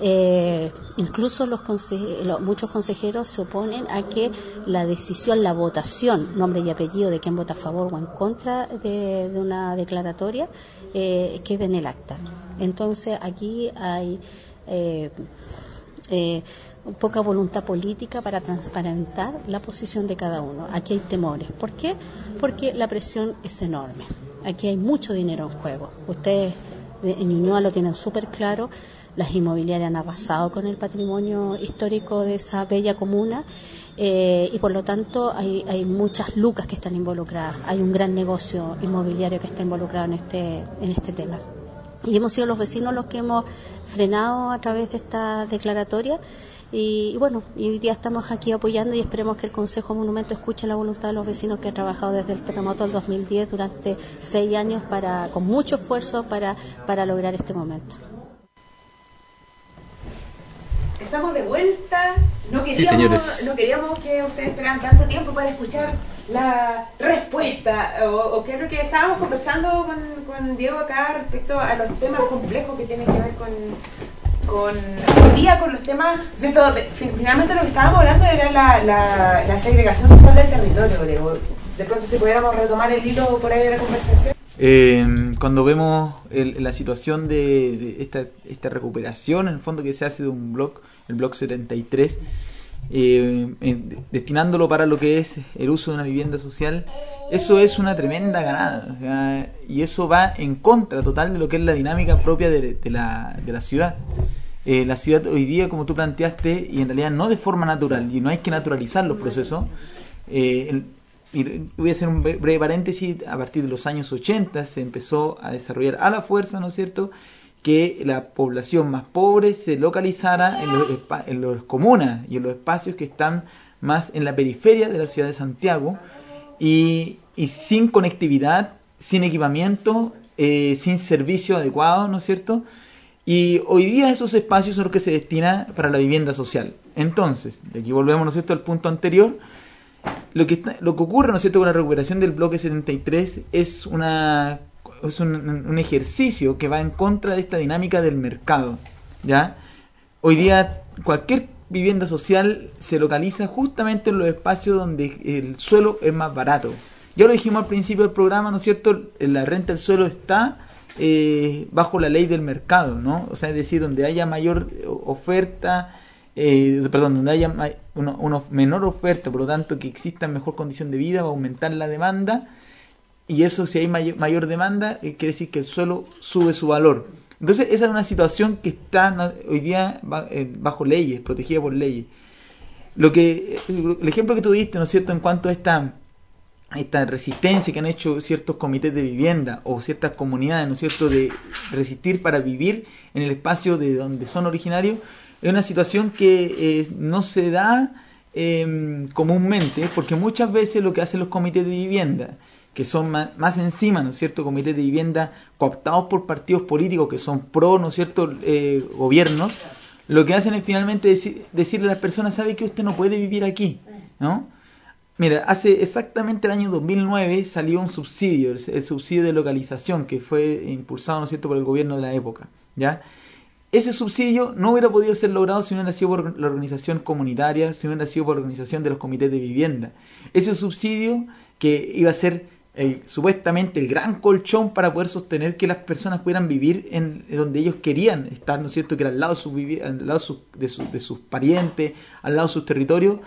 Eh, incluso los conse- lo- muchos consejeros se oponen a que la decisión, la votación, nombre y apellido de quién vota a favor o en contra de, una declaratoria, eh, quede en el acta. Entonces aquí hay eh, eh, poca voluntad política para transparentar la posición de cada uno. Aquí hay temores. ¿Por qué? Porque la presión es enorme. Aquí hay mucho dinero en juego. Ustedes de- en Ñuñoa lo tienen súper claro. Las inmobiliarias han arrasado con el patrimonio histórico de esa bella comuna eh, y por lo tanto hay, hay muchas lucas que están involucradas. Hay un gran negocio inmobiliario que está involucrado en este, en este tema. Y hemos sido los vecinos los que hemos frenado a través de esta declaratoria. Y, y bueno, y hoy día estamos aquí apoyando y esperemos que el Consejo Monumento escuche la voluntad de los vecinos que han trabajado desde el terremoto del 2010 durante seis años para, con mucho esfuerzo para, para lograr este momento. Estamos de vuelta. No queríamos, no queríamos que ustedes esperaran tanto tiempo para escuchar la respuesta. O, o que es lo que estábamos conversando con, con Diego acá respecto a los temas complejos que tienen que ver con, con hoy día con los temas. ¿cierto? De- fin- finalmente lo que estábamos hablando era la, la, la segregación social del territorio, Diego. De pronto, si pudiéramos retomar el hilo por ahí de la conversación. Eh, cuando vemos el- la situación de, esta, recuperación, en el fondo que se hace de un blog, el blog 73, eh, en- destinándolo para lo que es el uso de una vivienda social, eso es una tremenda ganada. o sea, y eso va en contra total de lo que es la dinámica propia de, la, ciudad. Eh, la ciudad hoy día, como tú planteaste, y en realidad no de forma natural, y no hay que naturalizar los procesos, eh, voy a hacer un bre- breve paréntesis, a partir de los años 80 se empezó a desarrollar a la fuerza, ¿no es cierto?, que la población más pobre se localizara en los, en los comunas y en los espacios que están más en la periferia de la ciudad de Santiago y, sin conectividad, sin equipamiento, eh, sin servicio adecuado, ¿no es cierto? Y hoy día esos espacios son los que se destinan para la vivienda social. Entonces, y aquí volvemos, ¿no es cierto?, al punto anterior, lo que, lo que ocurre, ¿no es cierto?, con la recuperación del bloque 73 es, una, es un, ejercicio que va en contra de esta dinámica del mercado, ¿ya? Hoy día cualquier vivienda social se localiza justamente en los espacios donde el suelo es más barato. Ya lo dijimos al principio del programa, ¿no es cierto?, la renta del suelo está eh, bajo la ley del mercado, ¿no? O sea, es decir, donde haya mayor oferta, eh, perdón, donde haya una, menor oferta, por lo tanto que exista mejor condición de vida, va a aumentar la demanda y eso si hay may- mayor demanda eh, quiere decir que el suelo sube su valor. Entonces, esa es una situación que está hoy día eh, bajo leyes, protegida por leyes. Lo que, el ejemplo que tú diste, ¿no es cierto?, en cuanto a esta, esta resistencia que han hecho ciertos comités de vivienda o ciertas comunidades, ¿no es cierto?, de resistir para vivir en el espacio de donde son originarios, es una situación que eh, no se da eh, comúnmente, porque muchas veces lo que hacen los comités de vivienda, que son más, encima, ¿no es cierto?, comités de vivienda cooptados por partidos políticos que son pro, ¿no es cierto?, eh, gobiernos, lo que hacen es finalmente deci- decirle a las personas, sabe que usted no puede vivir aquí, ¿no? Mira, hace exactamente el año 2009 salió un subsidio, el, el subsidio de localización, que fue impulsado, ¿no es cierto?, por el gobierno de la época, ¿ya? Ese subsidio no hubiera podido ser logrado si no hubiera sido por la organización comunitaria, si no hubiera sido por la organización de los comités de vivienda. Ese subsidio que iba a ser eh, supuestamente el gran colchón para poder sostener que las personas pudieran vivir en donde ellos querían estar, ¿no cierto?, que era al lado de sus, al lado de sus, de sus- parientes, al lado de sus territorios,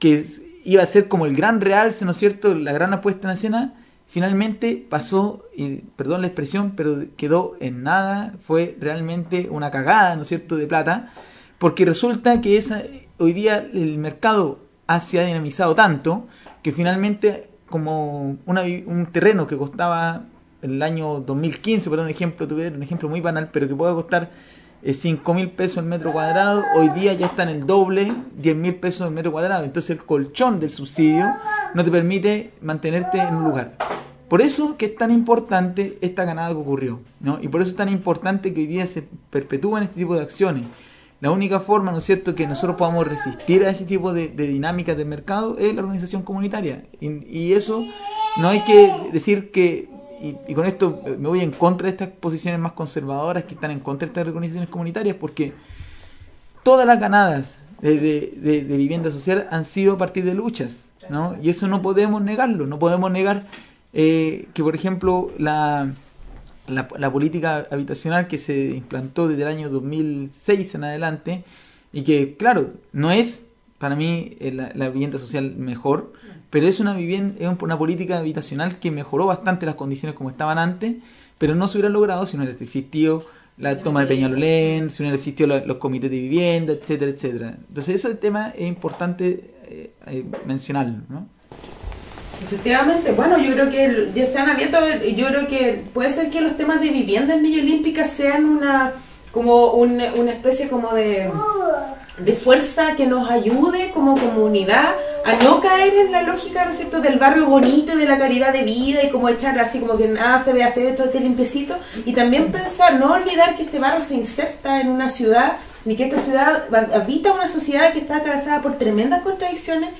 que iba a ser como el gran realce, ¿no es cierto?, la gran apuesta en escena, finalmente pasó, y perdón la expresión, pero quedó en nada, fue realmente una cagada, ¿no es cierto?, de plata, porque resulta que esa, hoy día el mercado se ha dinamizado tanto que finalmente como un terreno que costaba el año 2015, por un ejemplo, un ejemplo muy banal, pero que puede costar eh, 5 mil pesos el metro cuadrado, hoy día ya está en el doble, 10 mil pesos el metro cuadrado. Entonces el colchón del subsidio no te permite mantenerte en un lugar. Por eso que es tan importante esta ganada que ocurrió, ¿no? Y por eso es tan importante que hoy día se perpetúen este tipo de acciones. La única forma, ¿no es cierto?, que nosotros podamos resistir a ese tipo de, dinámicas de mercado es la organización comunitaria. Y, eso no hay que decir que, y, con esto me voy en contra de estas posiciones más conservadoras que están en contra de estas organizaciones comunitarias, porque todas las ganadas de- de vivienda social han sido a partir de luchas, ¿no? Y eso no podemos negarlo, no podemos negar eh, que, por ejemplo, la, la, la política habitacional que se implantó desde el año 2006 en adelante, y que, claro, no es para mí eh, la, la vivienda social mejor, pero es una vivienda, es un- una política habitacional que mejoró bastante las condiciones como estaban antes, pero no se hubiera logrado si no hubiera existido la toma de Peñalolén, si no hubiera existido la- los comités de vivienda, etcétera, etcétera. Entonces ese tema es importante eh, eh, mencionarlo, ¿no? Efectivamente, bueno, yo creo que ya se han abierto, yo creo que puede ser que los temas de vivienda en Villa Olímpica sean una como un- una especie como de, de fuerza que nos ayude como comunidad a no caer en la lógica, ¿no es cierto?, del barrio bonito y de la calidad de vida y como echar así como que nada se vea feo y todo esté limpiecito y también pensar, no olvidar que este barrio se inserta en una ciudad ni que esta ciudad habita una sociedad que está atravesada por tremendas contradicciones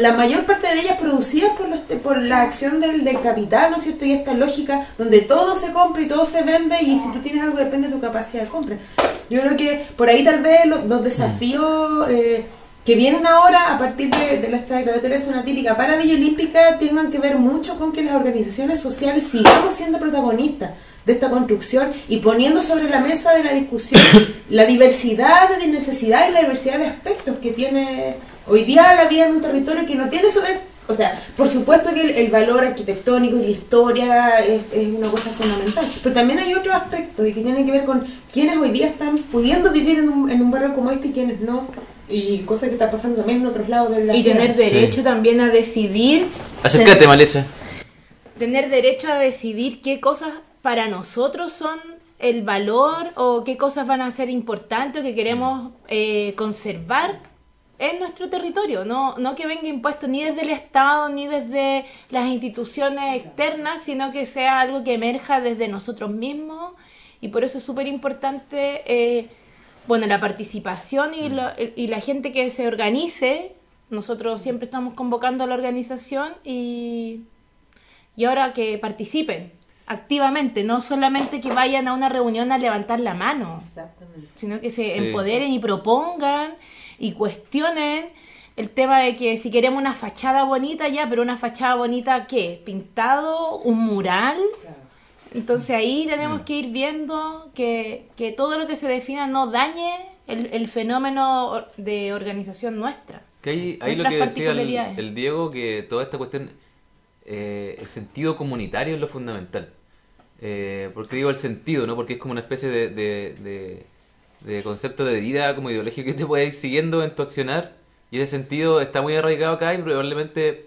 la mayor parte de ellas producidas por, los, por la acción del, del capital, ¿no es cierto? Y esta lógica donde todo se compra y todo se vende y si tú tienes algo depende de tu capacidad de compra. Yo creo que por ahí tal vez lo- los desafíos eh, que vienen ahora a partir de, de esta declaratoria es una típica para Villa Olímpica tengan que ver mucho con que las organizaciones sociales sigamos siendo protagonistas de esta construcción y poniendo sobre la mesa de la discusión la diversidad de necesidades y la diversidad de aspectos que tiene hoy día la vida en un territorio que no tiene sobre o sea, por supuesto que el, el valor arquitectónico y la historia es, es una cosa fundamental, pero también hay otros aspectos y que tienen que ver con quienes hoy día están pudiendo vivir en un, en un barrio como este y quienes no, y cosas que está pasando también en otros lados de la Y ciudad. tener derecho también a decidir. Acércate, Malesa. Tener derecho a decidir qué cosas para nosotros son el valor o qué cosas van a ser importantes o que queremos eh, conservar en nuestro territorio. No, no que venga impuesto ni desde el Estado ni desde las instituciones externas, sino que sea algo que emerja desde nosotros mismos. Y por eso es súper importante eh, bueno, la participación y, lo- y la gente que se organice. Nosotros siempre estamos convocando a la organización y, y ahora que participen activamente, no solamente que vayan a una reunión a levantar la mano, sino que se Sí. empoderen y propongan y cuestionen el tema de que si queremos una fachada bonita ya, pero una fachada bonita ¿qué? ¿Pintado? ¿Un mural? Entonces ahí tenemos que ir viendo que, que todo lo que se defina no dañe el, el fenómeno de organización nuestra. Que ahí, ahí lo que decía el, el Diego, que toda esta cuestión, eh, el sentido comunitario es lo fundamental. Eh, porque digo el sentido, ¿no? Porque es como una especie de, de, concepto de vida como ideológico que te puede ir siguiendo en tu accionar. Y ese sentido está muy arraigado acá y probablemente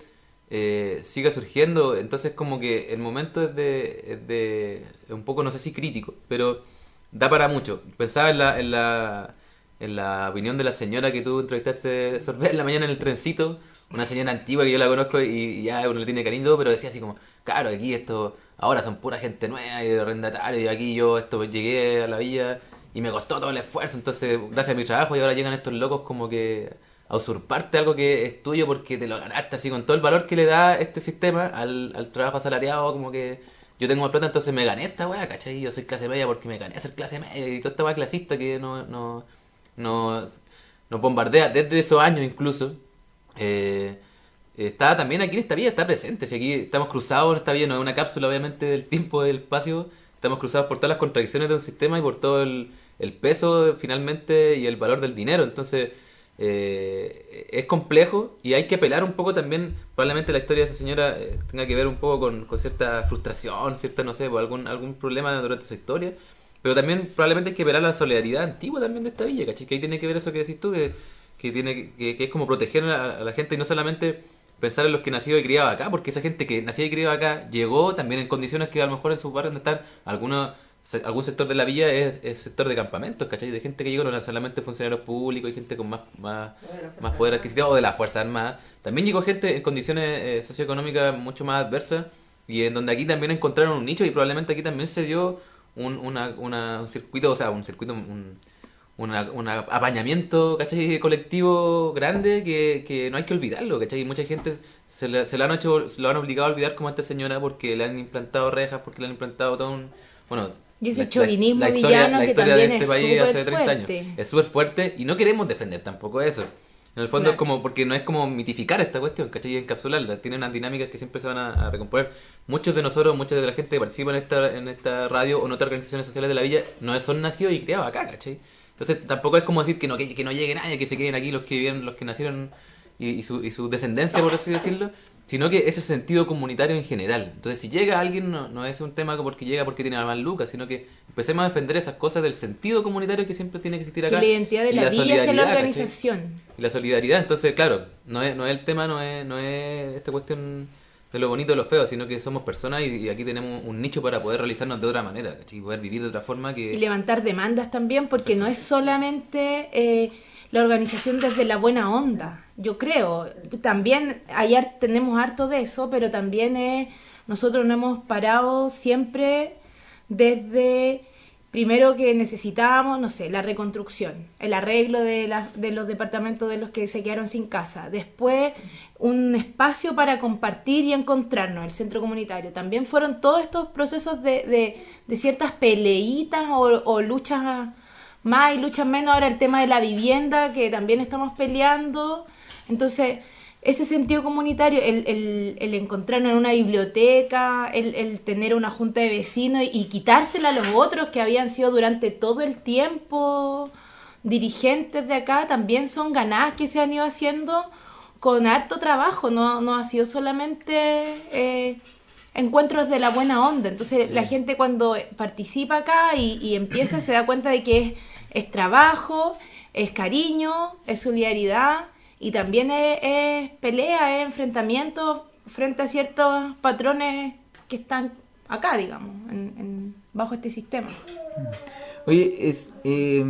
eh, siga surgiendo. Entonces como que el momento es de, es de un poco, no sé si crítico, pero da para mucho. Pensaba en la, en la, en la opinión de la señora que tú entrevistaste Sorbet en la mañana en el trencito, una señora antigua que yo la conozco y, y ya uno le tiene cariño, pero decía así como, claro, aquí esto, ahora son pura gente nueva y de arrendatario y aquí yo esto llegué a la villa y me costó todo el esfuerzo, entonces gracias a mi trabajo y ahora llegan estos locos como que a usurparte algo que es tuyo porque te lo ganaste así con todo el valor que le da este sistema al, trabajo asalariado como que yo tengo plata entonces me gané esta weá, ¿cachai? Yo soy clase media porque me gané ser clase media y toda esta weá clasista que no, no, no, nos bombardea desde esos años incluso. Eh, está también aquí en esta vía, está presente. Si aquí estamos cruzados en esta vía, no es una cápsula obviamente del tiempo, del espacio, estamos cruzados por todas las contradicciones de un sistema y por todo el, peso finalmente y el valor del dinero. Entonces, eh, es complejo y hay que apelar un poco también, probablemente la historia de esa señora eh, tenga que ver un poco con, con cierta frustración, cierta, no sé, algún, algún problema durante su historia. Pero también probablemente hay que apelar a la solidaridad antigua también de esta villa, ¿cachai? Que ahí tiene que ver eso que decís tú, que, que tiene que, que es como proteger a a la gente y no solamente pensar en los que nacido y criado acá, porque esa gente que nació y criado acá llegó también en condiciones que a lo mejor en sus barrios no están, algunos algún sector de la villa es, es sector de campamentos, ¿cachai? De gente que llegó, no solamente funcionarios públicos y gente con más, más, más poder adquisitivo o de las Fuerzas Armadas. También llegó gente en condiciones eh, socioeconómicas mucho más adversas y en donde aquí también encontraron un nicho y probablemente aquí también se dio un, una, una- un circuito, o sea, un circuito, un, una, un apañamiento, ¿cachai? colectivo grande que, que no hay que olvidarlo, ¿cachai? Mucha gente se, le- se lo han hecho, se lo han obligado a olvidar como a esta señora porque le han implantado rejas, porque le han implantado todo un... Bueno, Y ese la- la- chauvinismo la historia, villano la que historia de este es país hace súper 30 años es súper fuerte y no queremos defender tampoco eso. En el fondo Claro. es como, porque no es como mitificar esta cuestión, ¿cachai? Y encapsularla. Tiene unas dinámicas que siempre se van a, a recomponer. Muchos de nosotros, mucha de la gente que participa en esta, en esta radio o en otras organizaciones sociales de la villa, no son nacidos y criados acá, ¿cachai? Entonces tampoco es como decir que no, que, que no llegue nadie, que se queden aquí los que viven, los que nacieron y, y su, y su descendencia, por así decirlo, sino que ese sentido comunitario en general. Entonces, si llega alguien, no, no es un tema porque llega porque tiene más lucas, sino que empecemos a defender esas cosas del sentido comunitario que siempre tiene que existir Que acá. la identidad de y la, villa la solidaridad, ¿cachai? organización. Y la solidaridad, entonces, claro, no es, no es el tema, no es, no es esta cuestión de lo bonito o lo feo, sino que somos personas y, y aquí tenemos un nicho para poder realizarnos de otra manera. Y poder vivir de otra forma que... Y levantar demandas también, porque no es solamente eh, la organización desde la buena onda, yo creo. También ayer tenemos harto de eso, pero también es, nosotros nos hemos parado siempre desde, primero que necesitábamos, no sé, la reconstrucción, el arreglo de, la- de los departamentos de los que se quedaron sin casa. Después, un espacio para compartir y encontrarnos, el centro comunitario. También fueron todos estos procesos de, de, de ciertas peleitas o, o luchas más y luchas menos. Ahora el tema de la vivienda, que también estamos peleando. Entonces, ese sentido comunitario, el, el, el encontrarnos en una biblioteca, el, el tener una junta de vecinos y, y quitársela a los otros que habían sido durante todo el tiempo dirigentes de acá, también son ganadas que se han ido haciendo con harto trabajo, no, no ha sido solamente eh, encuentros de la buena onda. Entonces la gente cuando participa acá y, y empieza se da cuenta de que es, es trabajo, es cariño, es solidaridad y también es, es pelea, es enfrentamiento frente a ciertos patrones que están acá, digamos, en- en- bajo este sistema. Oye, es, eh,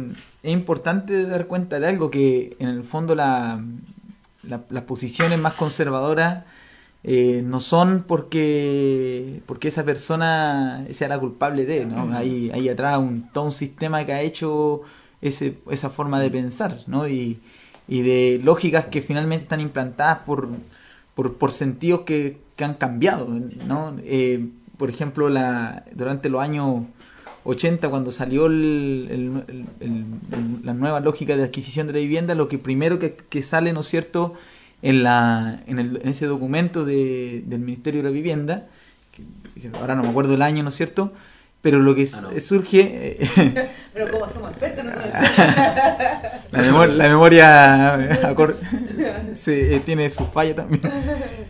es importante dar cuenta de algo que en el fondo la, la- las posiciones más conservadoras eh, no son porque porque esa persona sea la culpable de, ¿no? Hay, hay atrás un, todo un sistema que ha hecho ese, esa forma de pensar, ¿no? Y, y de lógicas que finalmente están implantadas por, por, por sentidos que, que han cambiado, ¿no? Eh, por ejemplo, la, durante los años 80, cuando salió el, la nueva lógica de adquisición de la vivienda, lo que primero que, que sale, ¿no es cierto?, en, la, en, el- en ese documento de- del Ministerio de la Vivienda, ahora no me acuerdo el año, ¿no es cierto?, pero lo que s- surge... eh, Pero como somos expertos, no somos la, memor- la memoria eh, acor- se, eh, tiene sus fallas también.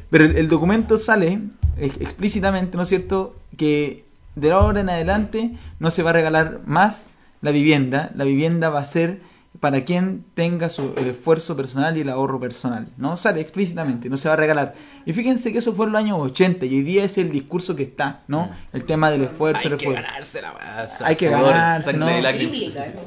Pero el, el documento sale ex- explícitamente, ¿no es cierto?, que de ahora en adelante no se va a regalar más la vivienda, la vivienda va a ser para quien tenga su, el esfuerzo personal y el ahorro personal. No sale explícitamente, no se va a regalar. Y fíjense que eso fue en los años 80 y hoy día es el discurso que está, ¿no? El tema del esfuerzo, Hay el que esfuerzo. ganarse la weá, Hay que ganarse, ¿no?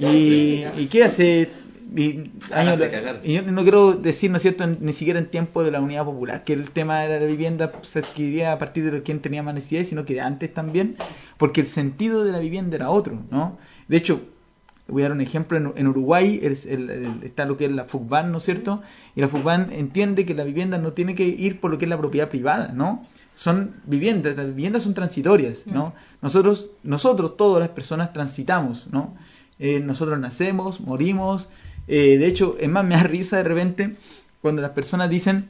Y, y qué hace y, años- y yo no quiero decir, ¿no es cierto?, ni siquiera en tiempo de la unidad popular, que el tema de la vivienda se adquiría a partir de quien tenía más necesidades, sino que de antes también, porque el sentido de la vivienda era otro, ¿no? De hecho, voy a dar un ejemplo, en, en Uruguay es el- el- está lo que es la FUCBAN, ¿no es cierto? Y la FUCBAN entiende que la vivienda no tiene que ir por lo que es la propiedad privada, ¿no? Son viviendas, las viviendas son transitorias, ¿no? Nosotros, nosotros, todas las personas transitamos, ¿no? Eh, nosotros nacemos, morimos, eh, de hecho, es más, me da risa de repente cuando las personas dicen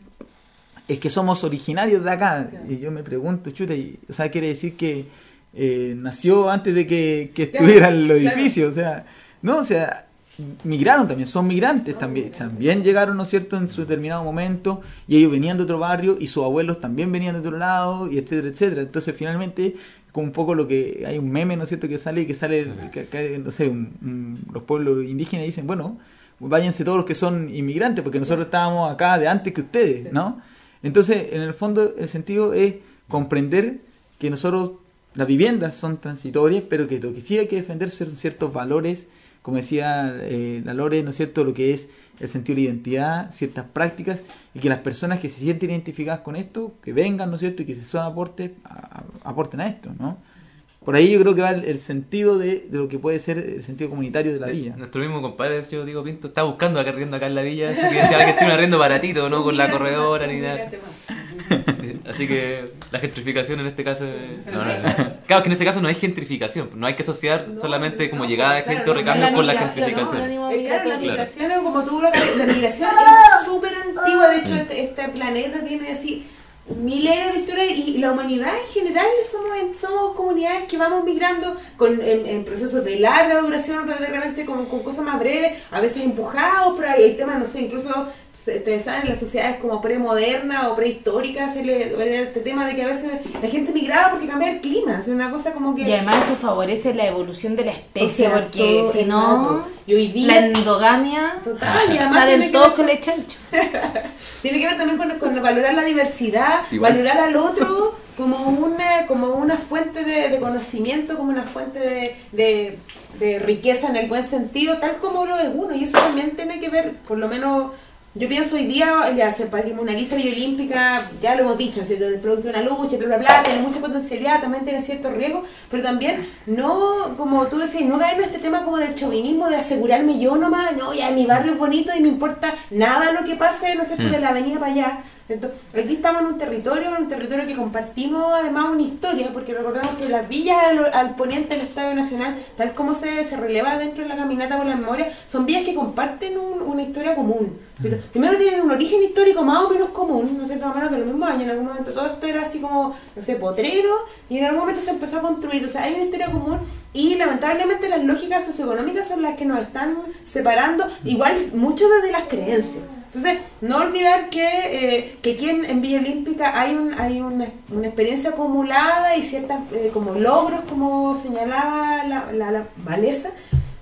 es que somos originarios de acá. Y yo me pregunto, chuta, y, o sea, quiere decir que eh, nació antes de que, que Claro, estuviera en los claro. edificios, o sea, no, o sea, migraron también, son migrantes también, también llegaron, ¿no es cierto?, en su determinado momento, y ellos venían de otro barrio, y sus abuelos también venían de otro lado, y etcétera, etcétera. Entonces, finalmente, como un poco lo que, hay un meme, ¿no es cierto?, que sale, que sale, que, que, no sé, un- un- los pueblos indígenas dicen, bueno, váyanse todos los que son inmigrantes, porque nosotros estábamos acá de antes que ustedes, ¿no? Entonces, en el fondo, el sentido es comprender que nosotros, las viviendas son transitorias, pero que lo que sí hay que defender son ciertos valores, como decía eh, la Lore, ¿no es cierto?, lo que es el sentido de la identidad, ciertas prácticas, y que las personas que se sienten identificadas con esto, que vengan, ¿no es cierto?, y que se son aportes, a- a- aporten a esto, ¿no? Por ahí yo creo que va el, el sentido de, de lo que puede ser el sentido comunitario de la villa. Nuestro mismo compadre, yo digo Pinto, está buscando acá arriendo acá en la villa, así que decía que tiene un arriendo baratito, no con la corredora ni nada. Así que la gentrificación en este caso es... no, no, no. Claro que en ese caso no hay gentrificación, no hay que asociar solamente como llegada de gente o recambio con la gentrificación. Eh, claro, la Claro. migración es como tú lo acabas- la migración es súper antigua, de hecho este, este planeta tiene así milenios de historia y la humanidad en general somos, somos comunidades que vamos migrando con, en, en procesos de larga duración, de repente con, con cosas más breves, a veces empujados, pero hay, hay temas, no sé, incluso se- ustedes saben, en las sociedades como premodernas o prehistóricas, se le, este tema de que a veces la gente migraba porque cambiaba el clima, es una cosa como que... Y además eso favorece la evolución de la especie, O sea, porque si no, rato. Y hoy día- la endogamia Total, y además salen tiene que todos ver con con- el chancho. Tiene que ver también con, con valorar la diversidad, Igual. valorar al otro como una, como una fuente de, de conocimiento, como una fuente de, de, de riqueza en el buen sentido, tal como lo es uno. Y eso también tiene que ver, por lo menos, yo pienso hoy día, ya se patrimonializa Villa Olímpica, ya lo hemos dicho, es el producto de una lucha, bla, bla, bla, tiene mucha potencialidad, también tiene cierto riesgo, pero también no, como tú decías, no caer en este tema como del chauvinismo, de asegurarme yo nomás, no, ya mi barrio es bonito y me importa nada lo que pase, ¿no es cierto?, Mm. de la avenida para allá. ¿Cierto? Aquí estamos en un territorio, en un territorio que compartimos además una historia, porque recordemos que las villas al, al poniente del Estadio Nacional, tal como se, se releva dentro de la caminata por la memoria, son villas que comparten un- una historia común. ¿cierto? Primero tienen un origen histórico más o menos común, ¿no cierto? Más o menos de los mismos años, en algún momento todo esto era así como, no sé, potrero, y en algún momento se empezó a construir, o sea, hay una historia común y lamentablemente las lógicas socioeconómicas son las que nos están separando, igual mucho desde las creencias. Entonces, no olvidar que, eh, que aquí en, en Villa Olímpica hay, un, hay una, una experiencia acumulada y ciertas eh, como logros, como señalaba la, la, la Valesa,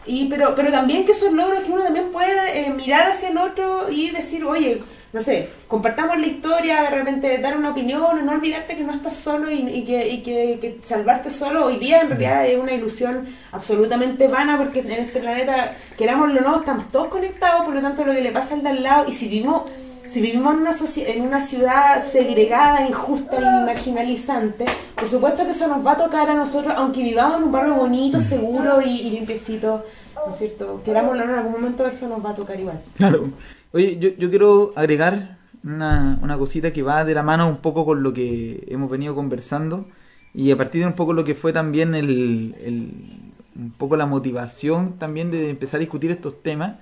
y, pero, pero también que esos logros que uno también puede eh, mirar hacia el otro y decir, oye, no sé, compartamos la historia, de repente dar una opinión, o no olvidarte que no estás solo y, y que, y que, que salvarte solo hoy día en realidad es una ilusión absolutamente vana porque en este planeta, querámoslo o no, estamos todos conectados, por lo tanto lo que le pasa al de al lado y si vivimos si vivimos en una, en una ciudad segregada, injusta y marginalizante, por supuesto que eso nos va a tocar a nosotros, aunque vivamos en un barrio bonito, seguro y, y limpiecito, ¿no es cierto? Querámoslo o no, en algún momento eso nos va a tocar igual. Claro. Oye, yo, yo quiero agregar una, una cosita que va de la mano un poco con lo que hemos venido conversando y a partir de un poco lo que fue también el, el- un poco la motivación también de empezar a discutir estos temas.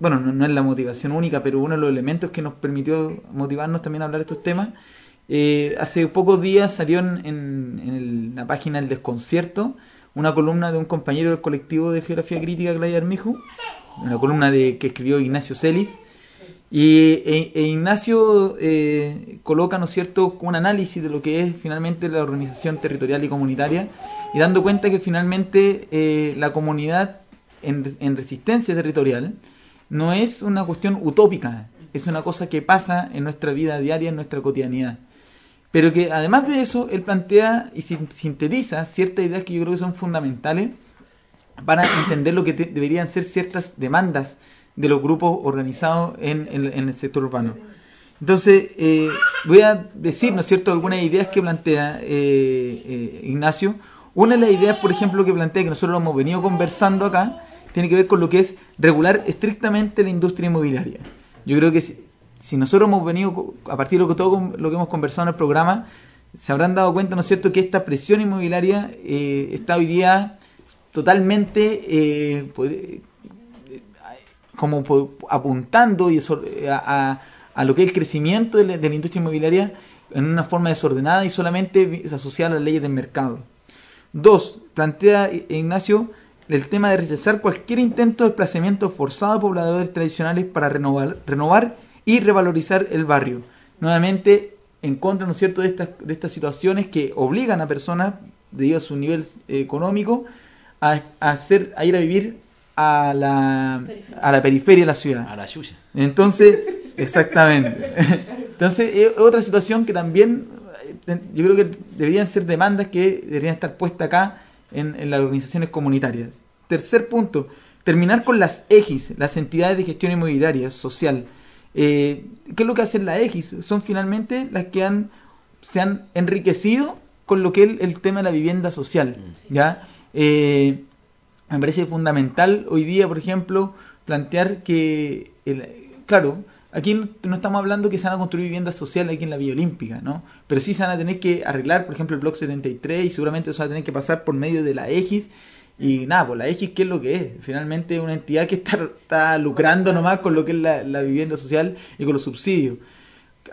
Bueno, no, no es la motivación única, pero uno de los elementos que nos permitió motivarnos también a hablar de estos temas. Eh, hace pocos días salió en, en- en el- la página El Desconcierto una columna de un compañero del colectivo de Geografía Crítica, Claudia Armijo, una columna de que escribió Ignacio Celis, Y e- e Ignacio eh, coloca, ¿no es cierto?, un análisis de lo que es finalmente la organización territorial y comunitaria y dando cuenta que finalmente eh, la comunidad en, en resistencia territorial no es una cuestión utópica, es una cosa que pasa en nuestra vida diaria, en nuestra cotidianidad. Pero que además de eso, él plantea y sin- sintetiza ciertas ideas que yo creo que son fundamentales para entender lo que te- deberían ser ciertas demandas de los grupos organizados en, en- en el sector urbano. Entonces, eh, voy a decir, ¿no es cierto?, algunas ideas que plantea eh, eh, Ignacio. Una de las ideas, por ejemplo, que plantea, que nosotros hemos venido conversando acá, tiene que ver con lo que es regular estrictamente la industria inmobiliaria. Yo creo que si, si nosotros hemos venido, a partir de lo que, todo lo que hemos conversado en el programa, se habrán dado cuenta, ¿no es cierto?, que esta presión inmobiliaria eh, está hoy día totalmente eh, pod- como po- apuntando y a, a- lo que es el crecimiento de la, industria inmobiliaria en una forma desordenada y solamente asociada a las leyes del mercado. Dos, plantea I- Ignacio el tema de rechazar cualquier intento de desplazamiento forzado de pobladores tradicionales para renovar, renovar y revalorizar el barrio. Nuevamente, en contra, ¿no es cierto?, de estas, de estas situaciones que obligan a personas, debido a su nivel eh, económico, a, a hacer, a ir a vivir a la, a la periferia de la ciudad. A la yuya. Entonces, exactamente. Entonces, es otra situación que también eh, yo creo que deberían ser demandas que deberían estar puestas acá en, en las organizaciones comunitarias. Tercer punto, terminar con las EGIS, las entidades de gestión inmobiliaria social. Eh, ¿Qué es lo que hacen las EGIS? Son finalmente las que han, se han enriquecido con lo que es el, el tema de la vivienda social. ¿ya? Eh, me parece fundamental hoy día, por ejemplo, plantear que, el- claro, aquí no, estamos hablando que se van a construir viviendas sociales aquí en la Villa Olímpica, ¿no? Pero sí se van a tener que arreglar, por ejemplo, el Bloque 73 y seguramente eso va a tener que pasar por medio de la EGIS. Y nada, pues la EGIS, ¿qué es lo que es? Finalmente una entidad que está, está lucrando nomás con lo que es la, la vivienda social y con los subsidios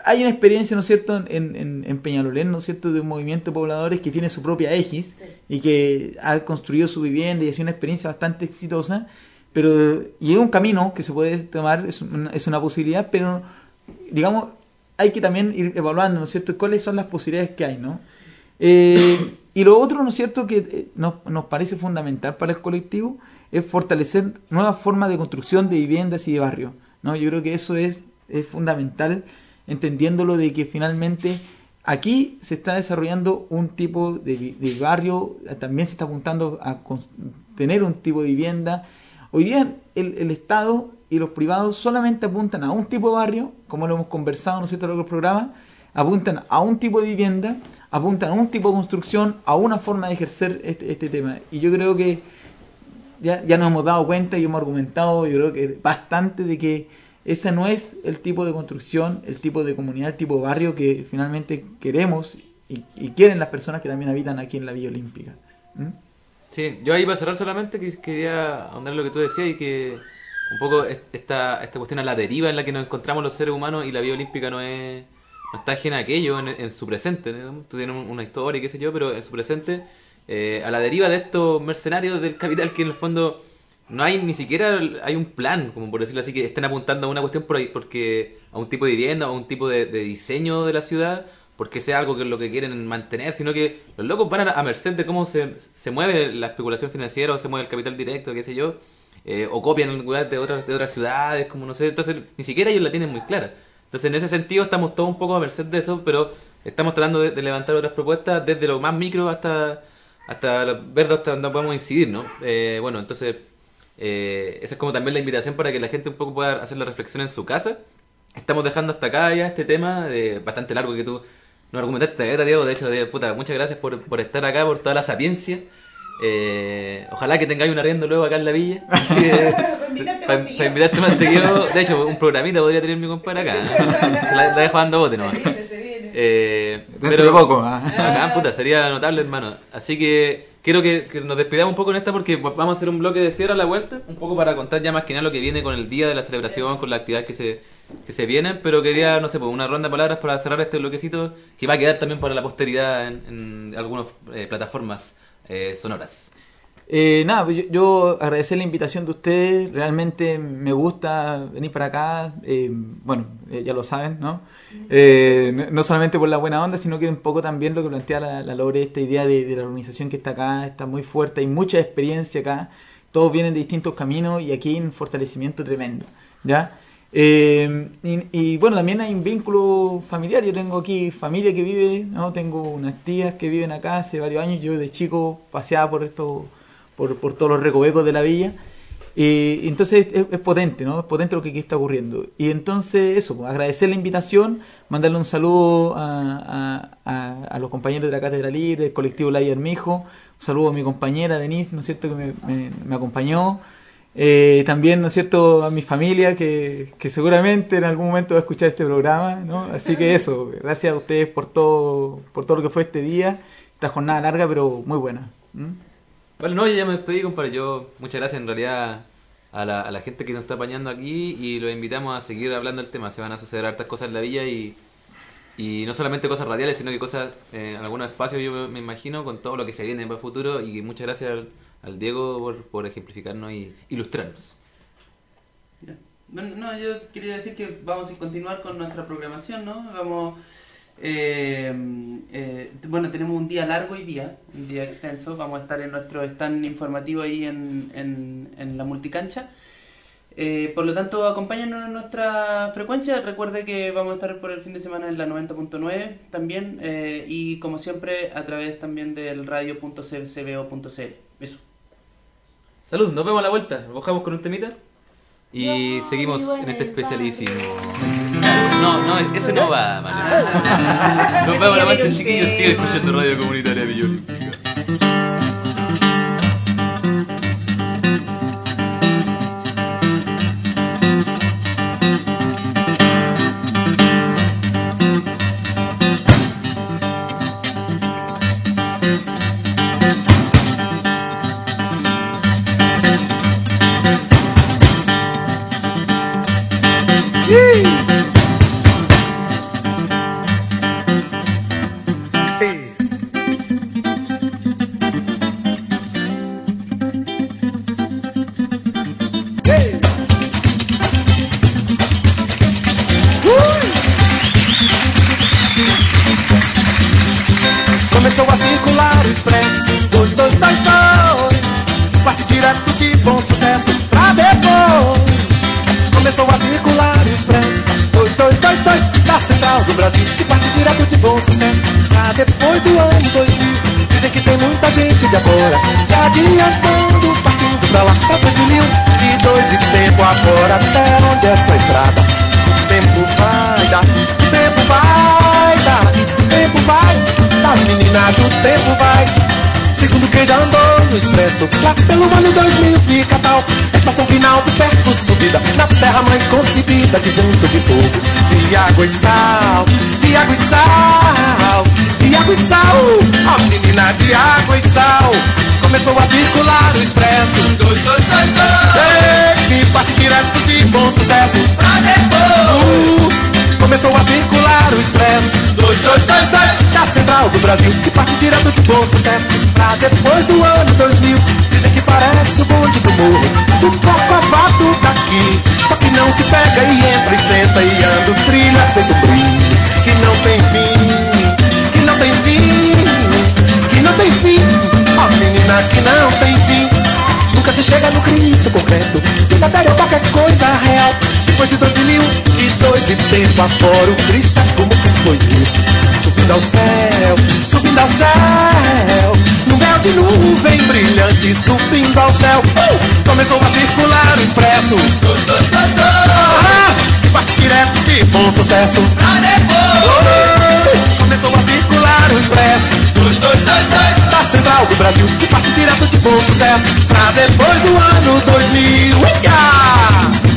hay una experiencia, ¿no es cierto?, en, en, en Peñalolén, ¿no es cierto?, de un movimiento de pobladores que tiene su propia EGIS y que ha construido su vivienda y ha sido una experiencia bastante exitosa, pero y es un camino que se puede tomar, es una, es una posibilidad, pero digamos, hay que también ir evaluando, ¿no es cierto?, cuáles son las posibilidades que hay, ¿no? Eh, y lo otro, ¿no es cierto?, que eh, nos, nos parece fundamental para el colectivo es fortalecer nuevas formas de construcción de viviendas y de barrios, ¿no? Yo creo que eso es, es fundamental, entendiéndolo de que finalmente aquí se está desarrollando un tipo de, barrio, también se está apuntando a tener un tipo de vivienda. Hoy día el, Estado y los privados solamente apuntan a un tipo de barrio, como lo hemos conversado ¿no es programas, apuntan a un tipo de vivienda, apuntan a un tipo de construcción, a una forma de ejercer este, este tema. Y yo creo que ya, ya nos hemos dado cuenta y hemos argumentado, yo creo que bastante de que ese no es el tipo de construcción, el tipo de comunidad, el tipo de barrio que finalmente queremos y, y quieren las personas que también habitan aquí en la Villa Olímpica. ¿Mm? Sí, yo ahí para cerrar solamente que- quería ahondar lo que tú decías y que un poco es- esta, esta cuestión a la deriva en la que nos encontramos los seres humanos y la vida olímpica no es no está ajena a aquello en, su presente. ¿no? Tú tienes un- una historia, qué sé yo, pero en su presente, eh, a la deriva de estos mercenarios del capital que en el fondo no hay ni siquiera hay un plan, como por decirlo así, que estén apuntando a una cuestión por ahí, porque a un tipo de vivienda, a un tipo de, diseño de la ciudad, porque sea algo que es lo que quieren mantener, sino que los locos van a, a merced de cómo se, se mueve la especulación financiera o se mueve el capital directo, qué sé yo, eh, o copian lugares de otras, de otras ciudades, como no sé, entonces ni siquiera ellos la tienen muy clara. Entonces en ese sentido estamos todos un poco a merced de eso, pero estamos tratando de, levantar otras propuestas desde lo más micro hasta hasta ver hasta donde podemos incidir, ¿no? Eh, bueno, entonces eh, esa es como también la invitación para que la gente un poco pueda hacer la reflexión en su casa. Estamos dejando hasta acá ya este tema de bastante largo que tú nos argumentaste Diego. De hecho, de, puta, muchas gracias por, por estar acá, por toda la sapiencia. Eh, ojalá que tengáis un arriendo luego acá en la villa. Así que- Para invitarte más seguido. De hecho, un programita podría tener mi compadre acá. ¿no? Se la, la dejo dando bote nomás. Eh, Dentro de poco, ah. Acá, puta, sería notable, hermano. Así que quiero que, que nos despidamos un poco en esta porque vamos a hacer un bloque de cierre a la vuelta. Un poco para contar ya más que nada lo que viene con el día de la celebración, con las actividades que se, que se vienen. Pero quería, no sé, pues una ronda de palabras para cerrar este bloquecito que va a quedar también para la posteridad en, en algunas eh, plataformas eh, sonoras. Eh, nada, pues yo, yo agradecer la invitación de ustedes. Realmente me gusta venir para acá. eh, bueno, eh, ya lo saben, ¿no? Eh, no- solamente por la buena onda, sino que un poco también lo que plantea la, la Lore, esta idea de, la organización que está acá, está muy fuerte, hay mucha experiencia acá. Todos vienen de distintos caminos y aquí un fortalecimiento tremendo, ¿ya? Eh, y, y, bueno, también hay un vínculo familiar. Yo tengo aquí familia que vive, ¿no? Tengo unas tías que viven acá hace varios años. Yo de chico paseaba por esto, por, por todos los recovecos de la villa. Y entonces es, potente, ¿no? Es potente lo que aquí está ocurriendo. Y entonces eso, pues, agradecer la invitación, mandarle un saludo a, a- los compañeros de la Cátedra Libre, del colectivo Laia Armijo, un saludo a mi compañera Denise, ¿no es cierto?, que me, acompañó. Eh, también, ¿no es cierto?, a mi familia que, que seguramente en algún momento va a escuchar este programa, ¿no? Así que eso, gracias a ustedes por todo, por todo lo que fue este día, esta jornada larga pero muy buena. Bueno, no, ya me despedí, compadre. Yo, muchas gracias en realidad a la, gente que nos está apañando aquí y los invitamos a seguir hablando del tema. Se van a suceder hartas cosas en la villa y, y no solamente cosas radiales, sino que cosas eh, en algunos espacios, yo me, imagino, con todo lo que se viene para el futuro. Y muchas gracias al, al Diego por, por ejemplificarnos y ilustrarnos. Bueno, no, yo quería decir que vamos a continuar con nuestra programación, ¿no? Vamos, eh, eh, bueno, tenemos un día largo hoy día, un día extenso. Vamos a estar en nuestro stand informativo ahí en, en, en la multicancha. Eh, por lo tanto, acompáñanos en nuestra frecuencia. Recuerde que vamos a estar por el fin de semana en la 90.9 también. eh, y como siempre, a través también del radio.cbo.cl. Eso. Salud, nos vemos a la vuelta. Bajamos con un temita y seguimos en este especialísimo. No, no, ese no va, Vanessa. Nos vemos la vuelta, chiquillos. Sigue escuchando Radio Comunitaria Villa Até onde essa estrada. O tempo vai dar O tempo vai dar O tempo vai Das meninas do tempo vai. Segundo quem já andou no expresso Lá pelo ano 2000 fica tal. Estação final do perto subida Na terra mãe concebida De vento de fogo. De água e sal De água e sal De água e sal. A menina de água e sal Começou a circular o expresso. Dois, dois, dois, dois. Que parte direto de bom sucesso. Pra depois. Começou a circular o expresso. Dois, dois, dois, dois. Da central do Brasil Que parte direto de bom sucesso. Pra depois do ano 2000 Dizem que parece o bonde do morro. Do corcovado daqui. Só que não se pega e entra e senta E anda o trilho é feito brilho Que não tem fim Que não tem fim Que não tem fim Ó menina que não tem fim. Nunca se chega no Cristo concreto. Verdadeiro ou qualquer coisa real. Depois de dois mil e dois e tempo afora O Cristo é como que foi isso Subindo ao céu, subindo ao céu. Num véu de nuvem brilhante Subindo ao céu. Uh! Começou a circular o expresso. Ah, Parte direto de bom sucesso. Oh, Começou a circular o expresso Da central do Brasil Que parte direto de bom sucesso Pra depois do ano 2000 Uia!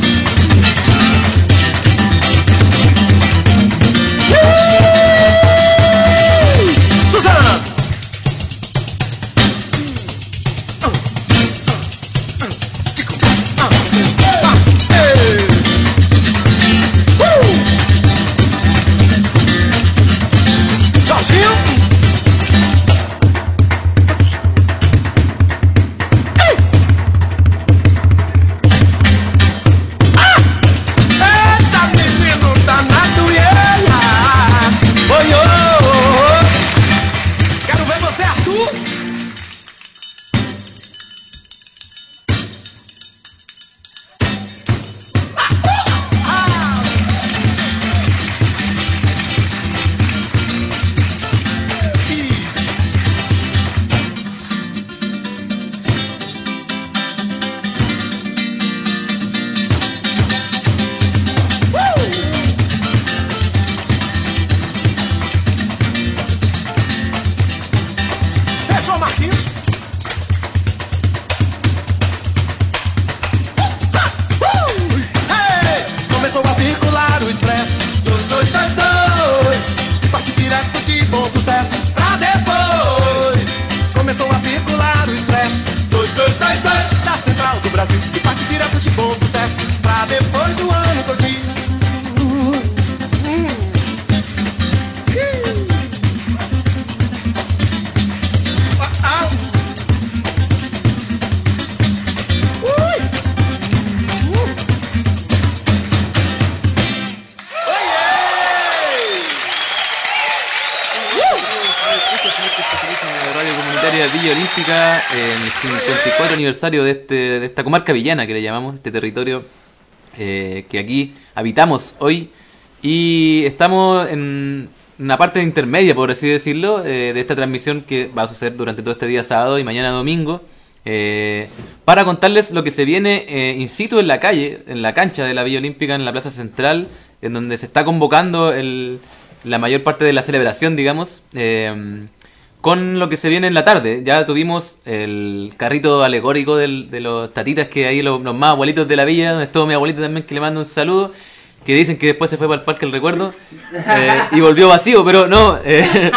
Aniversario de, este, de esta comarca villana que le llamamos, este territorio eh, que aquí habitamos hoy. Y estamos en una parte intermedia, por así decirlo, eh, de esta transmisión que va a suceder durante todo este día sábado y mañana domingo. eh, para contarles lo que se viene eh, in situ en la calle, en la cancha de la Villa Olímpica, en la Plaza Central, en donde se está convocando el, la mayor parte de la celebración, digamos, eh, con lo que se viene en la tarde. Ya tuvimos el carrito alegórico del- de los tatitas que ahí los, los más abuelitos de la villa, donde estuvo mi abuelita también que le mando un saludo, que dicen que después se fue para el Parque El Recuerdo eh, y volvió vacío, pero no, eh,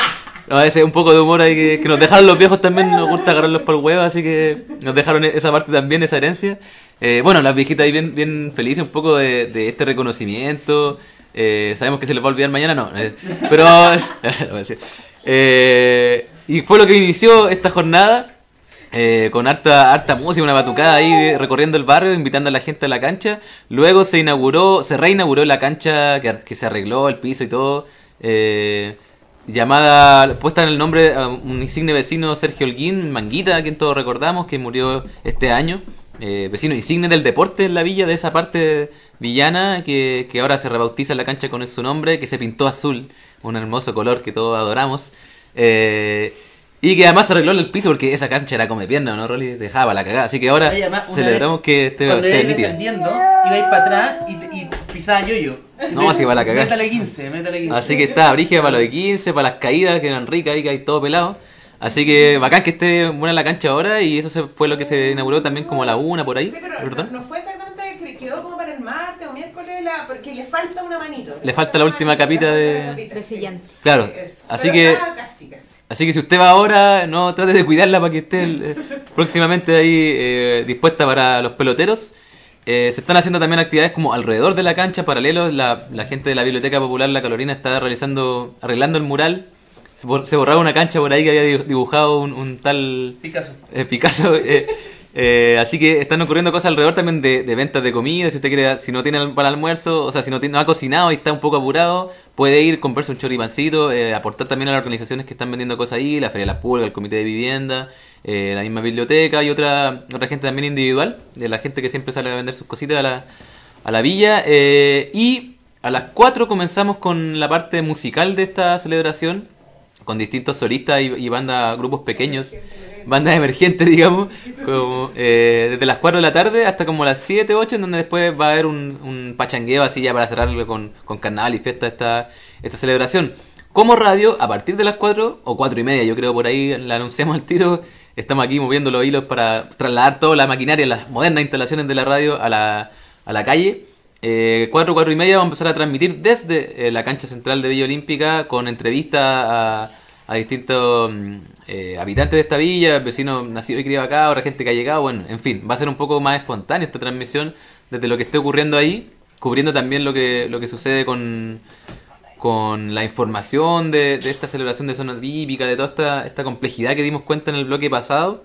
no, a veces un poco de humor ahí que, que nos dejaron los viejos también, nos gusta agarrarlos por el huevo, así que nos dejaron esa parte también, esa herencia. Eh, bueno, las viejitas ahí bien, bien felices un poco de, de este reconocimiento. Eh, sabemos que se les va a olvidar mañana, no. eh, pero. lo voy a decir. Eh, y fue lo que inició esta jornada. eh, con harta, harta música, una batucada ahí recorriendo el barrio, invitando a la gente a la cancha. Luego se inauguró, se reinauguró la cancha que, que se arregló el piso y todo. eh, llamada, puesta en el nombre a un insigne vecino Sergio Holguín, Manguita, a quien todos recordamos, que murió este año. eh, vecino insigne del deporte en la villa, de esa parte villana, que, que ahora se rebautiza la cancha con su nombre, que se pintó azul, un hermoso color que todos adoramos. Eh, y que además se arregló el piso porque esa cancha era come pierna, ¿no, Rolly? Dejaba la cagada. Así que ahora Oye, además, celebramos vez, que esté, Cuando esté nítida. defendiendo, ibais para atrás y, y pisaba yo-yo. No, si va la cagada. Métale 15, métale 15. Así que está brígida para lo de 15, para las caídas que eran ricas y que hay todo pelado. Así que bacán que esté buena la cancha ahora y eso se- fue lo que se inauguró también como a la una por ahí, ¿verdad? No fue exactamente, que quedó como para el martes o miércoles, la, porque le falta una manito. Le falta la última capita de... De sillante. Claro, así Pero que... casi, casi. Así que si usted va ahora, no trate de cuidarla para que esté eh, próximamente ahí eh, dispuesta para los peloteros. Eh, se están haciendo también actividades como alrededor de la cancha, paralelos. La, la gente de la Biblioteca Popular La Calorina está realizando, arreglando el mural. Se, bor- se borraba una cancha por ahí que había di- dibujado un, un tal Picasso. eh, Picasso. eh, así que están ocurriendo cosas alrededor también de, de ventas de comida. Si usted quiere, si no tiene para el almuerzo, o sea, si no, tiene, no ha cocinado y está un poco apurado, puede ir, comprarse un choripancito, eh, aportar también a las organizaciones que están vendiendo cosas ahí, la Feria de las Pulgas, el Comité de Vivienda, eh, la misma biblioteca y otra, otra gente también individual, de la gente que siempre sale a vender sus cositas a la, a la villa. eh, y a las 4 comenzamos con la parte musical de esta celebración con distintos solistas y bandas, grupos pequeños, bandas emergentes, digamos, como, eh, desde las 4 de la tarde hasta como las 7, 8, en donde después va a haber un, un pachangueo así ya para cerrarlo con, con carnaval y fiesta esta, esta celebración. Como radio, a partir de las 4 o 4 y media, yo creo por ahí la anunciamos al tiro, estamos aquí moviendo los hilos para trasladar toda la maquinaria, las modernas instalaciones de la radio a la, a la calle. Eh, 4, 4 y media vamos a empezar a transmitir desde eh, la cancha central de Villa Olímpica con entrevistas a, a distintos mm, eh, habitantes de esta villa, vecinos nacidos y criados acá, ahora gente que ha llegado, bueno, en fin, va a ser un poco más espontánea esta transmisión desde lo que esté ocurriendo ahí, cubriendo también lo que, lo que sucede con, con la información de, de esta celebración de zona típica, de toda esta, esta complejidad que dimos cuenta en el bloque pasado,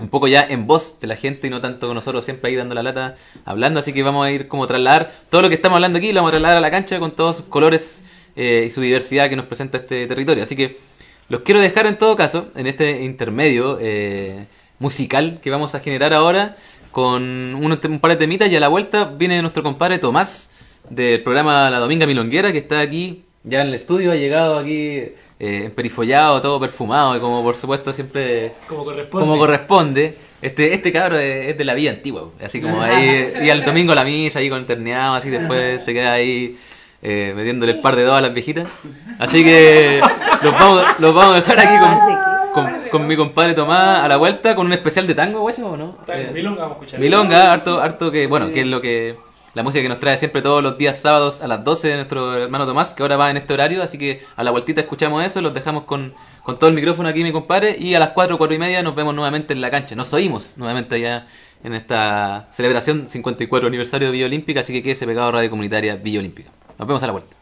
un poco ya en voz de la gente y no tanto con nosotros siempre ahí dando la lata hablando, así que vamos a ir como trasladar todo lo que estamos hablando aquí, lo vamos a trasladar a la cancha con todos sus colores eh, y su diversidad que nos presenta este territorio. Así que los quiero dejar en todo caso en este intermedio eh, musical que vamos a generar ahora con un, un par de temitas y a la vuelta viene nuestro compadre Tomás del programa La Dominga Milonguera que está aquí ya en el estudio, ha llegado aquí eh, emperifollado, todo perfumado y como por supuesto siempre Como corresponde. como corresponde. Este, este cabro es, es de la vida antigua, así como ahí, y al domingo a la misa, ahí con el terneado, así después se queda ahí eh, metiéndole el par de dos a las viejitas. Así que los vamos, los vamos a dejar aquí con, con, con mi compadre Tomás a la vuelta con un especial de tango, guacho, ¿o no? Eh, milonga vamos a escuchar. Milonga, harto, harto que, bueno, que es lo que la música que nos trae siempre todos los días sábados a las 12 de nuestro hermano Tomás, que ahora va en este horario, así que a la vueltita escuchamos eso, los dejamos con, con todo el micrófono aquí, mi compadre, y a las 4, 4 y media nos vemos nuevamente en la cancha. Nos oímos nuevamente allá en esta celebración 54 aniversario de Villa Olímpica, así que quédese pegado a Radio Comunitaria Villa Olímpica. Nos vemos a la vuelta.